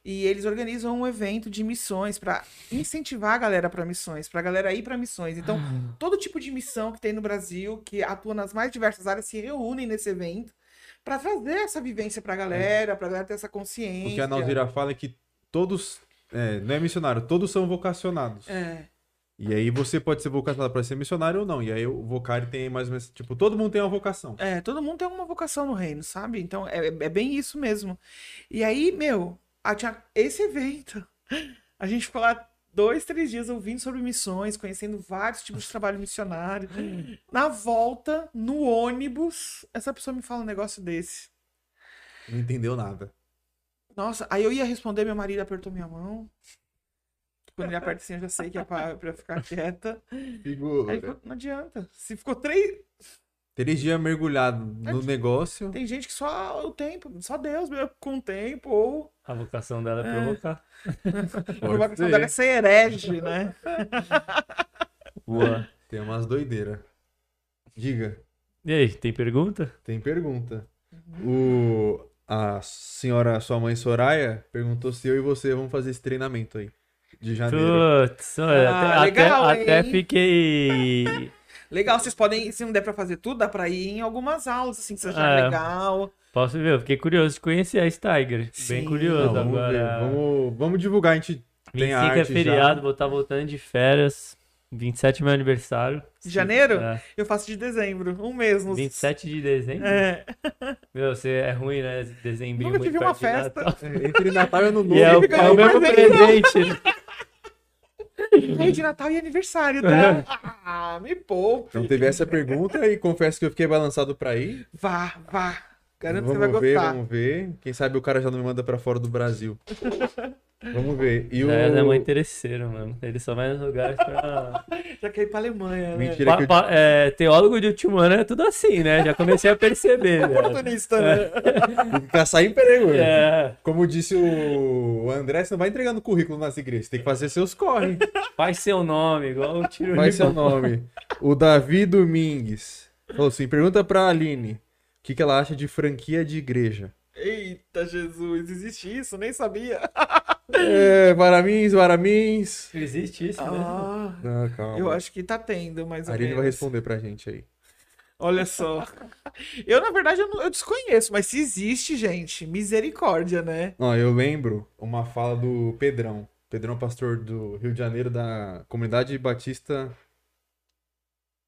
E eles organizam um evento de missões pra incentivar a galera pra missões, pra galera ir pra missões. Então, Ah. todo tipo de missão que tem no Brasil, que atua nas mais diversas áreas, se reúnem nesse evento pra trazer essa vivência pra galera, pra galera ter essa consciência. O que a Nalzira fala é que todos. é, não é missionário, todos são vocacionados. É, E aí você pode ser vocacionado para ser missionário ou não. E aí o Vocari tem mais ou menos. Tipo, todo mundo tem uma vocação. é, todo mundo tem uma vocação no reino, sabe? Então, é, é bem isso mesmo. E aí, meu, a- esse evento. A gente ficou lá dois, três dias ouvindo sobre missões, conhecendo vários tipos de trabalho missionário. Na volta, no ônibus, essa pessoa me fala um negócio desse. Não entendeu nada. Nossa, aí eu ia responder, meu marido apertou minha mão. Quando ele aperta assim, eu já sei que é pra, pra ficar quieta. Aí Figura. falou, não adianta. Se ficou três. Três dias mergulhado no negócio. Tem gente que só o tempo, só Deus mesmo com o tempo, ou A vocação dela é provocar. a vocação dela é ser herege, né? Boa. Tem umas doideiras. Diga, E aí, tem pergunta? tem pergunta. O, a senhora, sua mãe Soraya, perguntou se eu e você vamos fazer esse treinamento aí. De janeiro. Putz, olha, Ah, até, legal, até, até fiquei. Legal, vocês podem, se não der pra fazer tudo, dá pra ir em algumas aulas, assim, que seja É. legal. Posso ver, eu fiquei curioso de conhecer a Steiger. Sim. Bem Não, curioso vamos agora. ver. Vamos, vamos divulgar. A gente tem 25 arte é já. feriado, vou estar voltando de férias. 27 é meu aniversário. De janeiro? É. Eu faço de dezembro, um mês. Nos... 27 de dezembro? É, Meu, você é ruim, né? Dezembro Nunca tive uma festa. É, Entre Natal e Ano Novo. E é o, é o mesmo presente. Meio de Natal e aniversário, tá? Ah, me poupe. Então teve essa pergunta e confesso que eu fiquei balançado pra ir. Vá, vá. Garanto que vamos você vai ver, gostar. vamos ver. Quem sabe o cara já não me manda pra fora do Brasil. vamos ver. E o... É, é muito interesseiro, mano. Ele só vai nos lugares pra. Já quer ir pra Alemanha, né? Mentira Pa- que eu... pa- é, teólogo de último ano é tudo assim, né? Já comecei a perceber. Oportunista, né? tem que caçar emprego. né? É, Como disse o André, você não vai entregando currículo nas igrejas. Tem que fazer seus corre. faz seu nome, igual o tiro Vai de seu nome. O Davi Domingues falou assim: pergunta pra Aline o que, que ela acha de franquia de igreja. Eita, Jesus, existe isso? Nem sabia. É, varamins, varamins. Existe isso, né? Ah, Não, calma. eu acho que tá tendo, mais A Aline vai responder pra gente aí. Olha só. Eu, na verdade, eu, não- eu desconheço, mas se existe, gente, misericórdia, né? Ó, eu lembro uma fala do Pedrão. Pedrão, pastor do Rio de Janeiro, da Comunidade Batista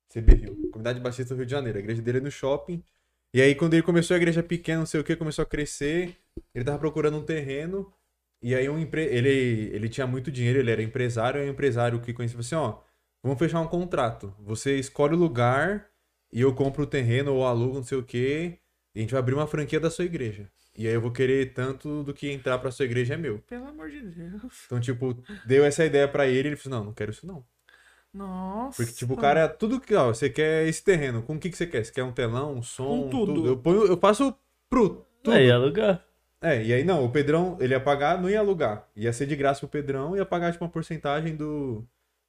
CB Rio. Comunidade Batista do Rio de Janeiro. A igreja dele é no shopping. E aí, quando ele começou a igreja pequena, não sei o que, começou a crescer, ele tava procurando um terreno. E aí, um empre... ele, ele tinha muito dinheiro, ele era empresário. Aí, o empresário que conhecia falou assim: ó, vamos fechar um contrato. Você escolhe o lugar e eu compro o terreno ou alugo, não sei o que. E a gente vai abrir uma franquia da sua igreja. E aí eu vou querer tanto do que entrar pra sua igreja é meu. Pelo amor de Deus. Então, tipo, deu essa ideia pra ele, ele falou, não, não quero isso não. Nossa. Porque, tipo, o cara, tudo que, ó, você quer esse terreno, com o que que você quer? Você quer um telão, um som, Com tudo. Eu, ponho, eu faço pro tudo. Aí, alugar. É, e aí não, o Pedrão, ele ia pagar, não ia alugar. Ia ser de graça pro Pedrão, ia pagar, tipo, uma porcentagem do...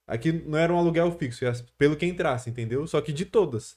Aqui não era um aluguel fixo, ia pelo que entrasse, entendeu? Só que de todas.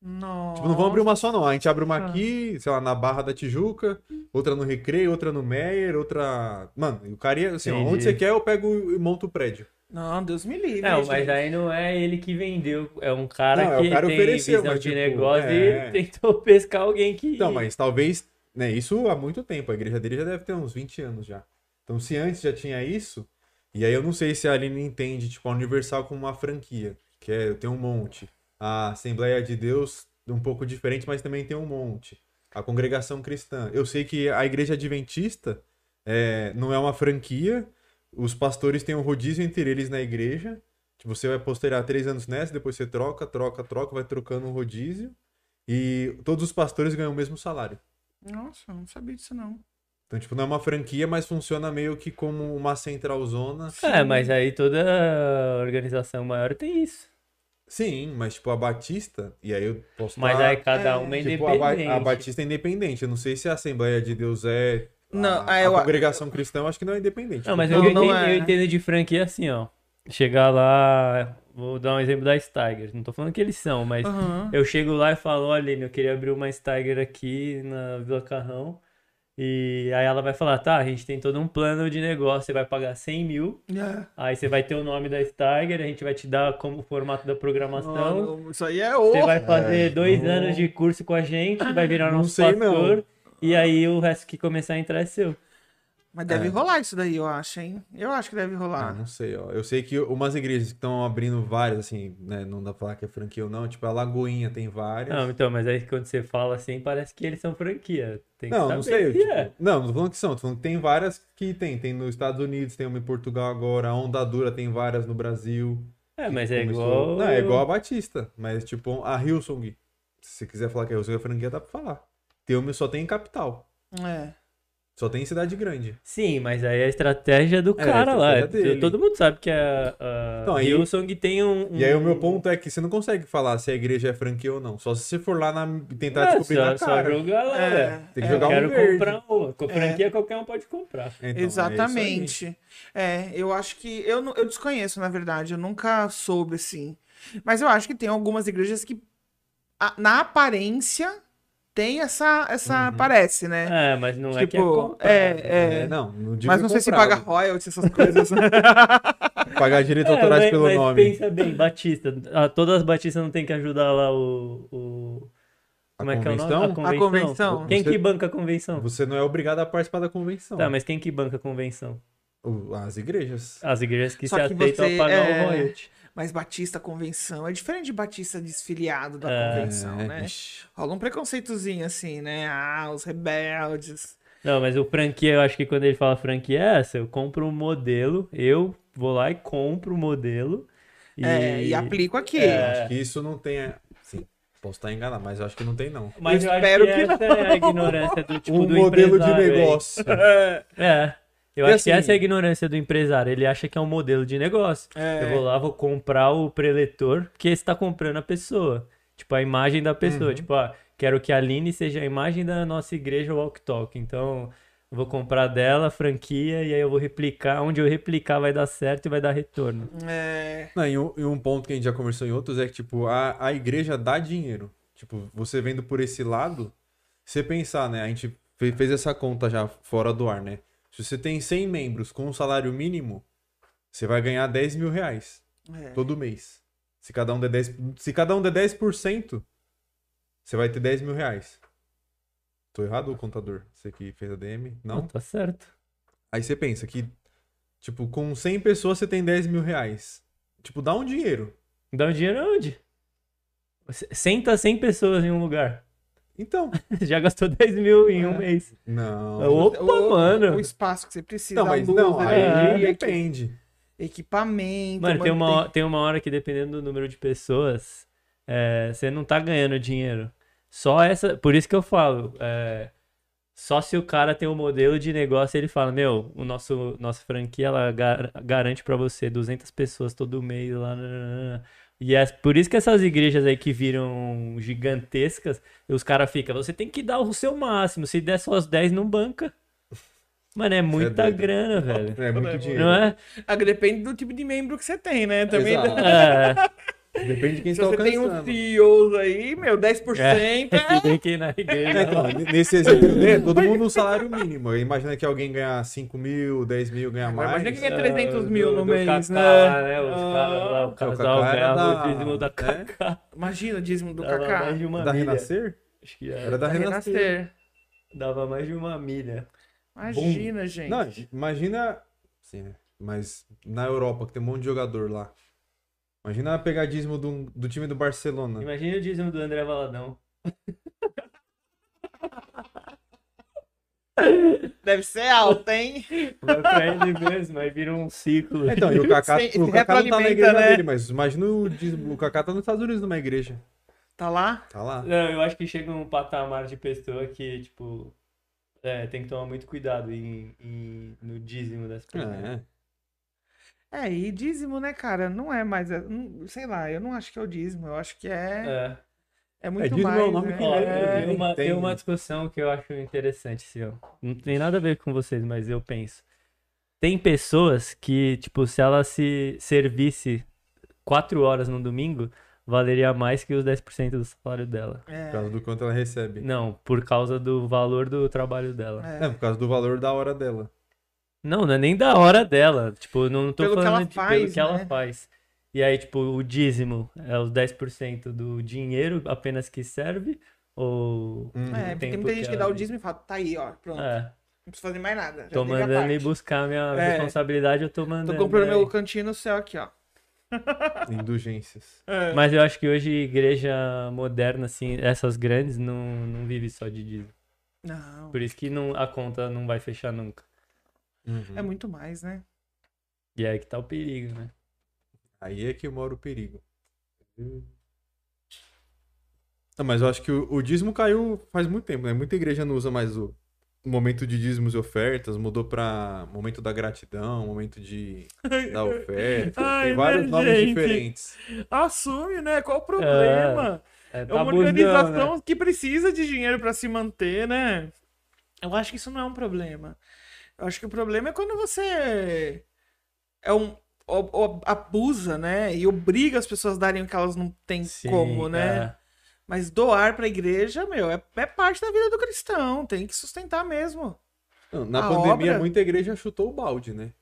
Nossa. Tipo, não vamos abrir uma só não. A gente abre uma aqui, sei lá, na Barra da Tijuca, outra no Recreio, outra no Meyer, outra... Mano, o cara ia, assim, ó, Entendi. onde você quer eu pego e monto o prédio. Não, Deus me livre. Não, gente. mas aí não é ele que vendeu. É um cara Não, é o que cara tem ofereceu, visão mas, de tipo, negócio é. e tentou pescar alguém que. Então, mas talvez Né, isso há muito tempo. A igreja dele já deve ter uns 20 anos já. Então, se antes já tinha isso, e aí eu não sei se a Aline entende, tipo, a Universal como uma franquia, que é, tem um monte. A Assembleia de Deus, um pouco diferente, mas também tem um monte. A congregação cristã. Eu sei que a igreja adventista é, não é uma franquia, os pastores têm um rodízio entre eles na igreja, você vai postergar três anos nessa, depois você troca, troca, troca, vai trocando um rodízio, e todos os pastores ganham o mesmo salário. Nossa, eu não sabia disso não. Então, tipo, não é uma franquia, mas funciona meio que como uma central zona. É, mas aí toda organização maior tem isso. Sim, mas tipo, a Batista, e aí eu posso Mas aí cada é, uma é tipo, independente. a Batista é independente. Eu não sei se a Assembleia de Deus é. Não, a, eu- a congregação cristã, eu acho que não é independente. Não, mas Não, eu, não entendo, é. eu entendo de franquia assim, ó. Chegar lá, vou dar um exemplo da Steiger. Não tô falando que eles são, mas Aham. eu chego lá e falo, olha, eu queria abrir uma Steiger aqui na Vila Carrão. E aí ela vai falar, tá, a gente tem todo um plano de negócio, você vai pagar 100 mil, É. aí você vai ter o nome da Steiger, a gente vai te dar como formato da programação. Não, isso aí é o. Você vai fazer dois não- anos de curso com a gente, vai virar Não nosso sei, não. pastor, e aí o resto que começar a entrar é seu. Mas deve É. rolar isso daí, eu acho, hein? Eu acho que deve Ah, rolar. não sei, ó. Eu sei que umas igrejas que estão abrindo várias, assim, né? Não dá pra falar que é franquia ou não. Tipo, a Lagoinha tem várias. Não, então, mas aí quando você fala assim, parece que eles são franquia. Tem que Não, não saber sei. se tipo, é. Não, não tô falando que são. Tô falando que tem várias que tem. Tem nos Estados Unidos, tem uma em Portugal agora. A Onda Dura tem várias no Brasil. É, mas é Começou- igual. Não, é igual a Batista. Mas, tipo, a Hillsong. Se você quiser falar que a Hillsong é franquia, dá pra falar. Tem uma só tem em capital. É. Só tem em cidade grande. Sim, mas aí é a estratégia do É, cara lá. dele. Todo mundo sabe que a, a Então, aí- Hillsong tem um, E aí o meu um- ponto é que você não consegue falar se a igreja é franquia ou não. Só se você for lá na, tentar É, descobrir só, na só cara. jogar lá, É. Tem que é, jogar um Quero verde. comprar uma. Com franquia qualquer um pode comprar. Então, é. Exatamente. É, eu acho que. Eu, não- eu desconheço, na verdade. Eu nunca soube assim. Mas eu acho que tem algumas igrejas que, na aparência, tem essa. essa Parece, né? É, mas não é que é Tipo, comprar. é, É, é. não, não digo Mas não sei se paga royalties, essas coisas. Pagar direitos É, autorais mas, pelo mas nome. pensa bem, Batista. Ah, todas as Batistas não tem que ajudar lá o. o... A Como é que é o nome? convenção? A convenção. Quem Você- que banca a convenção? Você não é obrigado a participar da convenção. Tá, mas quem que banca a convenção? As igrejas. As igrejas que Só se que aceitam você, a pagar é, o royalty. Mas Batista Convenção é diferente de Batista desfiliado da É, convenção, É, né? ixi. Rola um preconceitozinho assim, né? Ah, os rebeldes. Não, mas o franquia, eu acho que quando ele fala franquia é essa, eu compro um modelo, eu vou lá e compro o modelo. E, É, e aplico aqui. É. Acho que isso não tem. Sim, posso estar enganado, mas eu acho que não tem, não. Mas Eu eu, espero acho que, que essa é a ignorância do tipo um do modelo de empresário aí. negócio. É. Eu E acho que assim- essa é a ignorância do empresário. Ele acha que é um modelo de negócio. É. Eu vou lá, vou comprar o preletor, porque você tá comprando a pessoa. Tipo, a imagem da pessoa. Uhum. Tipo, ah, quero que a Aline seja a imagem da nossa igreja Walk Talk. Então, eu vou comprar dela a franquia e aí eu vou replicar. Onde eu replicar vai dar certo e vai dar retorno. É. Não, e, um, e um ponto que a gente já conversou em outros é que, tipo, a, a igreja dá dinheiro. Tipo, você vendo por esse lado, você pensar, né? A gente fe- fez essa conta já fora do ar, né? Se você tem 100 membros com um salário mínimo, você vai ganhar 10 mil reais é. todo mês. Se cada um der 10%, se cada um der 10%, você vai ter 10 mil reais. Tô errado, contador? Você que fez a DM? Não? Tá certo. Aí você pensa que, tipo, com 100 pessoas você tem 10 mil reais. Tipo, dá um dinheiro. Dá o dinheiro aonde? Senta 100 pessoas em um lugar. Então. Já gastou 10 mil em um É. mês. Não. Opa, o, mano. O espaço que você precisa. Não, mas luz, não, a aí energia, depende. Equipamento. Mano, tem uma, tem uma hora que dependendo do número de pessoas, é, você não tá ganhando dinheiro. Só essa. Por isso que eu falo. é, só se o cara tem um modelo de negócio, ele fala: Meu, o nosso, nossa franquia ela gar- garante pra você 200 pessoas todo mês lá. nananana." E é por isso que essas igrejas aí que viram gigantescas, os caras ficam: Você tem que dar o seu máximo. Se der só as 10, não banca. Mano, é muita doido. grana, velho. É muito dinheiro. Não é? Ah, depende do tipo de membro que você tem, né? Também. Exato. É. Depende de quem Se está você tem uns alcançando. CEOs aí, meu, 10%. É, se bem que na É, igreja. então, nesse exemplo, né, todo mundo um salário mínimo. Imagina que alguém ganha 5 mil, 10 mil, ganha Mas mais. imagina que ganha 300 mil do- no do mês, Kaká, né? Os Ah. caras lá, o É, o casal ganhava da- o dízimo da é? Kaká. Imagina o dízimo do Dava Kaká. mais de uma Da milha. Renascer? Acho que era. Era da Da Renascer. Renascer. Dava mais de uma milha. Imagina, gente. Não, imagina. Sim, né? Mas na Europa, que tem um monte de jogador lá. Imagina a pegadismo do, do time do Barcelona. Imagina o dízimo do André Valadão. Deve ser alto, hein? Vai pra ele mesmo, aí vira um ciclo. Então, e o Kaká, Se- o Kaká não tá na igreja né? dele, mas imagina o, dízimo- o Kaká tá nos Estados Unidos numa igreja. Tá lá? Tá lá. Não, eu acho que chega um patamar de pessoa que, tipo, é, tem que tomar muito cuidado em, em- no dízimo das coisas. É. É, e dízimo, né, cara? Não é mais. é- não- sei lá, eu não acho que é o dízimo. Eu acho que é. É. É, muito dízimo é mais. o nome né? que Ó, É, tem, uma, tem uma discussão que eu acho interessante, assim, ó. Não tem nada a ver com vocês, mas eu penso. Tem pessoas que, tipo, se ela se servisse quatro horas no domingo, valeria mais que os 10% do salário dela. Por É, causa do quanto ela recebe. Não, por causa do valor do trabalho dela. é. É, por causa do valor da hora dela. Não, não é nem da hora dela. Tipo, não tô Pelo que falando ela de pelo faz, que ela né? faz. E aí, tipo, o dízimo é os 10% do dinheiro apenas que serve? Ou. Hum. É, o tem muita gente que dá ela o dízimo e fala, tá aí, ó, pronto. É, Não precisa fazer mais nada. Já tô mandando ir parte. buscar minha É. responsabilidade, eu tô Tô mandando. comprando aí. meu cantinho no céu aqui, ó. Indulgências. É. Mas eu acho que hoje igreja moderna, assim, essas grandes, não, não vive só de dízimo. Não. Por isso que não, a conta não vai fechar nunca. Uhum. É muito mais, né? E aí que tá o perigo, né? Aí é que mora o perigo. Não, mas eu acho que o, o dízimo caiu faz muito tempo, né? Muita igreja não usa mais o, o momento de dízimos e ofertas, mudou pra momento da gratidão, momento de da oferta. Ai, Tem vários né, nomes gente? diferentes. Assume, né? Qual o problema? É, É, tá uma abusando, organização né? que precisa de dinheiro pra se manter, né? Eu acho que isso não é um problema. Eu acho que o problema é quando você é um abusa, né? E obriga as pessoas a darem o que elas não têm Sim, como, né? é. Mas doar pra igreja, meu, é, é parte da vida do cristão. Tem que sustentar mesmo. Não, na A pandemia, obra- muita igreja chutou o balde, né?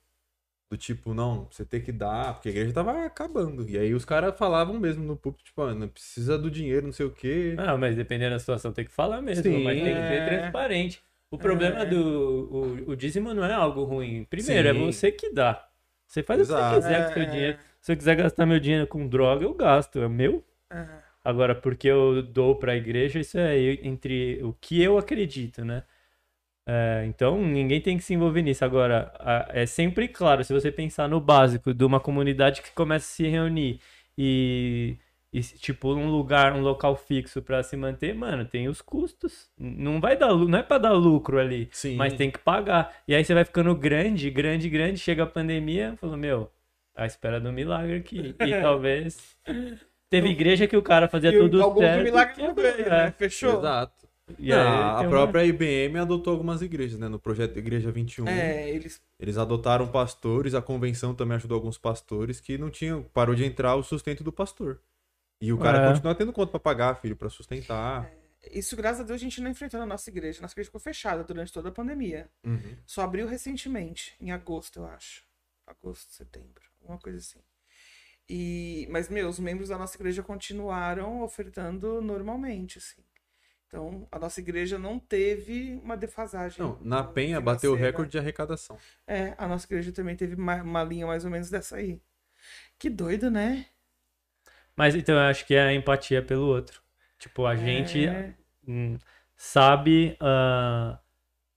Do tipo, não, você tem que dar, porque a igreja tava acabando. E aí os caras falavam mesmo no púlpito, tipo, ah, não precisa do dinheiro, não sei o quê. Ah, mas dependendo da situação tem que falar mesmo, Sim. mas tem que ser É. transparente. O problema É. do o, o dízimo não é algo ruim. Primeiro, Sim. é você que dá. Você faz o que Exato. você quiser com o seu É. dinheiro. Se eu quiser gastar meu dinheiro com droga, eu gasto. É meu. É. Agora, porque eu dou pra igreja, isso é entre o que eu acredito, né? É, então, ninguém tem que se envolver nisso. Agora, a- é sempre claro, se você pensar no básico de uma comunidade que começa a se reunir e, e tipo, um lugar, um local fixo pra se manter, mano, tem os custos. Não vai dar, não é pra dar lucro ali, Sim. mas tem que pagar. E aí você vai ficando grande, grande, grande, chega a pandemia, falou, meu, à espera do milagre aqui. E talvez. Teve igreja que o cara fazia E tudo alguns certo. milagre não quebrou, veio, é. né? Fechou? Exato. E Não, aí a tem uma- própria IBM adotou algumas igrejas, né? No projeto Igreja 21. É, eles. Eles adotaram pastores, a convenção também ajudou alguns pastores que não tinham, parou de entrar o sustento do pastor. E o cara É. continua tendo conta pra pagar, filho, pra sustentar. Isso, graças a Deus, a gente não enfrentou na nossa igreja. Nossa igreja ficou fechada durante toda a pandemia. Uhum. Só abriu recentemente, em agosto, eu acho. Agosto, setembro, alguma coisa assim. E, mas, meu, os membros da nossa igreja continuaram ofertando normalmente, assim. Então, a nossa igreja não teve uma defasagem. Não, na Penha bateu o recorde de arrecadação. É, a nossa igreja também teve uma, uma linha mais ou menos dessa aí. Que doido, né? Mas então eu acho que é a empatia pelo outro. Tipo, a gente É. hum, sabe ah,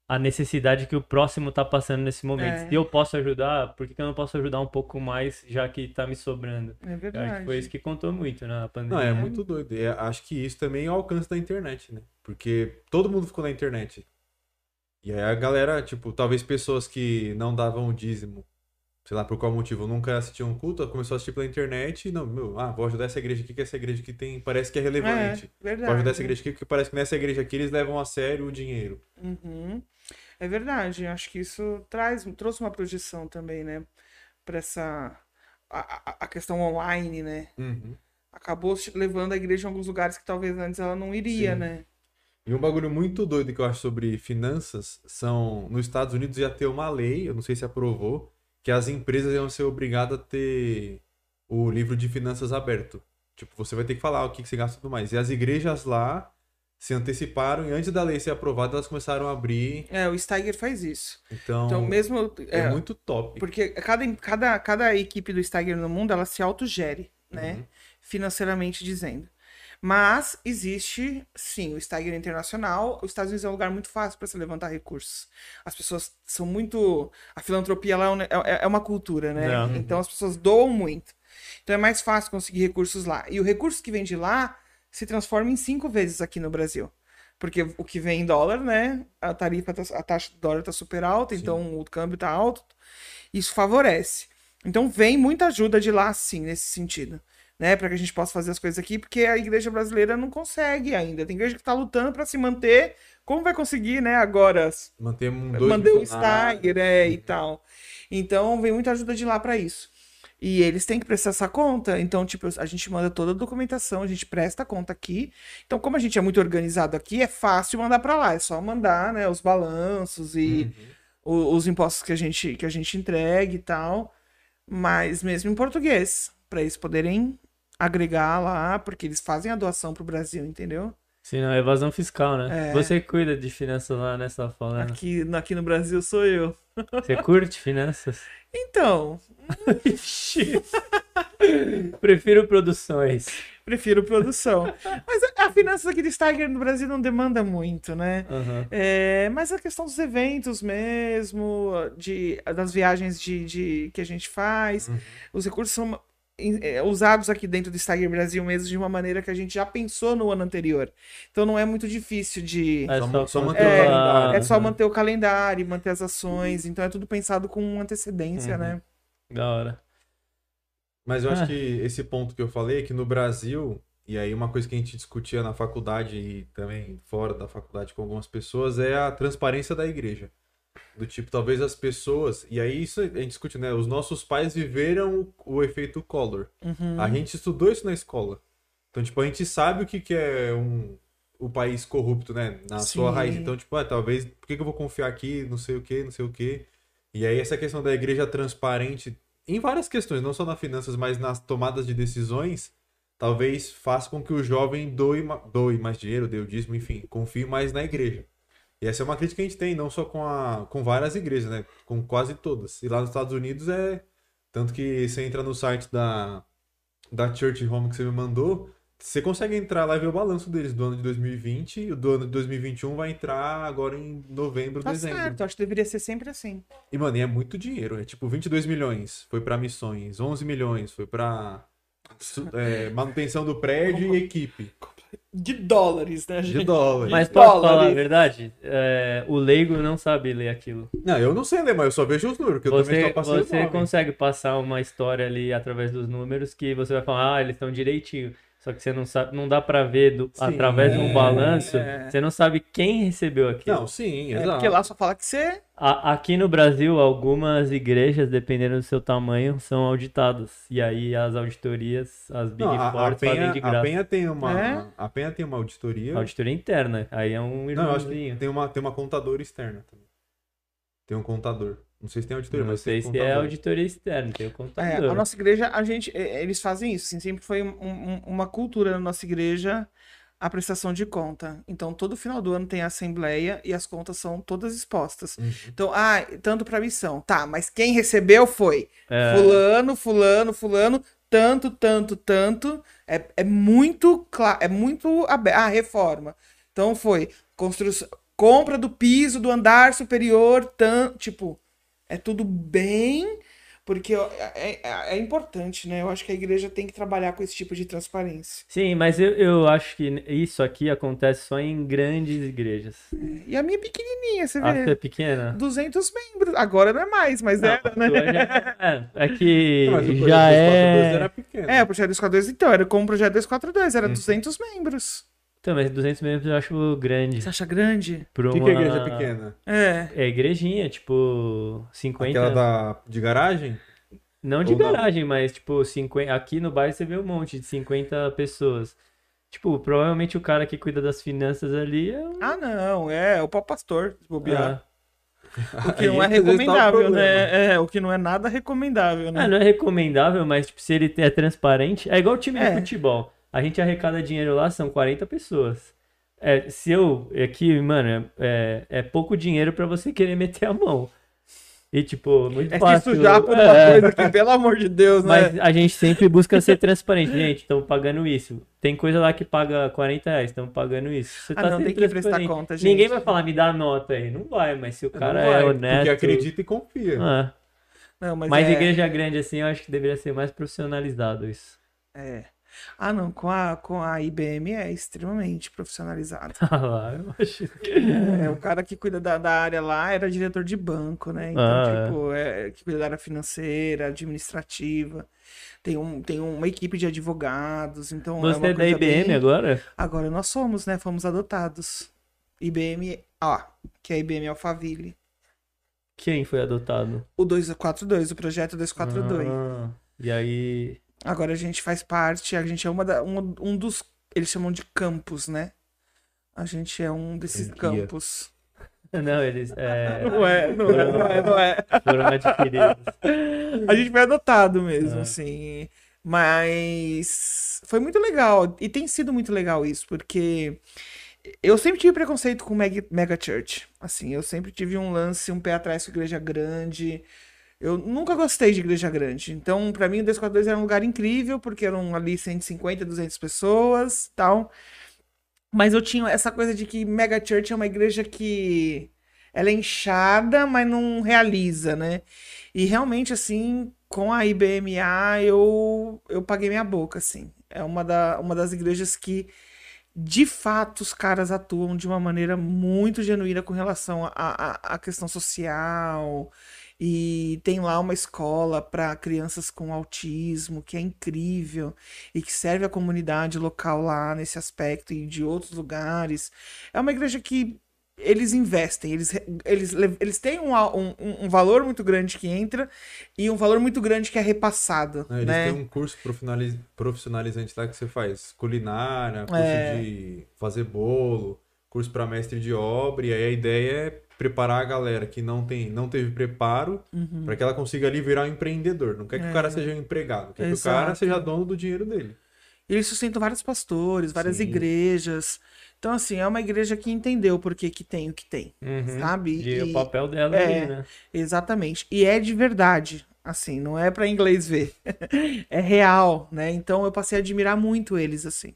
a necessidade que o próximo tá passando nesse momento. É. Se eu posso ajudar, por que, que eu não posso ajudar um pouco mais, já que tá me sobrando? É Eu acho verdade. que foi isso que contou muito na Não, pandemia. é muito doido. E acho que isso também é o alcance da internet, né? Porque todo mundo ficou na internet. E aí a galera, tipo, talvez pessoas que não davam o dízimo, sei lá por qual motivo, nunca assistiam um culto, começou a assistir pela internet e não, meu, ah, vou ajudar essa igreja aqui, que essa igreja aqui tem, parece que é relevante. É, verdade. Vou ajudar essa igreja aqui, porque parece que nessa igreja aqui eles levam a sério o dinheiro. Uhum. É verdade, acho que isso traz, trouxe uma projeção também, né? Pra essa. A, a- questão online, né? Uhum. Acabou levando a igreja em alguns lugares que talvez antes ela não iria, Sim. né? E um bagulho muito doido que eu acho sobre finanças são, nos Estados Unidos ia ter uma lei, eu não sei se aprovou, que as empresas iam ser obrigadas a ter o livro de finanças aberto. Tipo, você vai ter que falar o que que você gasta e tudo mais. E as igrejas lá se anteciparam e antes da lei ser aprovada, elas começaram a abrir. É, o Steiger faz isso. Então, Então, mesmo. é, é, muito top. Porque cada, cada, cada equipe do Steiger no mundo, ela se autogere, né? Uhum. Financeiramente dizendo. Mas existe, sim, o Steiger Internacional. Os Estados Unidos é um lugar muito fácil para se levantar recursos. As pessoas são muito. A filantropia lá é, um é- é uma cultura, né? É. Então as pessoas doam muito. Então é mais fácil conseguir recursos lá. E o recurso que vem de lá se transforma em cinco vezes aqui no Brasil. Porque o que vem em dólar, né? A tarifa, tá- a taxa do dólar tá super alta, então o câmbio tá alto. Isso favorece. Então vem muita ajuda de lá, sim, nesse sentido. Né, para que a gente possa fazer as coisas aqui, porque a igreja brasileira não consegue ainda. Tem igreja que está lutando para se manter. Como vai conseguir, né, agora Manter um dois mandei o. Steiger, é, e tal. Então, vem muita ajuda de lá pra isso. E eles têm que prestar essa conta. Então, tipo, a gente manda toda a documentação, a gente presta a conta aqui. Então, como a gente é muito organizado aqui, é fácil mandar pra lá. É só mandar, né, os balanços e o- os impostos que a gente que a gente entrega e tal. Mas mesmo em português, pra eles poderem agregar lá, porque eles fazem a doação pro Brasil, entendeu? Sim, não, evasão fiscal, né? É. Você cuida de finanças lá, né? Tava falando. Aqui, aqui no Brasil sou eu. Você curte finanças? Então. Prefiro produções. Prefiro produção. Mas a, a finanças aqui de Steiger no Brasil não demanda muito, né? Aham. É, mas a questão dos eventos mesmo, de, das viagens de, de- que a gente faz, os recursos são é, usados aqui dentro do Steiger Brasil mesmo de uma maneira que a gente já pensou no ano anterior. Então não é muito difícil de. É Só- só, manter o controlar, calendário. É só aham. manter o calendário, manter as ações. Então é tudo pensado com antecedência, Uhum. né? Da hora. Mas eu acho Ah. que esse ponto que eu falei é que no Brasil, e aí uma coisa que a gente discutia na faculdade e também fora da faculdade com algumas pessoas, é a transparência da igreja. Do tipo, talvez as pessoas. E aí isso a gente discute, né? Os nossos pais viveram o, o efeito Collor. Uhum. A gente estudou isso na escola. Então, tipo, a gente sabe o que, que é um, o país corrupto, né? Na sua Sim. raiz. Então, tipo, ah, talvez, por que, que eu vou confiar aqui, não sei o que, não sei o que. E aí, essa questão da igreja transparente, em várias questões, não só nas finanças, mas nas tomadas de decisões, talvez faça com que o jovem doe, doe mais dinheiro, dê o dízimo, enfim, confie mais na igreja. E essa é uma crítica que a gente tem, não só com, a, com várias igrejas, né? Com quase todas. E lá nos Estados Unidos é. Tanto que você entra no site da, da Church Home que você me mandou, você consegue entrar lá e ver o balanço deles do ano de 2020 e o do ano de 2021 vai entrar agora em novembro, Tá dezembro. certo, acho que deveria ser sempre assim. E, mano, e é muito dinheiro. É tipo 22 milhões foi pra missões, 11 milhões foi pra é, manutenção do prédio e equipe De dólares, né, de gente? dólares. Mas posso dólares. falar a verdade? É, o leigo não sabe ler aquilo. Não, eu não sei ler, mas eu só vejo os números, porque eu também Você, só passei você nome. consegue passar uma história ali através dos números que você vai falar, ah, eles estão direitinho. Só que você não sabe, não dá pra ver do- Sim, através de um é. balanço. Você não sabe quem recebeu aquilo. Não, sim, É, exato. porque lá só fala que você. A- aqui no Brasil, algumas igrejas, dependendo do seu tamanho, são auditadas. E aí as auditorias, as Big Não, a, a, Four fazem de a graça. Penha tem uma, É? a Penha tem uma auditoria. Auditoria interna. Aí é um Não, eu acho que irmãozinho. tem uma, tem uma contadora externa também. Tem um contador. Não sei se tem auditoria, Não mas sei tem se é auditoria externa, tem o É, contador. a nossa igreja, a gente, eh, eles fazem isso. assim, sempre foi um- um- uma cultura na nossa igreja a prestação de conta. Então, todo final do ano tem a assembleia e as contas são todas expostas. Uhum. Então, ah, tanto para missão. Tá, mas quem recebeu foi É. fulano, fulano, fulano, tanto, tanto, tanto. É, é muito claro, é muito aberto. Ah, reforma. Então foi construção, compra do piso do andar superior, tan, tipo, é tudo bem, porque é, é- é importante, né? Eu acho que a igreja tem que trabalhar com esse tipo de transparência. Sim, mas eu, eu acho que isso aqui acontece só em grandes igrejas. E a minha pequenininha, você A sua é vê, pequena? 200 membros. Agora não é mais, mas Não, era, né? já- é, é que Não, mas o projeto já 242 é. era pequeno. É, o projeto 242, então, era como o projeto 242, era Hum. 200 membros. Então, mas 200 membros eu acho grande. Você acha grande? Por O que, uma... que é igreja pequena? É. É igrejinha, tipo, 50. Aquela da, de garagem? Não de Ou não? garagem, mas tipo, 50... aqui no bairro você vê um monte de 50 pessoas. Tipo, provavelmente o cara que cuida das finanças ali é um. Ah, não, é o pau pastor, se bobear. Ah. O que não é tá o recomendável, né? É, o que não é nada recomendável, né? Ah, não é recomendável, mas tipo, se ele é transparente, é igual o time É. de futebol. A gente arrecada dinheiro lá, são 40 pessoas. É, se eu. Aqui, mano, é, é pouco dinheiro pra você querer meter a mão. E, tipo, muito É se fácil. sujar por uma é, coisa que, pelo amor de Deus, né? Mas a gente sempre busca ser transparente. Gente, estamos pagando isso. Tem coisa lá que paga 40 reais, estamos pagando isso. Você Ah, tá não, tem que prestar conta, gente. Ninguém vai falar, me dá nota aí. Não vai, mas se o cara Não vai, é honesto. Porque acredita e confia. Ah, Não, mas, mas é... igreja grande assim, eu acho que deveria ser mais profissionalizado isso. é. Ah, não, com a, com a IBM é extremamente profissionalizado. Ah lá, eu acho que. É, o cara que cuida da, da área lá era diretor de banco, né? Então, Ah, tipo, é, que cuida da área financeira, administrativa. Tem, um, tem uma equipe de advogados, então é Você é da IBM bem- agora? Agora nós somos, né? Fomos adotados. IBM, ó, que é a IBM Alphaville. Quem foi adotado? O 242, o projeto 242. Ah, e aí. Agora a gente faz parte, a gente é uma da, um, um dos. Eles chamam de campos, né? A gente é um desses Franquia. campos. Não, eles é, Não é, não é, não é, não é. foram adquiridos. A gente foi adotado mesmo, É. assim. Mas foi muito legal. E tem sido muito legal isso, porque eu sempre tive preconceito com mega, mega church. Assim, eu sempre tive um lance, um pé atrás com igreja grande. Eu nunca gostei de igreja grande. Então, pra mim, o 242 era um lugar incrível, porque eram ali 150, 200 pessoas tal. Mas eu tinha essa coisa de que mega church é uma igreja que ela é inchada, mas não realiza, né? E realmente, assim, com a IBMA, eu, eu paguei minha boca, assim. É uma, da, uma das igrejas que, de fato, os caras atuam de uma maneira muito genuína com relação à à- à questão social. E tem lá uma escola para crianças com autismo, que é incrível e que serve a comunidade local lá nesse aspecto e de outros lugares. É uma igreja que eles investem, eles, eles, le- eles têm um, um, um- valor muito grande que entra e um valor muito grande que é repassado, Né, Eles né? têm um curso profissionaliz- profissionalizante lá que você faz culinária, curso É. de fazer bolo, curso para mestre de obra, e aí a ideia é preparar a galera que não tem, não teve preparo Uhum. para que ela consiga ali virar um empreendedor. Não quer que o cara seja um empregado, quer que o cara É. Exato. seja dono do dinheiro dele. E Eles sustentam vários pastores, várias Sim. igrejas. Então, assim, é uma igreja que entendeu por que que tem o que tem, Uhum. sabe? E, o E- papel dela é. ali, né? Exatamente. E é de verdade, assim, não é pra inglês ver. é real, né? Então eu passei a admirar muito eles, assim,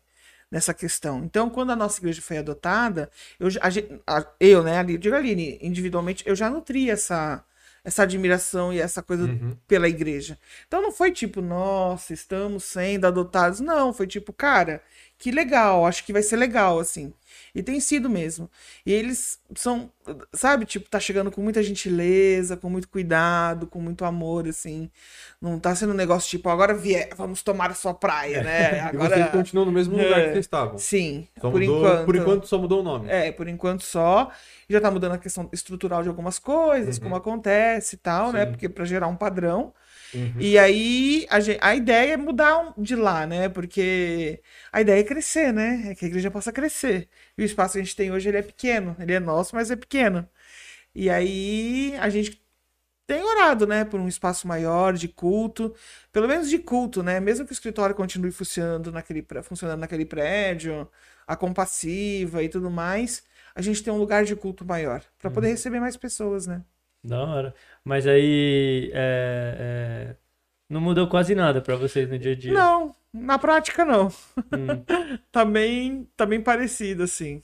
nessa questão. Então, quando a nossa igreja foi adotada, eu, a a- eu né, ali, digo Aline, individualmente, eu já nutri essa, essa admiração e essa coisa Uhum. pela igreja. Então não foi tipo, nossa, estamos sendo adotados. Não, foi tipo, cara, que legal, acho que vai ser legal, assim. E tem sido mesmo. E eles são, sabe, tipo, tá chegando com muita gentileza, com muito cuidado, com muito amor, assim. Não tá sendo um negócio tipo, agora vier, vamos tomar a sua praia, né? E Agora. vocês continuam no mesmo lugar É. que vocês estavam. Sim, Só por mudou- enquanto. por enquanto só mudou o nome. É, por enquanto só. Já tá mudando a questão estrutural de algumas coisas, Uhum. como acontece e tal, né? Sim. Porque pra gerar um padrão. Uhum. E aí a, gen- a ideia é mudar de lá, né? Porque a ideia é crescer, né? É que a igreja possa crescer. E o espaço que a gente tem hoje ele é pequeno. Ele é nosso, mas é pequeno. E aí a gente tem orado, né, por um espaço maior de culto, pelo menos de culto, né? Mesmo que o escritório continue funcionando naquele, funcionando naquele prédio, a compassiva e tudo mais, a gente tem um lugar de culto maior para poder receber mais pessoas, né? Da hora. Mas aí. é, é, Não mudou quase nada pra vocês no dia a dia. Não, na prática não. Hum. Tá bem, tá bem parecido assim.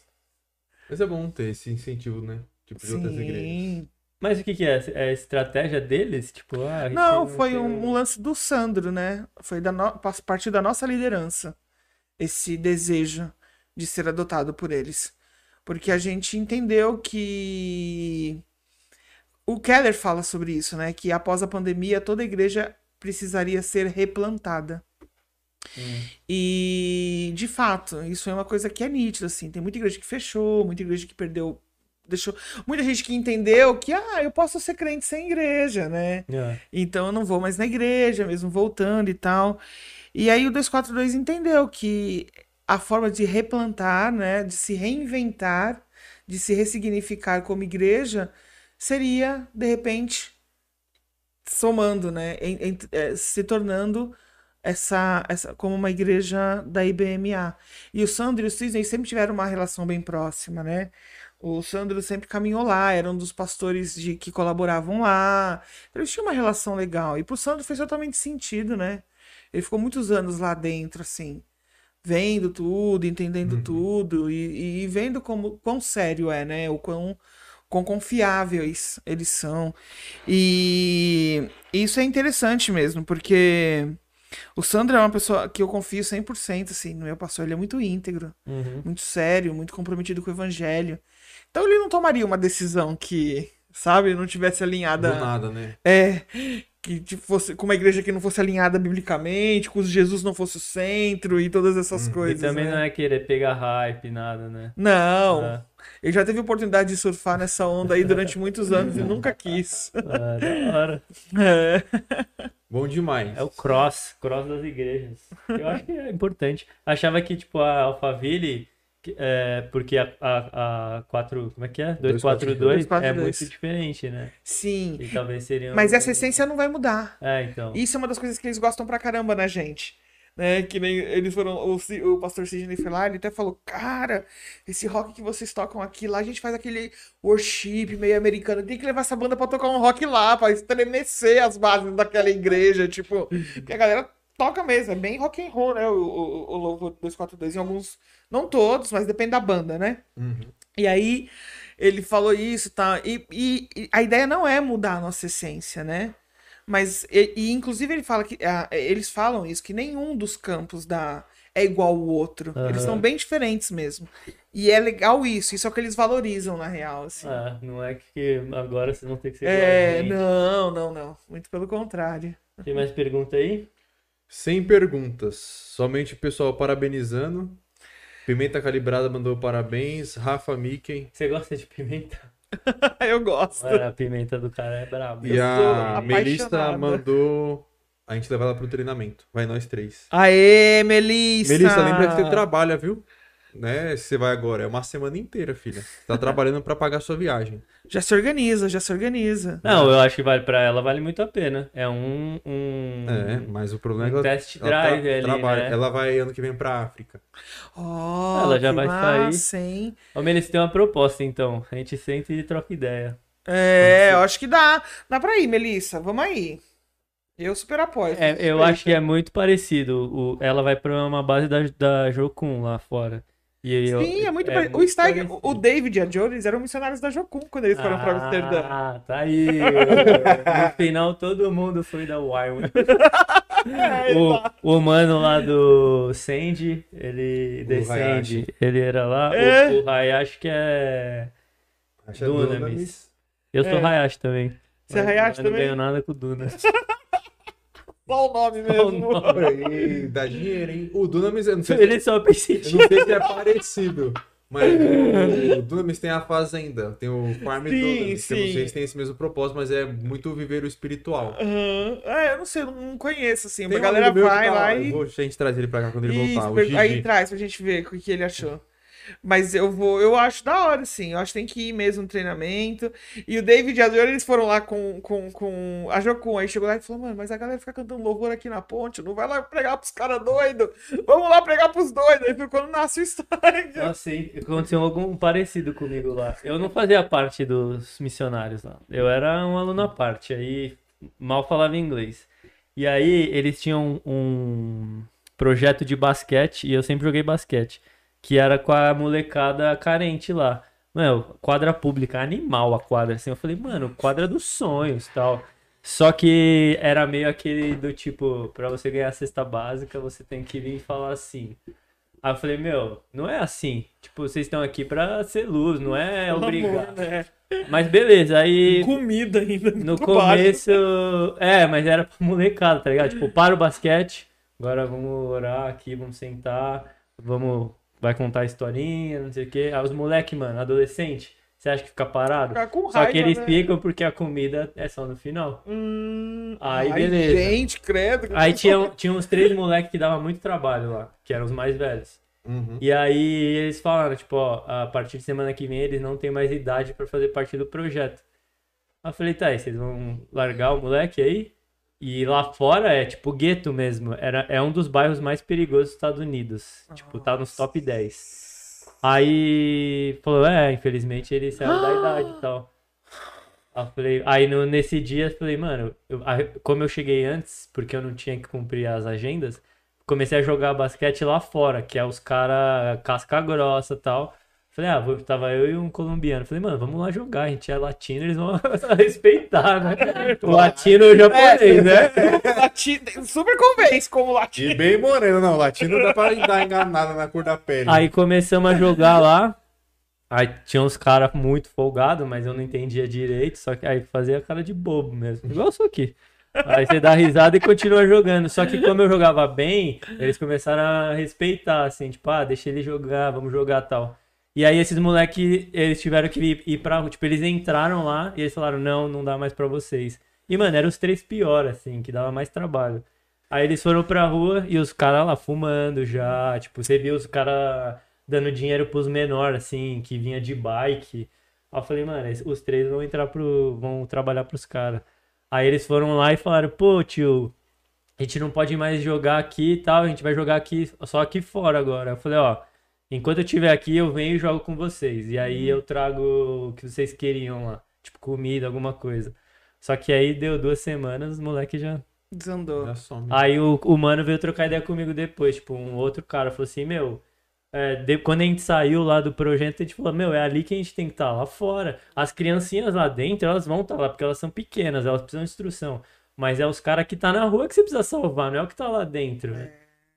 Mas é bom ter esse incentivo, né? Tipo de outras igrejas. Sim. Mas o que que é? É a estratégia deles? Tipo, ah, Não, foi tem um, um lance do Sandro, né? Foi da no... a partir da nossa liderança esse desejo de ser adotado por eles. Porque a gente entendeu que o Keller fala sobre isso, né? Que após a pandemia toda igreja precisaria ser replantada. Hum. E de fato, isso é uma coisa que é nítida, assim. Tem muita igreja que fechou, muita igreja que perdeu. Deixou. Muita gente que entendeu que, ah, eu posso ser crente sem igreja, né? É. Então eu não vou mais na igreja, mesmo voltando e tal. E aí o 242 entendeu que a forma de replantar, né, de se reinventar, de se ressignificar como igreja, seria, de repente, somando, né, eh, se tornando essa, essa como uma igreja da IBMA. E o Sandro e o Sidney sempre tiveram uma relação bem próxima, né? O Sandro sempre caminhou lá, era um dos pastores de, que colaboravam lá. Então, Eles tinham uma relação legal. E pro Sandro fez totalmente sentido, né? Ele ficou muitos anos lá dentro, assim, vendo tudo, entendendo Uhum. tudo e, e vendo como quão sério é, né? O quão, quão confiáveis eles são. E isso é interessante mesmo, porque o Sandro é uma pessoa que eu confio 100%, assim, no meu pastor. Ele é muito íntegro, Uhum. muito sério, muito comprometido com o evangelho. Então ele não tomaria uma decisão que, sabe, não tivesse alinhada. Do nada, né? É, que tipo, fosse com uma igreja que não fosse alinhada biblicamente, com Jesus não fosse o centro e todas essas Hum. E coisas. também né? não é querer pegar hype, nada, né? Não, Ah, ele já teve oportunidade de surfar nessa onda aí durante muitos anos e nunca quis. ah, da hora. É. Bom demais. É o cross, cross das igrejas. Eu acho que é importante. Achava que, tipo, a Alphaville, é, porque a, a, a 4, como é que é? 242 é 242. muito diferente, né? Sim, E talvez seria. mas um- essa essência não vai mudar. É, então. Isso é uma das coisas que eles gostam pra caramba na gente. Né? Que nem eles foram. O, o pastor Sidney foi lá, ele até falou: Cara, esse rock que vocês tocam aqui, lá a gente faz aquele worship meio americano. Tem que levar essa banda pra tocar um rock lá, pra estremecer as bases daquela igreja. Tipo, porque a galera toca mesmo, é bem rock and roll, né? O, o, o Louvor 242, em alguns. Não todos, mas depende da banda, né? Uhum. E aí ele falou isso, tá? E, e- e a ideia não é mudar a nossa essência, né? Mas e, e, inclusive ele fala que ah, eles falam isso que nenhum dos campos da é igual ao outro. Aham. Eles são bem diferentes mesmo. E é legal isso, isso é o que eles valorizam na real, assim. Ah, não é que agora vocês vão ter que ser é, igual a gente. não, não, não. Muito pelo contrário. Tem mais pergunta aí? Sem perguntas. Somente o pessoal parabenizando. Pimenta Calibrada mandou parabéns. Rafa Mickey. Você gosta de pimenta? Eu gosto. Olha, a pimenta do cara é braba. E a Melissa mandou a gente levar ela pro treinamento. Vai nós três. Aê, Melissa! Melissa, lembra que você trabalha, viu? Né? Você vai agora. É uma semana inteira, filha. Você tá trabalhando pra pagar sua viagem. Já se organiza, já se organiza. Não, eu acho que vale pra ela, vale muito a pena. É um. um É, mas o problema é que um ela, test ela tra- drive ali, trabalha. né? Ela vai ano que vem pra África. Ó, Ela já que vai sair. massa, hein? Ô, Melissa, tem uma proposta então. A gente senta e troca ideia. É, eu acho que dá. Dá pra ir, Melissa. Vamos aí. Eu super apoio. É, eu acho que é muito parecido. O, ela vai pra uma base da, da Jocum lá fora. E Sim, é muito parecido. O Steig, parecido. o David e a Jones eram missionários da Jocum quando eles foram pra Amsterdã. Ah, tá aí. No final, todo mundo foi da Wild. É, o, o mano lá do Sandy, ele O descende. Ele era lá. É. O, o Hayashi que é. Acho Dunamis. Eu sou É. Hayashi também. Você é Hayashi mas Não também? ganho nada com o Dunas. Só o nome Só o mesmo. nome. Ei, Dá dinheiro, hein? O Dunamis, eu não sei, Ele só pensa em eu não sei se é parecido. Mas o, o Dunamis tem a fazenda, tem o Farm Sim, Dunamis. que Eu não sim. sei se tem esse mesmo propósito, mas é muito viver o espiritual. Aham. É, eu não sei, eu não conheço assim. Tem a um galera que vai tá lá e. Vou, a gente trazer ele pra cá quando ele Isso, voltar. O per- Gigi. aí traz pra gente ver o que ele achou. Mas eu vou, eu acho da hora, sim. Eu acho que tem que ir mesmo no treinamento. E o David e a Dor, eles foram lá com, com, com a Jocum. Aí chegou lá e falou, mano, mas a galera fica cantando louvor aqui na ponte. Não vai lá pregar pros caras doidos. Vamos lá pregar pros doidos. Aí foi quando nasce o Stein. Nossa, e aconteceu algum parecido comigo lá. Eu não fazia parte dos missionários lá. Eu era um aluno à parte, aí mal falava inglês. E aí eles tinham um projeto de basquete, e eu sempre joguei basquete, que era com a molecada carente lá. Mano, quadra pública, animal a quadra, assim. Eu falei, mano, quadra dos sonhos tal. Só que era meio aquele do tipo, pra você ganhar a cesta básica, você tem que vir e falar assim. Aí eu falei, meu, não é assim. Tipo, vocês estão aqui pra ser luz, não é obrigado. né? Mas beleza, aí Comida ainda. no começo. É, mas era pra molecada, tá ligado? Tipo, para o basquete, agora vamos orar aqui, vamos sentar, vamos. Vai contar a historinha, não sei o quê. Aí os moleque, mano, adolescente, você acha que fica parado? Ficar com Só que raiva, eles né? ficam porque a comida é só no final. Hum, Aí, ai, beleza. Gente, credo. Aí tinha, tinha uns três moleques que dava muito trabalho lá, que eram os mais velhos. Uhum. E aí eles falaram, tipo, ó, a partir de semana que vem eles não têm mais idade pra fazer parte do projeto. Aí eu falei, tá, e vocês vão largar o moleque aí? E lá fora é tipo gueto mesmo. Era, é um dos bairros mais perigosos dos Estados Unidos. Tipo, tá nos top 10. Aí falou, é, infelizmente ele saiu da idade e tal. Aí, falei, aí no- nesse dia eu falei, mano, eu- como eu cheguei antes, porque eu não tinha que cumprir as agendas, comecei a jogar basquete lá fora, que é os cara casca grossa e tal. Falei, ah, vou- tava eu e um colombiano. Falei, mano, vamos lá jogar, a gente é latino, eles vão respeitar, né? O latino e o japonês, né? Lati- Super convence como E latino. bem moreno, não. Latino dá pra dar enganada na cor da pele. Aí começamos a jogar lá. Aí tinha uns caras muito folgados, mas eu não entendia direito, só que aí fazia cara de bobo mesmo. Igual isso aqui. Aí você dá risada e continua jogando. Só que como eu jogava bem, eles começaram a respeitar, assim, tipo, ah, deixa ele jogar, vamos jogar tal. E aí esses moleque, eles tiveram que ir, ir pra. Tipo, eles entraram lá e eles falaram, não, não dá mais pra vocês. E, mano, eram os três piores, assim, que dava mais trabalho. Aí eles foram pra rua e os caras lá fumando já. Tipo, você viu os caras dando dinheiro pros menores, assim, que vinha de bike. Aí eu falei, mano, os três vão entrar pro. vão trabalhar pros caras. Aí eles foram lá e falaram, pô, tio, a gente não pode mais jogar aqui e tal, a gente vai jogar aqui, só aqui fora agora. Eu falei, ó, enquanto eu estiver aqui, eu venho e jogo com vocês. E aí eu trago o que vocês queriam lá. Tipo, comida, alguma coisa. Só que aí deu duas semanas, os moleques já Desandou. Já some. Aí o, o mano veio trocar ideia comigo depois, tipo, um outro cara falou assim, meu, é, de- quando a gente saiu lá do projeto, a gente falou, meu, é ali que a gente tem que estar, lá fora. As criancinhas lá dentro, elas vão estar lá, porque elas são pequenas, elas precisam de instrução. Mas é os caras que tá na rua que você precisa salvar, não é o que tá lá dentro. né?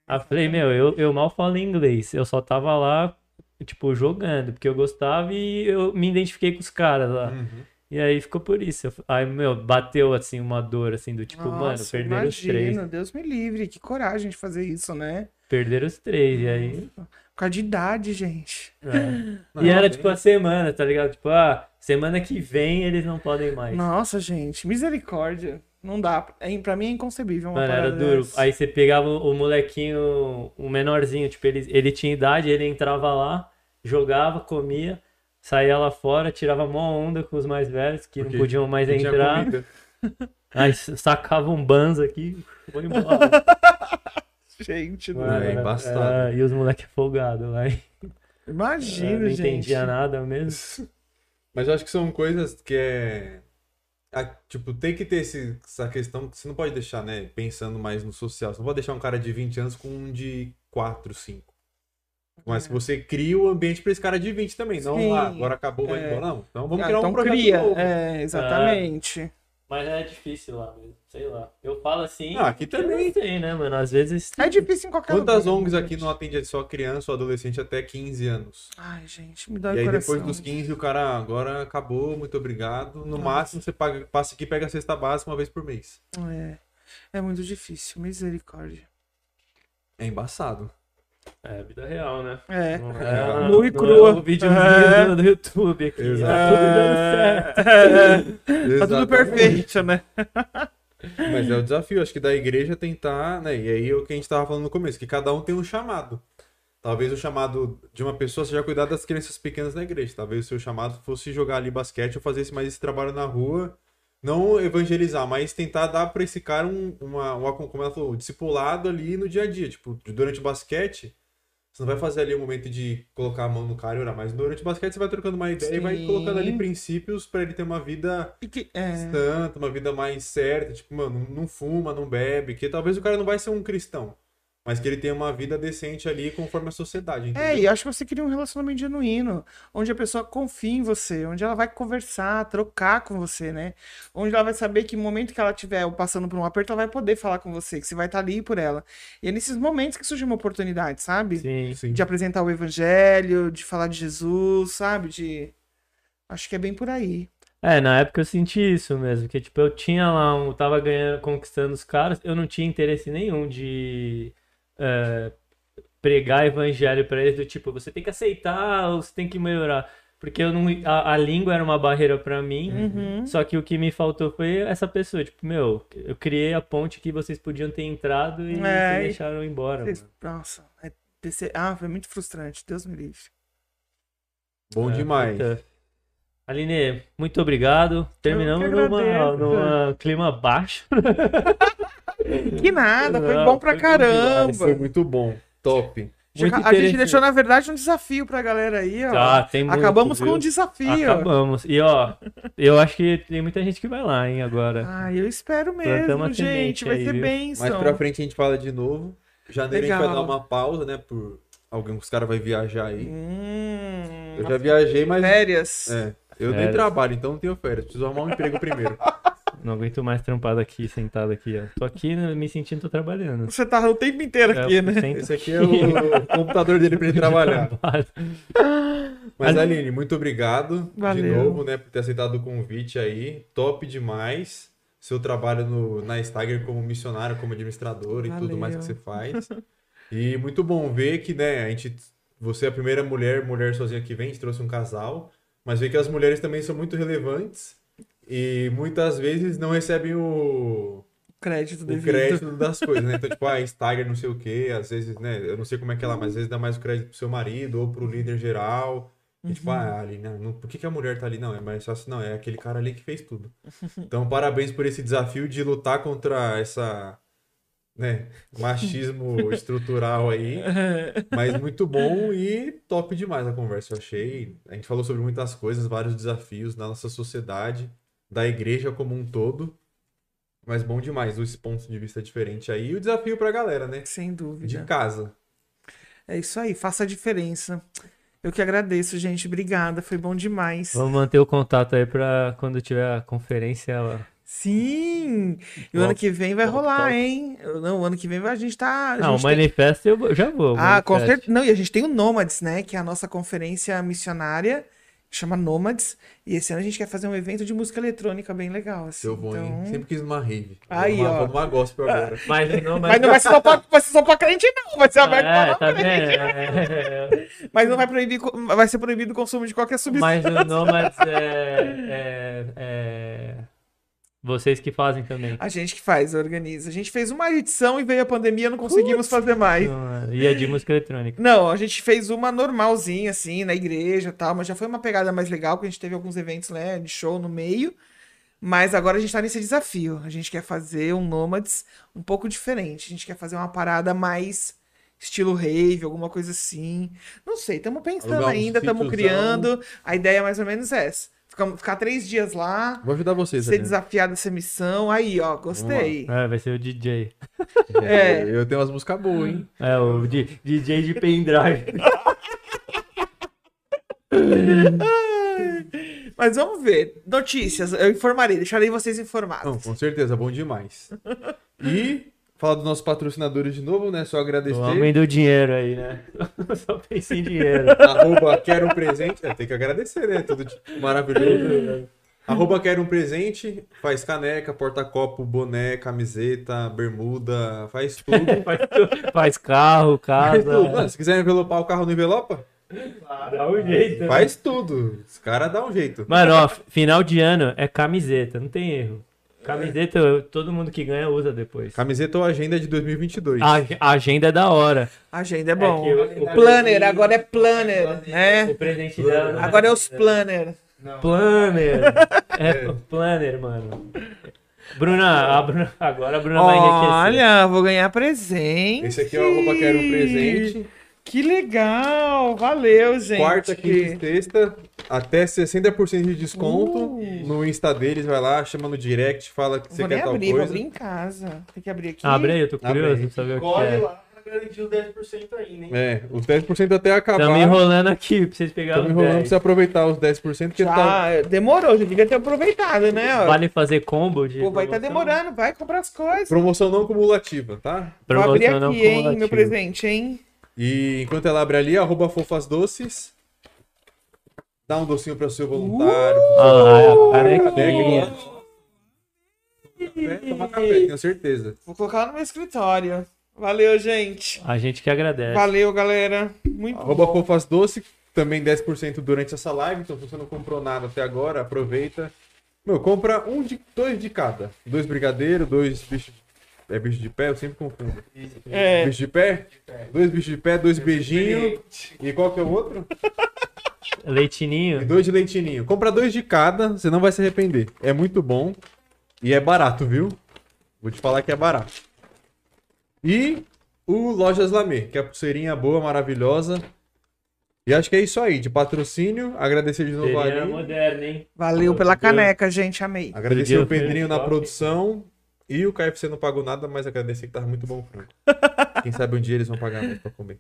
Aí eu falei, meu, eu, eu mal falo inglês, eu só tava lá, tipo, jogando, porque eu gostava e eu me identifiquei com os caras lá. Uhum. E aí ficou por isso. Aí, meu, bateu assim uma dor, assim, do tipo, mano, Nossa, perderam os três. imagina, Deus me livre. Que coragem de fazer isso, né? Perderam os três, e aí. Por causa de idade, gente. é. Não, e era tipo a semana, tá ligado? Tipo, ah, semana que vem eles não podem mais. Nossa, gente, misericórdia. Não dá. É, pra mim é inconcebível uma Mano, era duro. dessa. Aí você pegava o molequinho, o menorzinho, tipo, ele, ele tinha idade, ele entrava lá, jogava, comia, saía lá fora, tirava mó onda com os mais velhos, que Porque não podiam mais Não entrar. Aí sacava um banzo aqui, foi embora. Gente, Mano, é não. embaçado. É, e os moleques folgados lá. Imagina, não gente. entendia nada mesmo. Mas eu acho que são coisas que é. Ah, tipo, tem que ter esse- essa questão que você não pode deixar, né? Pensando mais no social. Você não pode deixar um cara de 20 anos com um de 4, 5. Mas você cria o ambiente pra esse cara de 20 também. Não, ah, agora acabou, vai É. embora. Não. Então vamos Ah, criar então um projeto cria. novo. É, exatamente. Mas é difícil lá mesmo, sei lá. Eu falo assim. Ah, aqui também. Não sei, né, mano? Às vezes. É, difícil em qualquer Quantas lugar, ONGs né, aqui não atendem só criança ou adolescente até 15 anos? Ai, gente, me dói E aí coração. depois dos 15 o cara agora acabou, muito obrigado. No Nossa. máximo você paga, passa aqui e pega a cesta básica uma vez por mês. É, é muito difícil, misericórdia. É embaçado. É vida real, né? É. Não É, nua e não crua. É o videozinho É. do, do YouTube aqui. Exato. Tá tudo dando certo. É, tá tudo perfeito, né? Mas é o desafio, acho que da igreja tentar, né? E aí é o que a gente tava falando no começo, que cada um tem um chamado. Talvez o chamado de uma pessoa seja cuidar das crianças pequenas na igreja. Talvez o seu chamado fosse jogar ali basquete ou fazer esse- mais esse trabalho na rua. Não evangelizar, mas tentar dar pra esse cara um, uma, uma, como ela falou, um discipulado ali no dia a dia. Tipo, durante o basquete, você não vai fazer ali um momento de colocar a mão no cara e orar, mas durante o basquete você vai trocando uma ideia e vai Sim. colocando ali princípios pra ele ter uma vida que- é. santa, uma vida mais certa, tipo, mano, não fuma, não bebe, que talvez o cara não vai ser um cristão, mas que ele tenha uma vida decente ali conforme a sociedade, entendeu? É, e acho que você cria um relacionamento genuíno, onde a pessoa confia em você, onde ela vai conversar, trocar com você, né? Onde ela vai saber que no momento que ela estiver passando por um aperto, ela vai poder falar com você, que você vai estar ali por ela. E é nesses momentos que surge uma oportunidade, sabe? Sim. Sim. De apresentar o evangelho, de falar de Jesus, sabe? De. Acho que é bem por aí. É, na época eu senti isso mesmo, que tipo, eu tinha lá, um, tava ganhando, conquistando os caras, eu não tinha interesse nenhum de é, pregar evangelho pra eles, do tipo, você tem que aceitar ou você tem que melhorar. Porque eu não, a, a língua era uma barreira pra mim, Uhum. só que o que me faltou foi essa pessoa, tipo, meu, eu criei a ponte que vocês podiam ter entrado e É, vocês e- deixaram embora, Vocês-. Nossa, é desse- ah, foi muito frustrante, Deus me livre. Bom É, demais. puta. Aline, muito obrigado. Terminamos numa, numa clima baixo. Que nada, foi Não, bom pra foi demais, caramba. Foi muito bom. Top. Muito a gente interessante. deixou, na verdade, um desafio pra galera aí, ó. Tá, tem muito, Acabamos viu? com um desafio. Acabamos. E ó, eu acho que tem muita gente que vai lá, hein, agora. Ah, eu espero Plantamos mesmo, a semente gente. Vai aí, ser viu? bênção. Mais pra frente a gente fala de novo. Janeiro a gente Legal. vai dar uma pausa, né? Por alguns caras vai viajar aí. Hum, Eu já viajei, mas. Férias. É. Eu nem Férias. trabalho, então não tenho férias. Preciso arrumar um emprego primeiro. Não aguento mais trampado aqui, sentado aqui, ó. Tô aqui né, me sentindo, tô trabalhando. Você tá o tempo inteiro aqui, É, né? sento- Esse aqui é o computador dele pra ele trabalhar. Mas, Ali- Aline, muito obrigado de Valeu. novo, né, por ter aceitado o convite aí. Top demais. Seu trabalho no, na Stagger como missionário, como administrador e tudo Valeu. mais que você faz. E muito bom ver que, né, a gente. Você é a primeira mulher, mulher sozinha que vem, a gente trouxe um casal. Mas ver que as mulheres também são muito relevantes. E muitas vezes não recebem o, Crédito o crédito das coisas, né? Então, tipo, a Stagger não sei o quê, às vezes, né? Eu não sei como é que é lá, mas às vezes dá mais o crédito pro seu marido ou pro líder geral. E, tipo, ah, ali, né? não, por que, que a mulher tá ali? Não, é mais fácil, não, é aquele cara ali que fez tudo. Então, parabéns por esse desafio de lutar contra essa, né, machismo estrutural aí. Mas muito bom e top demais a conversa, eu achei. A gente falou sobre muitas coisas, vários desafios da nossa sociedade, da igreja como um todo. Mas bom demais, esse ponto de vista diferente aí. E o desafio pra galera, né? Sem De dúvida. casa. É isso aí, faça a diferença. Eu que agradeço, gente. Obrigada, foi bom demais. Vamos manter o contato aí pra quando tiver a conferência. ó. Sim! E o ano que vem vai top, rolar, top. hein? Não, o ano que vem a gente tá. a Não, o tem- manifesto eu já vou. o Ah, com certeza. Não, e a gente tem o Nômades, né? Que é a nossa conferência missionária, chama Nômades. E esse ano a gente quer fazer um evento de música eletrônica bem legal. Assim. Eu vou, hein? então... Sempre quis numa rave. Aí, vou ó. Numa gospel agora. Mas não, Mas não vai ser só pra, vai ser só pra crente, não. Vai ser aberto pra É, não tá crente. vendo? É, Mas não vai proibir, vai ser proibido o consumo de qualquer substância. Mas o Nomads é, é, é vocês que fazem também. A gente que faz, organiza. A gente fez uma edição e veio a pandemia, não conseguimos fazer mais. E é de música eletrônica. Não, a gente fez uma normalzinha, assim, na igreja e tal, mas já foi uma pegada mais legal, porque a gente teve alguns eventos, né, de show no meio. Mas agora a gente tá nesse desafio. A gente quer fazer um Nomads um pouco diferente. A gente quer fazer uma parada mais estilo rave, alguma coisa assim. Não sei, estamos pensando ainda, estamos criando. A ideia é mais ou menos essa. Ficar, ficar três dias lá, Vou ajudar vocês. ser Aline. desafiado essa missão. Aí, ó, gostei. É, vai ser o DJ. É. Eu tenho umas músicas boas, hein? É, o di- DJ de pendrive. Mas vamos ver. Notícias, eu informarei, deixarei vocês informados. Não, com certeza, bom demais. E falar dos nossos patrocinadores de novo, né? Só agradecer. O homem do dinheiro aí, né? Só pensa em dinheiro. Arroba quero um presente. É, tem que agradecer, né? Tudo maravilhoso. Arroba quero um presente. Faz caneca, porta-copo, boné, camiseta, bermuda. Faz tudo. Faz, tu- faz carro, Faz tudo. Mano, casa. se quiser envelopar o carro no envelopa, Dá um jeito. né? faz tudo. Os caras dão um jeito. Mano, ó, final de ano é camiseta, não tem erro. Camiseta, todo mundo que ganha usa depois. Camiseta ou agenda de 2022. A, a agenda é da hora. A agenda é bom. que o- o- planner, agora é planner, O né? presente dela. Agora é os planner. Planner. É, planner, mano. Bruna, a Bruna, agora a Bruna vai enriquecer. Olha, vou ganhar presente. Esse aqui é o arroba quero um presente. Que legal, valeu, gente. Quarta, quinta e sexta, até 60% de desconto Uh. no Insta deles. Vai lá, chama no direct, fala que você Vou quer tal abrir, vou coisa. abrir em casa. Tem que abrir aqui. Abre aí, eu tô curioso aí. pra saber o que Corre é. lá pra garantir os 10% ainda, hein? É, os 10% até acabar. Estamos enrolando aqui pra vocês pegarem Estamos os enrolando pra 10. você aproveitar os 10%, porque tá... Demorou, já devia ter aproveitado, né? ó. Vale fazer combo de Pô, vai estar promoção? demorando, vai comprar as coisas. promoção não cumulativa, tá? Vou abrir Promoção não aqui, hein, cumulativa. meu presente, hein? E enquanto ela abre ali, arroba fofas doces. Dá um docinho para o seu voluntário. pro seu Ah, é, a caneca, canequinha. Café, toma café, tenho certeza. Vou colocar no meu escritório. Valeu, gente. A gente que agradece. Valeu, galera. Muito Arroba bom. fofas doce, também 10% durante essa live. Então, se você não comprou nada até agora, aproveita. Meu, compra um de dois de cada. Dois brigadeiros, dois bichos. É bicho de pé? Eu sempre confundo. É, Bicho de pé? Dois bichos de pé, dois beijinhos. E qual que é o outro? E Leitinho. dois de leitinho. Compra dois de cada, você não vai se arrepender. É muito bom. E é barato, viu? Vou te falar que é barato. E o Lojas Lamê, que é a pulseirinha boa, maravilhosa. E acho que é isso aí, de patrocínio. Agradecer de novo a Seria Ali. moderno, hein? Valeu pela caneca, gente. Amei. Agradecer o Pedrinho na produção. E o KFC não pagou nada, mas agradecer que tava muito bom o frango. Quem sabe um dia eles vão pagar mais pra comer.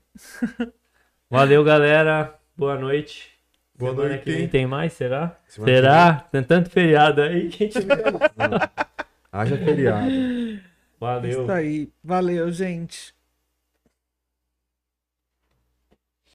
Valeu, galera. Boa noite. Boa Semana noite. que vem tem mais, será? Semana será? Tem tanto feriado aí que a gente não... Haja feriado. Valeu. Isso aí. Valeu, gente.